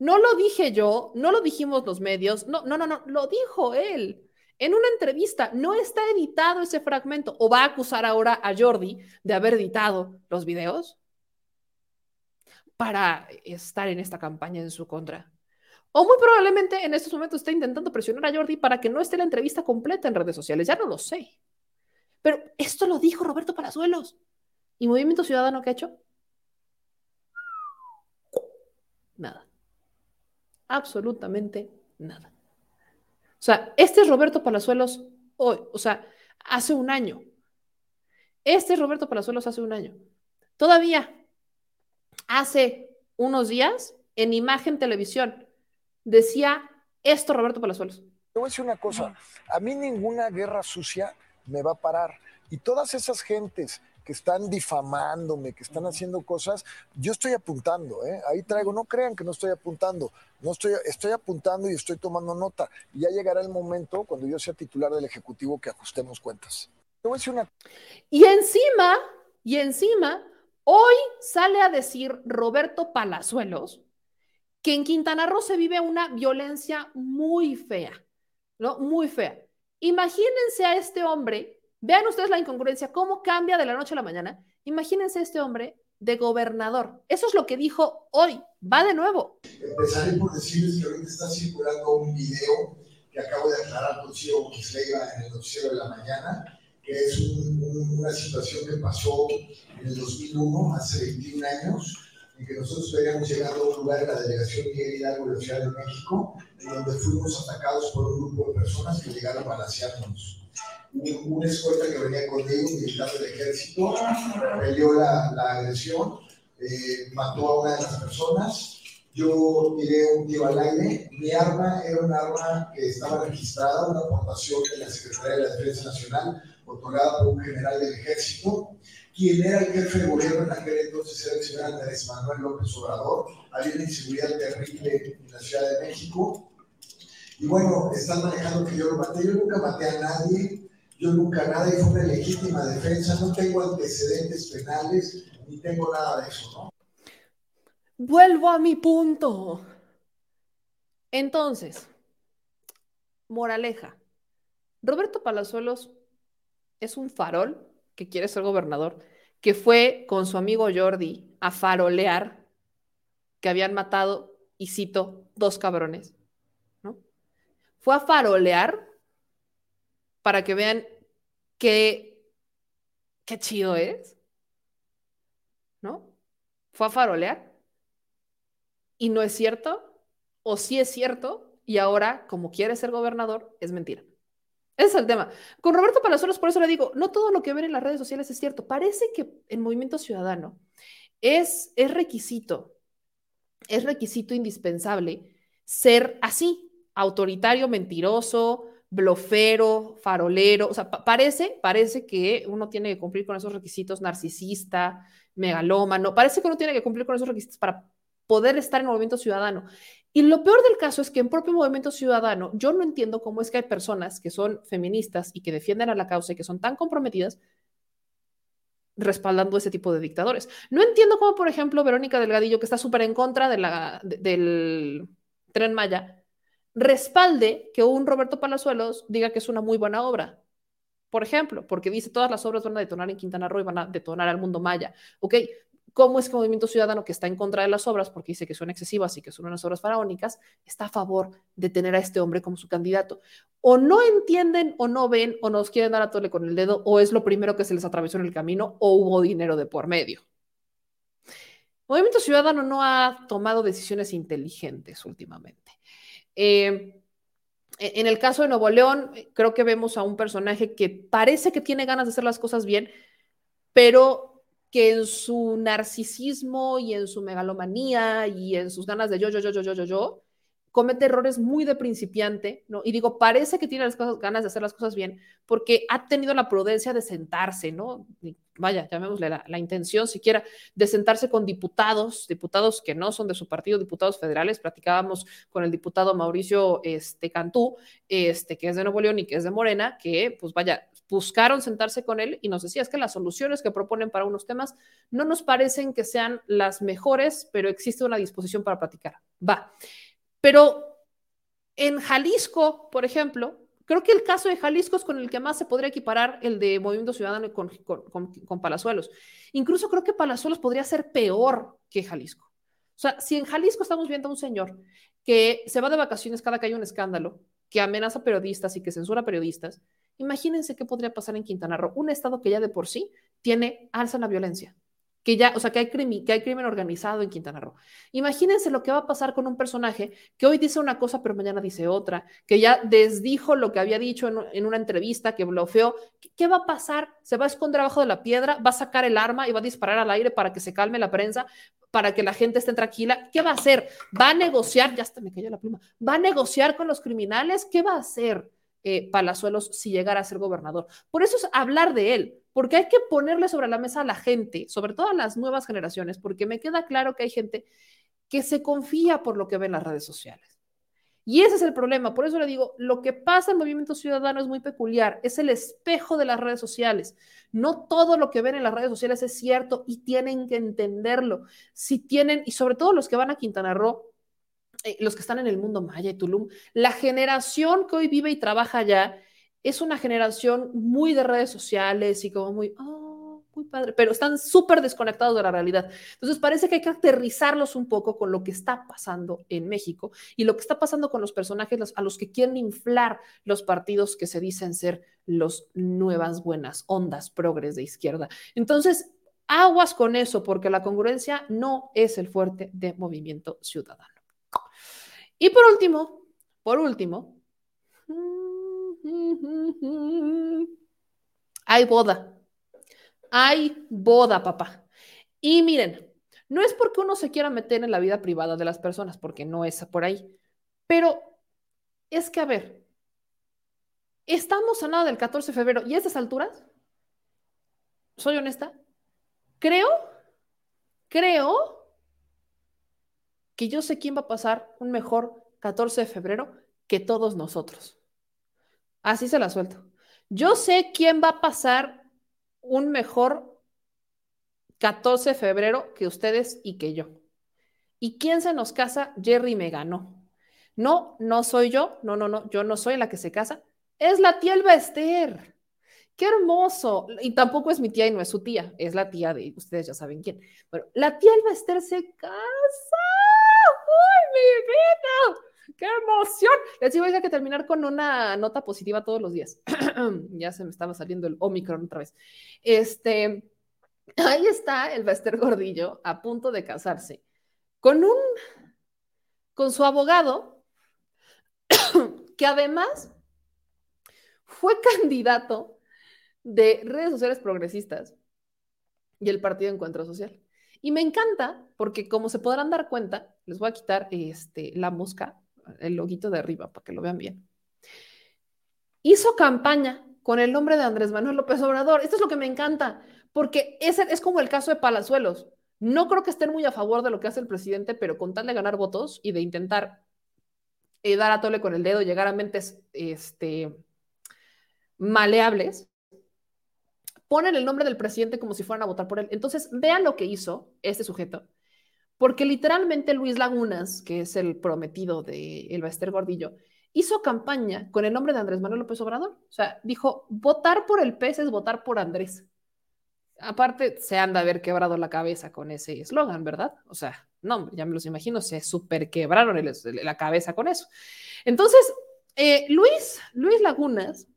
No lo dije yo, no lo dijimos los medios, no, no, no, no, lo dijo él. En una entrevista, no está editado ese fragmento. ¿O va a acusar ahora a Jordi de haber editado los videos? Para estar en esta campaña en su contra. O muy probablemente en estos momentos está intentando presionar a Jordi para que no esté la entrevista completa en redes sociales. Ya no lo sé. Pero esto lo dijo Roberto Palazuelos. ¿Y Movimiento Ciudadano qué ha hecho? Nada absolutamente nada. O sea, este es Roberto Palazuelos hoy, o sea, hace un año. Este es Roberto Palazuelos hace un año. Todavía hace unos días, en Imagen Televisión, decía esto Roberto Palazuelos. Te voy a decir una cosa, a mí ninguna guerra sucia me va a parar. Y todas esas gentes que están difamándome, que están haciendo cosas, yo estoy apuntando, ¿eh? ahí traigo, no crean que no estoy apuntando, no estoy, estoy apuntando y estoy tomando nota. Ya llegará el momento, cuando yo sea titular del Ejecutivo, que ajustemos cuentas. Y encima, y encima, hoy sale a decir Roberto Palazuelos que en Quintana Roo se vive una violencia muy fea, ¿no? Muy fea. Imagínense a este hombre Vean ustedes la incongruencia, cómo cambia de la noche a la mañana. Imagínense este hombre de gobernador. Eso es lo que dijo hoy. Va de nuevo. Empezaré por decirles que ahorita está circulando un video que acabo de aclarar consigo que se iba en el noticiero de la mañana, que es una situación que pasó en el 2001, hace 21 años, en que nosotros veníamos llegando a un lugar en la delegación Miguel Hidalgo de la Ciudad de México, en donde fuimos atacados por un grupo de personas que llegaron a balancearnos. Una escolta que venía conmigo, un militar del ejército, peleó la, la agresión, eh, mató a una de las personas, yo tiré un tiro al aire, mi arma era un arma que estaba registrada, una aportación de la Secretaría de la Defensa Nacional, otorgada por un general del ejército, quien era el jefe de gobierno en aquel entonces era el señor Andrés Manuel López Obrador, había una inseguridad terrible en la Ciudad de México, y bueno, están manejando que yo lo maté, yo nunca maté a nadie, yo nunca nada, y fue una legítima defensa, no tengo antecedentes penales, ni tengo nada de eso, ¿no? Vuelvo a mi punto. Entonces, moraleja. Roberto Palazuelos es un farol que quiere ser gobernador, que fue con su amigo Jordi a farolear que habían matado, y cito, dos cabrones. Fue a farolear para que vean qué, qué chido es, ¿no? Fue a farolear y no es cierto, o sí es cierto, y ahora, como quiere ser gobernador, es mentira. Ese es el tema. Con Roberto Palazuelos, por eso le digo, no todo lo que ven en las redes sociales es cierto. Parece que el movimiento ciudadano es, es requisito, es requisito indispensable ser así, autoritario, mentiroso, blofero, farolero. O sea, parece, parece que uno tiene que cumplir con esos requisitos, narcisista, megalómano. Parece que uno tiene que cumplir con esos requisitos para poder estar en movimiento ciudadano. Y lo peor del caso es que en propio movimiento ciudadano, yo no entiendo cómo es que hay personas que son feministas y que defienden a la causa y que son tan comprometidas respaldando ese tipo de dictadores. No entiendo cómo, por ejemplo, Verónica Delgadillo, que está súper en contra del tren Maya, respalde que un Roberto Palazuelos diga que es una muy buena obra. Por ejemplo, porque dice todas las obras van a detonar en Quintana Roo y van a detonar al mundo maya. Ok, cómo es que Movimiento Ciudadano, que está en contra de las obras, porque dice que son excesivas y que son unas obras faraónicas, está a favor de tener a este hombre como su candidato. O no entienden, o no ven, o nos quieren dar a tole con el dedo, o es lo primero que se les atravesó en el camino, o hubo dinero de por medio. Movimiento Ciudadano no ha tomado decisiones inteligentes últimamente. Eh, en el caso de Nuevo León, creo que vemos a un personaje que parece que tiene ganas de hacer las cosas bien, pero que en su narcisismo y en su megalomanía y en sus ganas de yo, yo, yo, yo, yo, yo, yo, comete errores muy de principiante, ¿no? Y digo, parece que tiene las cosas, ganas de hacer las cosas bien porque ha tenido la prudencia de sentarse, ¿no? Vaya, llamémosle la, la, intención siquiera de sentarse con diputados, diputados que no son de su partido, diputados federales. Platicábamos con el diputado Mauricio este, Cantú, este, que es de Nuevo León y que es de Morena, que, pues vaya, buscaron sentarse con él y nos decía, es que las soluciones que proponen para unos temas no nos parecen que sean las mejores, pero existe una disposición para platicar. Va. Pero en Jalisco, por ejemplo, creo que el caso de Jalisco es con el que más se podría equiparar el de Movimiento Ciudadano con, con, Palazuelos. Incluso creo que Palazuelos podría ser peor que Jalisco. O sea, si en Jalisco estamos viendo a un señor que se va de vacaciones cada que hay un escándalo, que amenaza periodistas y que censura periodistas, Imagínense qué podría pasar en Quintana Roo, un estado que ya de por sí tiene alza en la violencia, que ya, o sea, que hay, crimen, que hay crimen organizado en Quintana Roo. Imagínense lo que va a pasar con un personaje que hoy dice una cosa pero mañana dice otra, que ya desdijo lo que había dicho en, una entrevista, que bloqueó. ¿Qué, ¿Qué, va a pasar? ¿Se va a esconder abajo de la piedra? ¿Va a sacar el arma y va a disparar al aire para que se calme la prensa? para que la gente esté tranquila. ¿Qué va a hacer? ¿Va a negociar? Ya hasta me cayó la pluma. ¿Va a negociar con los criminales? ¿Qué va a hacer? eh, Palazuelos si llegara a ser gobernador. Por eso es hablar de él, porque hay que ponerle sobre la mesa a la gente, sobre todo a las nuevas generaciones, porque me queda claro que hay gente que se confía por lo que ve en las redes sociales. Y ese es el problema. Por eso le digo, lo que pasa en Movimiento Ciudadano es muy peculiar. Es el espejo de las redes sociales. No todo lo que ven en las redes sociales es cierto y tienen que entenderlo. Si tienen, y sobre todo los que van a Quintana Roo, eh, los que están en el mundo maya y Tulum, la generación que hoy vive y trabaja allá es una generación muy de redes sociales y como muy, oh, muy padre, pero están súper desconectados de la realidad. Entonces parece que hay que aterrizarlos un poco con lo que está pasando en México y lo que está pasando con los personajes a los que quieren inflar los partidos que se dicen ser los nuevas buenas ondas progres de izquierda. Entonces, aguas con eso, porque la congruencia no es el fuerte de movimiento ciudadano. Y por último, por último, hay boda. Hay boda, papá. Y miren, no es porque uno se quiera meter en la vida privada de las personas, porque no es por ahí, pero es que, a ver, estamos a nada del 14 de febrero y a estas alturas, soy honesta, creo, creo que yo sé quién va a pasar un mejor 14 de febrero que todos nosotros. Así se la suelto. Yo sé quién va a pasar un mejor 14 de febrero que ustedes y que yo. ¿Y quién se nos casa? Jerry me ganó. No, no soy yo. No, no, no. Yo no soy la que se casa. Es la tía Elba Esther. Qué hermoso. Y tampoco es mi tía y no es su tía. Es la tía de ustedes ya saben quién. Pero la tía Elba Esther se casa. ¡Uy, mi vida! ¡Qué emoción! Les digo, hay que terminar con una nota positiva todos los días. ya se me estaba saliendo el Omicron otra vez. Este, ahí está el Bester Gordillo a punto de casarse con un, con su abogado, que además fue candidato de redes sociales progresistas y el Partido Encuentro Social. Y me encanta porque, como se podrán dar cuenta, les voy a quitar este, la mosca el loguito de arriba para que lo vean bien. Hizo campaña con el nombre de Andrés Manuel López Obrador. Esto es lo que me encanta, porque ese es como el caso de Palazuelos. No creo que estén muy a favor de lo que hace el presidente, pero con tal de ganar votos y de intentar eh, dar a tole con el dedo, llegar a mentes este, maleables, ponen el nombre del presidente como si fueran a votar por él. Entonces, vean lo que hizo este sujeto porque literalmente Luis Lagunas, que es el prometido de El Bester Gordillo, hizo campaña con el nombre de Andrés Manuel López Obrador. O sea, dijo, votar por el pez es votar por Andrés. Aparte, se anda a haber quebrado la cabeza con ese eslogan, ¿verdad? O sea, no, ya me los imagino, se super quebraron la cabeza con eso. Entonces, eh, Luis, Luis Lagunas,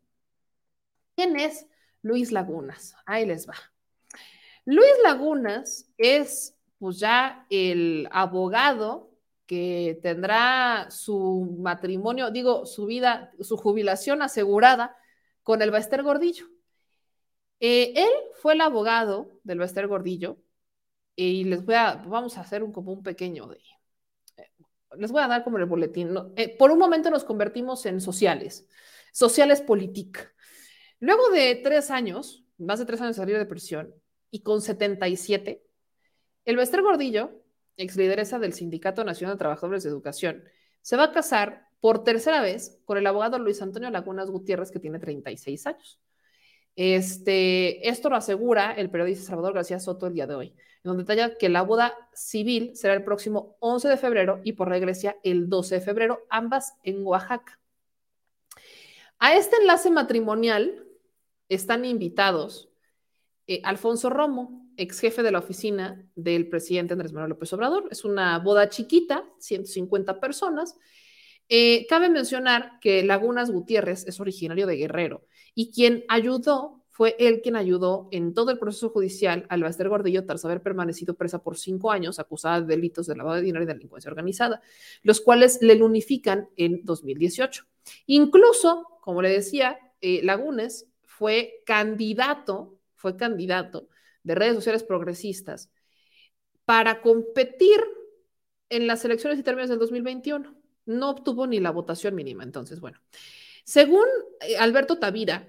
¿quién es Luis Lagunas? Ahí les va. Luis Lagunas es pues ya el abogado que tendrá su matrimonio, digo, su vida, su jubilación asegurada con el Bester Gordillo. Eh, él fue el abogado del Bester Gordillo y les voy a, vamos a hacer un, como un pequeño de, les voy a dar como el boletín. Eh, por un momento nos convertimos en sociales, sociales política. Luego de tres años, más de tres años de salir de prisión y con 77, el Bester Gordillo, ex lideresa del Sindicato Nacional de Trabajadores de Educación, se va a casar por tercera vez con el abogado Luis Antonio Lagunas Gutiérrez, que tiene 36 años. Este, esto lo asegura el periodista Salvador García Soto el día de hoy, en donde detalla que la boda civil será el próximo 11 de febrero y por la iglesia el 12 de febrero, ambas en Oaxaca. A este enlace matrimonial están invitados eh, Alfonso Romo, ex jefe de la oficina del presidente Andrés Manuel López Obrador. Es una boda chiquita, 150 personas. Eh, cabe mencionar que Lagunas Gutiérrez es originario de Guerrero y quien ayudó fue él quien ayudó en todo el proceso judicial al Baster Gordillo tras haber permanecido presa por cinco años acusada de delitos de lavado de dinero y delincuencia organizada, los cuales le unifican en 2018. Incluso, como le decía, eh, Lagunes fue candidato, fue candidato de redes sociales progresistas para competir en las elecciones y términos del 2021. No obtuvo ni la votación mínima. Entonces, bueno, según eh, Alberto Tavira,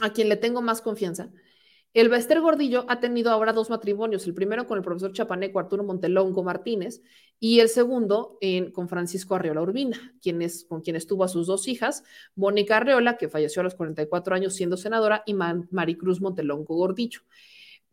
a quien le tengo más confianza, el Bester Gordillo ha tenido ahora dos matrimonios, el primero con el profesor chapaneco Arturo Montelongo Martínez y el segundo con Francisco Arreola Urbina, quien es, con quien estuvo a sus dos hijas, Mónica Arreola, que falleció a los 44 años siendo senadora, y Maricruz Montelongo Gordillo.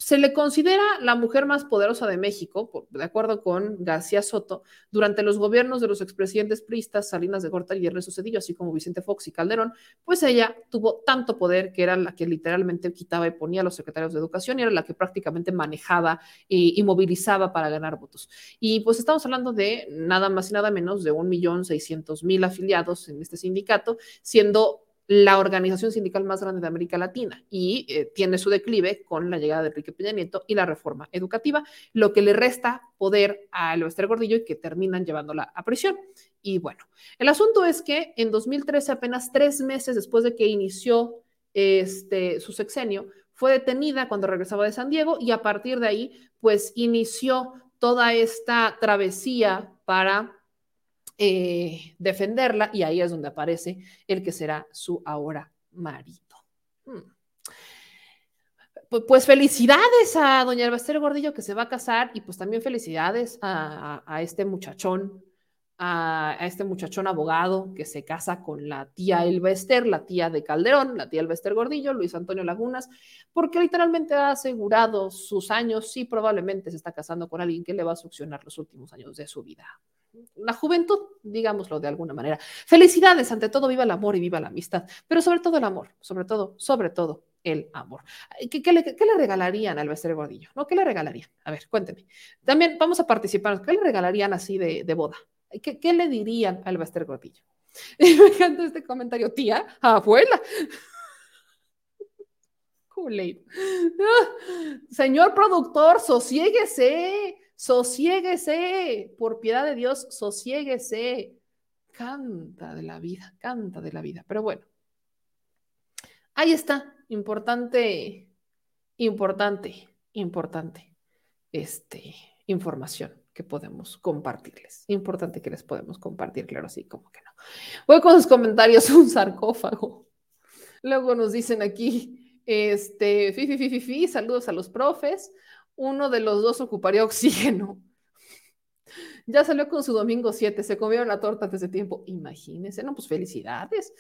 Se le considera la mujer más poderosa de México, de acuerdo con García Soto, durante los gobiernos de los expresidentes pristas Salinas de Gortari y Ernesto Cedillo, así como Vicente Fox y Calderón, pues ella tuvo tanto poder que era la que literalmente quitaba y ponía a los secretarios de educación y era la que prácticamente manejaba y, movilizaba para ganar votos. Y pues estamos hablando de nada más y nada menos de un millón seiscientos mil afiliados en este sindicato, siendo la organización sindical más grande de América Latina y eh, tiene su declive con la llegada de Enrique Peña Nieto y la reforma educativa, lo que le resta poder a Elvester Gordillo y que terminan llevándola a prisión. Y bueno, el asunto es que en 2013, apenas tres meses después de que inició este, su sexenio, fue detenida cuando regresaba de San Diego y a partir de ahí, pues inició toda esta travesía para eh, defenderla y ahí es donde aparece el que será su ahora marido. Hmm. Pues felicidades a doña Elvester Gordillo que se va a casar y pues también felicidades a, este muchachón, a, este muchachón abogado que se casa con la tía Elvester, la tía de Calderón, la tía Elvester Gordillo, Luis Antonio Lagunas, porque literalmente ha asegurado sus años y probablemente se está casando con alguien que le va a succionar los últimos años de su vida la juventud, digámoslo de alguna manera. Felicidades, ante todo, viva el amor y viva la amistad, pero sobre todo el amor, sobre todo, sobre todo el amor. ¿Qué, le, regalarían al Bester Gordillo? ¿No? ¿Qué le regalarían? A ver, cuénteme. También vamos a participar. ¿Qué le regalarían así de, boda? ¿Qué, le dirían al Bester Gordillo? Y me encanta este comentario, tía, abuela. Señor productor, sosiéguese sosiéguese, por piedad de Dios, sosiéguese. Canta de la vida, canta de la vida. Pero bueno, ahí está, importante, importante, importante, este, información que podemos compartirles. Importante que les podemos compartir, claro, así como que no. Voy con los comentarios, un sarcófago. Luego nos dicen aquí, este, fi, fi, fi, fi, saludos a los profes uno de los dos ocuparía oxígeno. Ya salió con su domingo 7, se comieron la torta antes de tiempo. Imagínense, no, pues felicidades.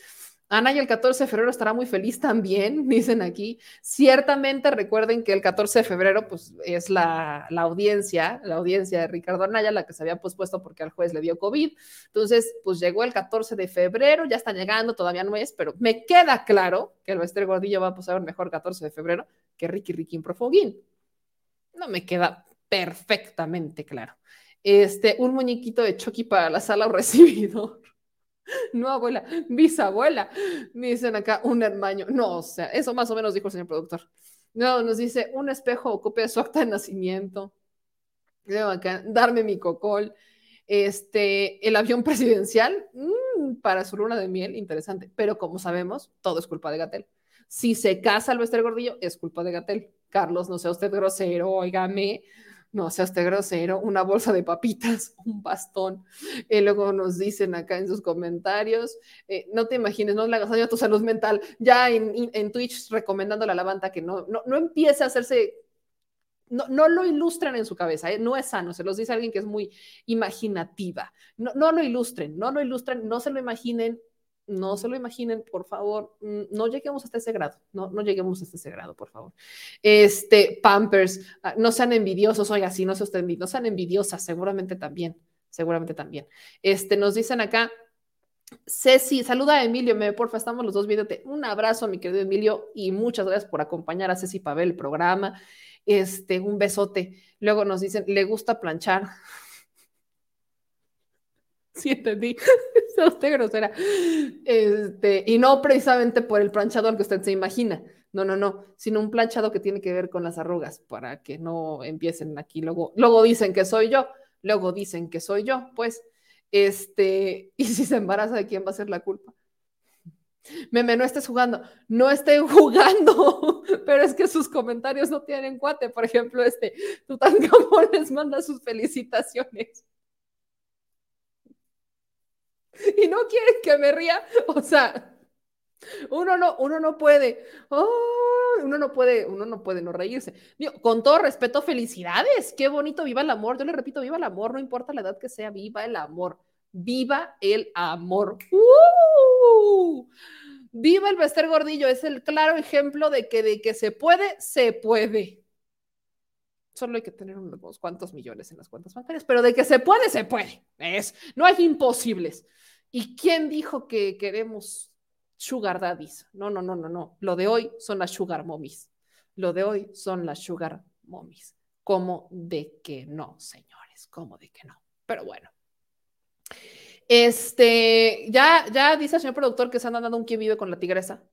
Ana y el 14 de febrero estará muy feliz también, dicen aquí. Ciertamente recuerden que el 14 de febrero pues, es la, la, audiencia, la audiencia de Ricardo Anaya, la que se había pospuesto porque al juez le dio COVID. Entonces, pues llegó el 14 de febrero, ya está llegando, todavía no es, pero me queda claro que el Bester Gordillo va a pasar un mejor 14 de febrero que Ricky Ricky Profoguín no me queda perfectamente claro. Este, un muñequito de Chucky para la sala o recibidor. No, abuela, bisabuela. Me dicen acá un hermano. No, o sea, eso más o menos dijo el señor productor. No, nos dice un espejo o copia de su acta de nacimiento. acá, darme mi cocol. Este, el avión presidencial mm, para su luna de miel, interesante. Pero como sabemos, todo es culpa de Gatel. Si se casa el Bester Gordillo, es culpa de Gatel. Carlos, no sea usted grosero, óigame, no sea usted grosero, una bolsa de papitas, un bastón. Y luego nos dicen acá en sus comentarios, eh, no te imagines, no le hagas daño a tu salud mental. Ya en, Twitch recomendando la lavanta que no, no, no empiece a hacerse no, no, lo ilustren en su cabeza, ¿eh? no es sano, se los dice alguien que es muy imaginativa. No, no lo ilustren, no lo ilustren, no se lo imaginen, no se lo imaginen, por favor, mm, no lleguemos hasta ese grado, no, no lleguemos hasta ese grado, por favor. Este, Pampers, ah, no sean envidiosos, oiga, sí, no, se no sean envidiosas, seguramente también, seguramente también. Este, nos dicen acá, Ceci, saluda a Emilio, me porfa, estamos los dos viéndote. Un abrazo, mi querido Emilio, y muchas gracias por acompañar a Ceci para ver el programa. Este, un besote. Luego nos dicen, le gusta planchar. Sí, entendí. usted grosera. Este, y no precisamente por el planchado al que usted se imagina. No, no, no, sino un planchado que tiene que ver con las arrugas para que no empiecen aquí. Luego, luego dicen que soy yo, luego dicen que soy yo, pues, este, y si se embaraza, ¿de quién va a ser la culpa? Meme, no estés jugando. No estoy jugando, pero es que sus comentarios no tienen cuate. Por ejemplo, este, Tutankamón les manda sus felicitaciones. y no quieren que me ría. O sea, uno no, uno no puede, uno no puede, uno no puede no reírse. con todo respeto, felicidades, qué bonito, viva el amor. Yo le repito, viva el amor, no importa la edad que sea, viva el amor, viva el amor. ¡Uh! Viva el Bester Gordillo, es el claro ejemplo de que de que se puede, se puede. Solo hay que tener unos cuantos millones en las cuentas bancarias, pero de que se puede, se puede. Es, no hay imposibles. ¿Y quién dijo que queremos sugar daddies? No, no, no, no, no. Lo de hoy son las sugar mommies. Lo de hoy son las sugar mommies. ¿Cómo de que no, señores? ¿Cómo de que no? Pero bueno. Este, ya, ya dice el señor productor que se han dando un quien vive con la tigresa.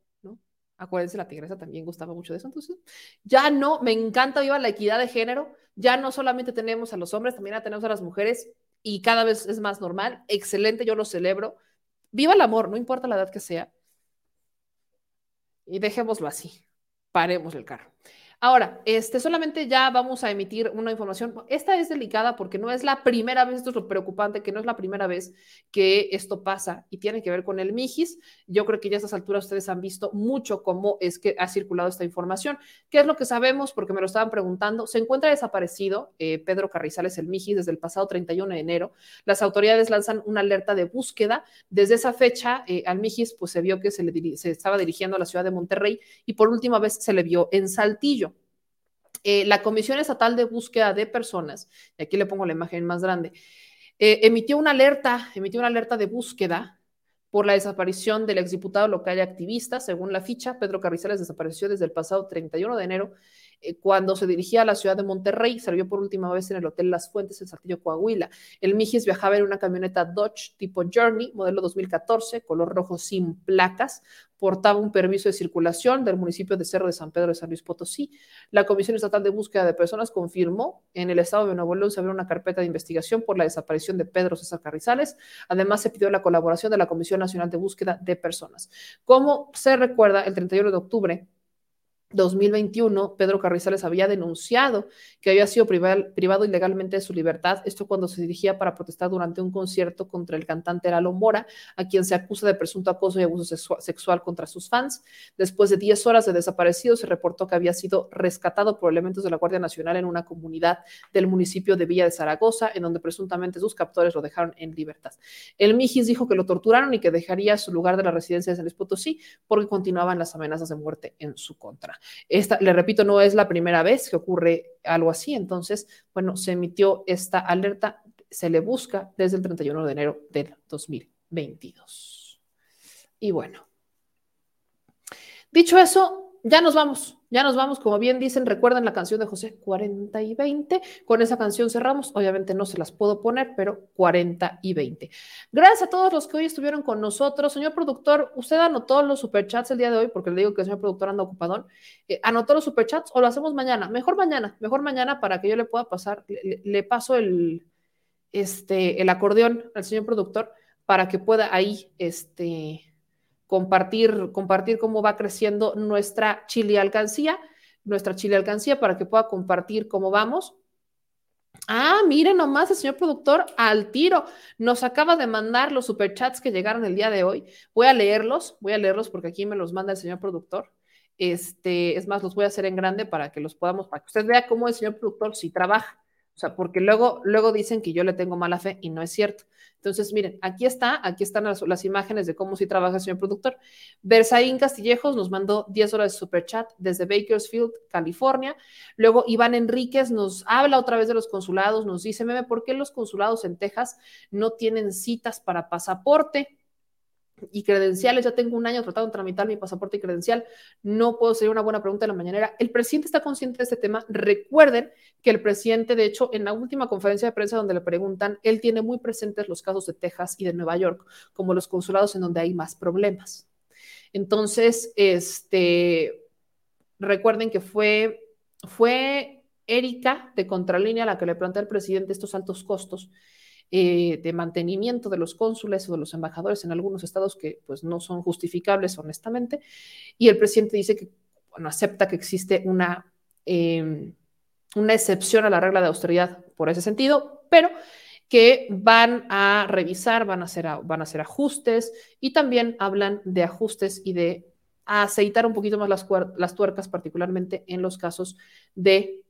Acuérdense, la tigresa también gustaba mucho de eso. Entonces, ya no, me encanta, viva la equidad de género. Ya no solamente tenemos a los hombres, también tenemos a las mujeres y cada vez es más normal. Excelente, yo lo celebro. Viva el amor, no importa la edad que sea. Y dejémoslo así. Paremos el carro. Ahora, este, solamente ya vamos a emitir una información. Esta es delicada porque no es la primera vez, esto es lo preocupante, que no es la primera vez que esto pasa y tiene que ver con el Mijis. Yo creo que ya a estas alturas ustedes han visto mucho cómo es que ha circulado esta información. ¿Qué es lo que sabemos? Porque me lo estaban preguntando. Se encuentra desaparecido eh, Pedro Carrizales, el Mijis, desde el pasado 31 de enero. Las autoridades lanzan una alerta de búsqueda. Desde esa fecha, eh, al Mijis pues, se vio que se, le se estaba dirigiendo a la ciudad de Monterrey y por última vez se le vio en Saltillo. Eh, la Comisión Estatal de Búsqueda de Personas, y aquí le pongo la imagen más grande, eh, emitió una alerta, emitió una alerta de búsqueda por la desaparición del exdiputado local y activista. Según la ficha, Pedro Carrizales desapareció desde el pasado 31 de enero eh, cuando se dirigía a la ciudad de Monterrey, salió por última vez en el Hotel Las Fuentes en Saltillo, Coahuila. El Mijis viajaba en una camioneta Dodge tipo Journey, modelo 2014, color rojo sin placas, portaba un permiso de circulación del municipio de Cerro de San Pedro de San Luis Potosí. La Comisión Estatal de Búsqueda de Personas confirmó en el estado de Nuevo León se abrió una carpeta de investigación por la desaparición de Pedro César Carrizales. Además, se pidió la colaboración de la Comisión Nacional de Búsqueda de Personas. Como se recuerda, el 31 de octubre 2021, Pedro Carrizales había denunciado que había sido privado, ilegalmente de su libertad, esto cuando se dirigía para protestar durante un concierto contra el cantante Lalo Mora, a quien se acusa de presunto acoso y abuso sexual contra sus fans. Después de 10 horas de desaparecido, se reportó que había sido rescatado por elementos de la Guardia Nacional en una comunidad del municipio de Villa de Zaragoza, en donde presuntamente sus captores lo dejaron en libertad. El Mijis dijo que lo torturaron y que dejaría su lugar de la residencia de San Luis Potosí porque continuaban las amenazas de muerte en su contra. Esta, le repito, no es la primera vez que ocurre algo así. Entonces, bueno, se emitió esta alerta, se le busca desde el 31 de enero del 2022. Y bueno, dicho eso, ya nos vamos. Ya nos vamos, como bien dicen, recuerden la canción de José 40 y 20. Con esa canción cerramos. Obviamente no se las puedo poner, pero 40 y 20. Gracias a todos los que hoy estuvieron con nosotros. Señor productor, ¿usted anotó los superchats el día de hoy? Porque le digo que el señor productor anda ocupadón. Eh, ¿Anotó los superchats o lo hacemos mañana? Mejor mañana, mejor mañana para que yo le pueda pasar, le, le paso el, este, el acordeón al señor productor para que pueda ahí, este, compartir, compartir cómo va creciendo nuestra Chile alcancía, nuestra Chile alcancía para que pueda compartir cómo vamos. Ah, miren nomás, el señor productor al tiro nos acaba de mandar los superchats que llegaron el día de hoy. Voy a leerlos, voy a leerlos porque aquí me los manda el señor productor. Este, es más, los voy a hacer en grande para que los podamos, para que usted vea cómo el señor productor si trabaja. O sea, porque luego, luego dicen que yo le tengo mala fe y no es cierto. Entonces, miren, aquí está, aquí están las, imágenes de cómo sí trabaja el señor productor. Versaín Castillejos nos mandó 10 horas de super chat desde Bakersfield, California. Luego Iván Enríquez nos habla otra vez de los consulados, nos dice, meme, ¿por qué los consulados en Texas no tienen citas para pasaporte? Y credenciales. Ya tengo un año tratando de tramitar mi pasaporte y credencial. No puedo ser una buena pregunta de la mañanera. El presidente está consciente de este tema. Recuerden que el presidente, de hecho, en la última conferencia de prensa donde le preguntan, él tiene muy presentes los casos de Texas y de Nueva York como los consulados en donde hay más problemas. Entonces, este, recuerden que fue, fue Erika de Contralínea la que le plantea al presidente estos altos costos eh, de mantenimiento de los cónsules o de los embajadores en algunos estados que pues no son justificables honestamente. Y el presidente dice que bueno, acepta que existe una, em, una excepción a la regla de austeridad por ese sentido, pero que van a revisar, van a hacer, van a hacer ajustes y también hablan de ajustes y de aceitar un poquito más las, las tuercas, particularmente en los casos de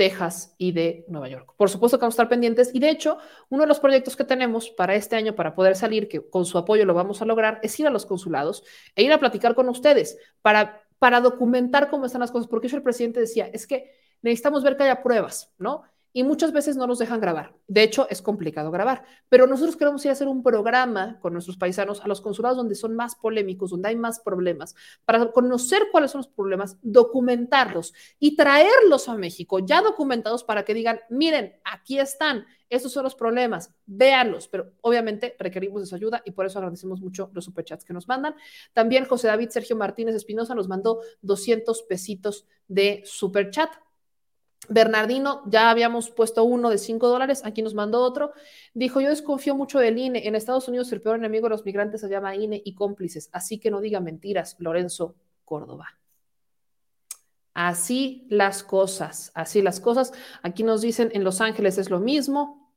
Texas y de Nueva York. Por supuesto que vamos a estar pendientes y de hecho, uno de los proyectos que tenemos para este año, para poder salir, que con su apoyo lo vamos a lograr, es ir a los consulados e ir a platicar con ustedes para, para documentar cómo están las cosas, porque eso el presidente decía, es que necesitamos ver que haya pruebas, ¿no? Y muchas veces no nos dejan grabar. De hecho, es complicado grabar, pero nosotros queremos ir a hacer un programa con nuestros paisanos a los consulados donde son más polémicos, donde hay más problemas, para conocer cuáles son los problemas, documentarlos y traerlos a México ya documentados para que digan, miren, aquí están, estos son los problemas, véanlos, pero obviamente requerimos de su ayuda y por eso agradecemos mucho los superchats que nos mandan. También José David Sergio Martínez Espinosa nos mandó 200 pesitos de superchat. Bernardino, ya habíamos puesto uno de 5 dólares, aquí nos mandó otro. Dijo, yo desconfío mucho del INE. En Estados Unidos el peor enemigo de los migrantes se llama INE y cómplices, así que no diga mentiras, Lorenzo Córdoba. Así las cosas, así las cosas. Aquí nos dicen en Los Ángeles es lo mismo.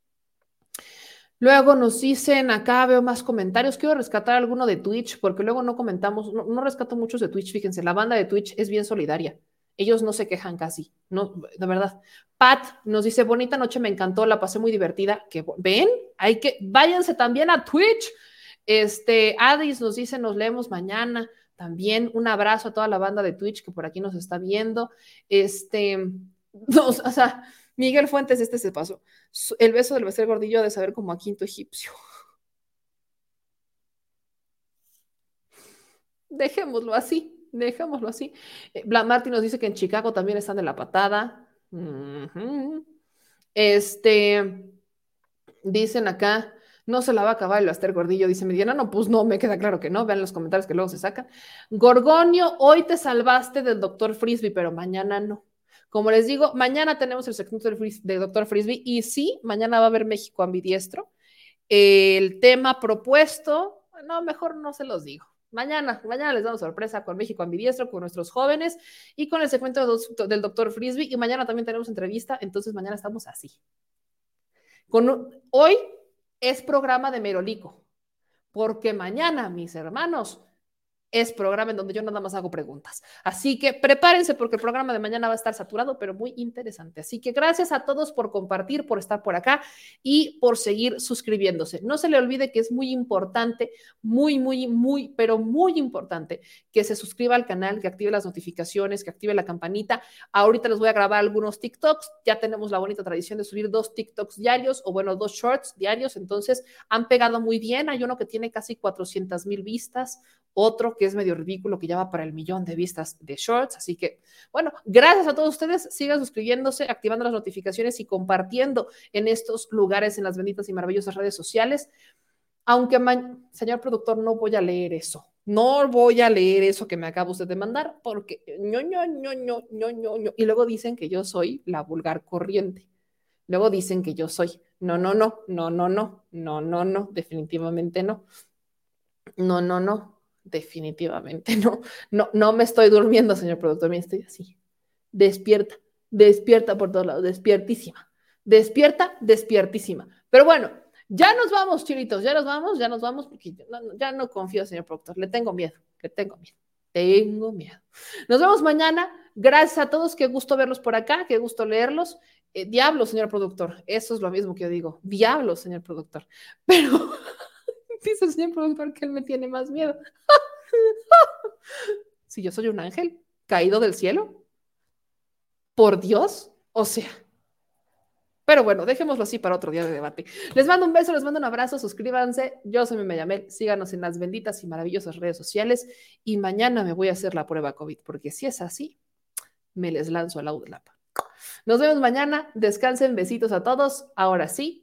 Luego nos dicen, acá veo más comentarios, quiero rescatar alguno de Twitch, porque luego no comentamos, no, no rescato muchos de Twitch, fíjense, la banda de Twitch es bien solidaria. Ellos no se quejan casi, no, de verdad. Pat nos dice, bonita noche, me encantó, la pasé muy divertida. Que ven, hay que, váyanse también a Twitch. Este, Adis nos dice, nos leemos mañana. También un abrazo a toda la banda de Twitch que por aquí nos está viendo. Este, o sea, Miguel Fuentes, este se pasó. El beso del becer gordillo de saber como a quinto egipcio. Dejémoslo así. Dejémoslo así. Eh, Martin nos dice que en Chicago también están de la patada. Este, dicen acá, no se la va a acabar el Aster Gordillo, dice Mediana. No, pues no, me queda claro que no. Vean los comentarios que luego se sacan. Gorgonio, hoy te salvaste del doctor Frisbee, pero mañana no. Como les digo, mañana tenemos el segmento del, doctor Frisbee y sí, mañana va a haber México ambidiestro. El tema propuesto, no, mejor no se los digo. Mañana, mañana les damos sorpresa con México ambidiestro, con nuestros jóvenes y con el segmento del doctor Frisbee. Y mañana también tenemos entrevista, entonces mañana estamos así. Con, hoy es programa de Merolico, porque mañana, mis hermanos, es programa en donde yo nada más hago preguntas. Así que prepárense porque el programa de mañana va a estar saturado, pero muy interesante. Así que gracias a todos por compartir, por estar por acá y por seguir suscribiéndose. No se le olvide que es muy importante, muy, muy, muy, pero muy importante que se suscriba al canal, que active las notificaciones, que active la campanita. Ahorita les voy a grabar algunos TikToks. Ya tenemos la bonita tradición de subir dos TikToks diarios o bueno, dos shorts diarios. Entonces han pegado muy bien. Hay uno que tiene casi 400 mil vistas, otro que es medio ridículo, que ya va para el millón de vistas de shorts. Así que, bueno, gracias a todos ustedes. Sigan suscribiéndose, activando las notificaciones y compartiendo en estos lugares, en las benditas y maravillosas redes sociales. Aunque, señor productor, no voy a leer eso. No voy a leer eso que me acaba usted de mandar porque ño, ño, ño, ño, ño, ño, Y luego dicen que yo soy la vulgar corriente. Luego dicen que yo soy. No, no, no, no, no, no, no, no, no, definitivamente no. No, no, no, definitivamente no, no, no me estoy durmiendo, señor productor, me estoy así, despierta, despierta por todos lados, despiertísima, despierta, despiertísima. Pero bueno, ya nos vamos, chilitos, ya nos vamos, ya nos vamos, porque ya no confío, señor productor, le tengo miedo, le tengo miedo. Tengo miedo. Nos vemos mañana. Gracias a todos. Qué gusto verlos por acá. Qué gusto leerlos. Eh, diablo, señor productor. Eso es lo mismo que yo digo. Diablo, señor productor. Pero Dice el señor productor que él me tiene más miedo. si yo soy un ángel caído del cielo, por Dios, o sea. Pero bueno, dejémoslo así para otro día de debate. Les mando un beso, les mando un abrazo, suscríbanse. Yo soy Meyamel, síganos en las benditas y maravillosas redes sociales y mañana me voy a hacer la prueba COVID, porque si es así, me les lanzo al Audlap. Nos vemos mañana, descansen, besitos a todos. Ahora sí,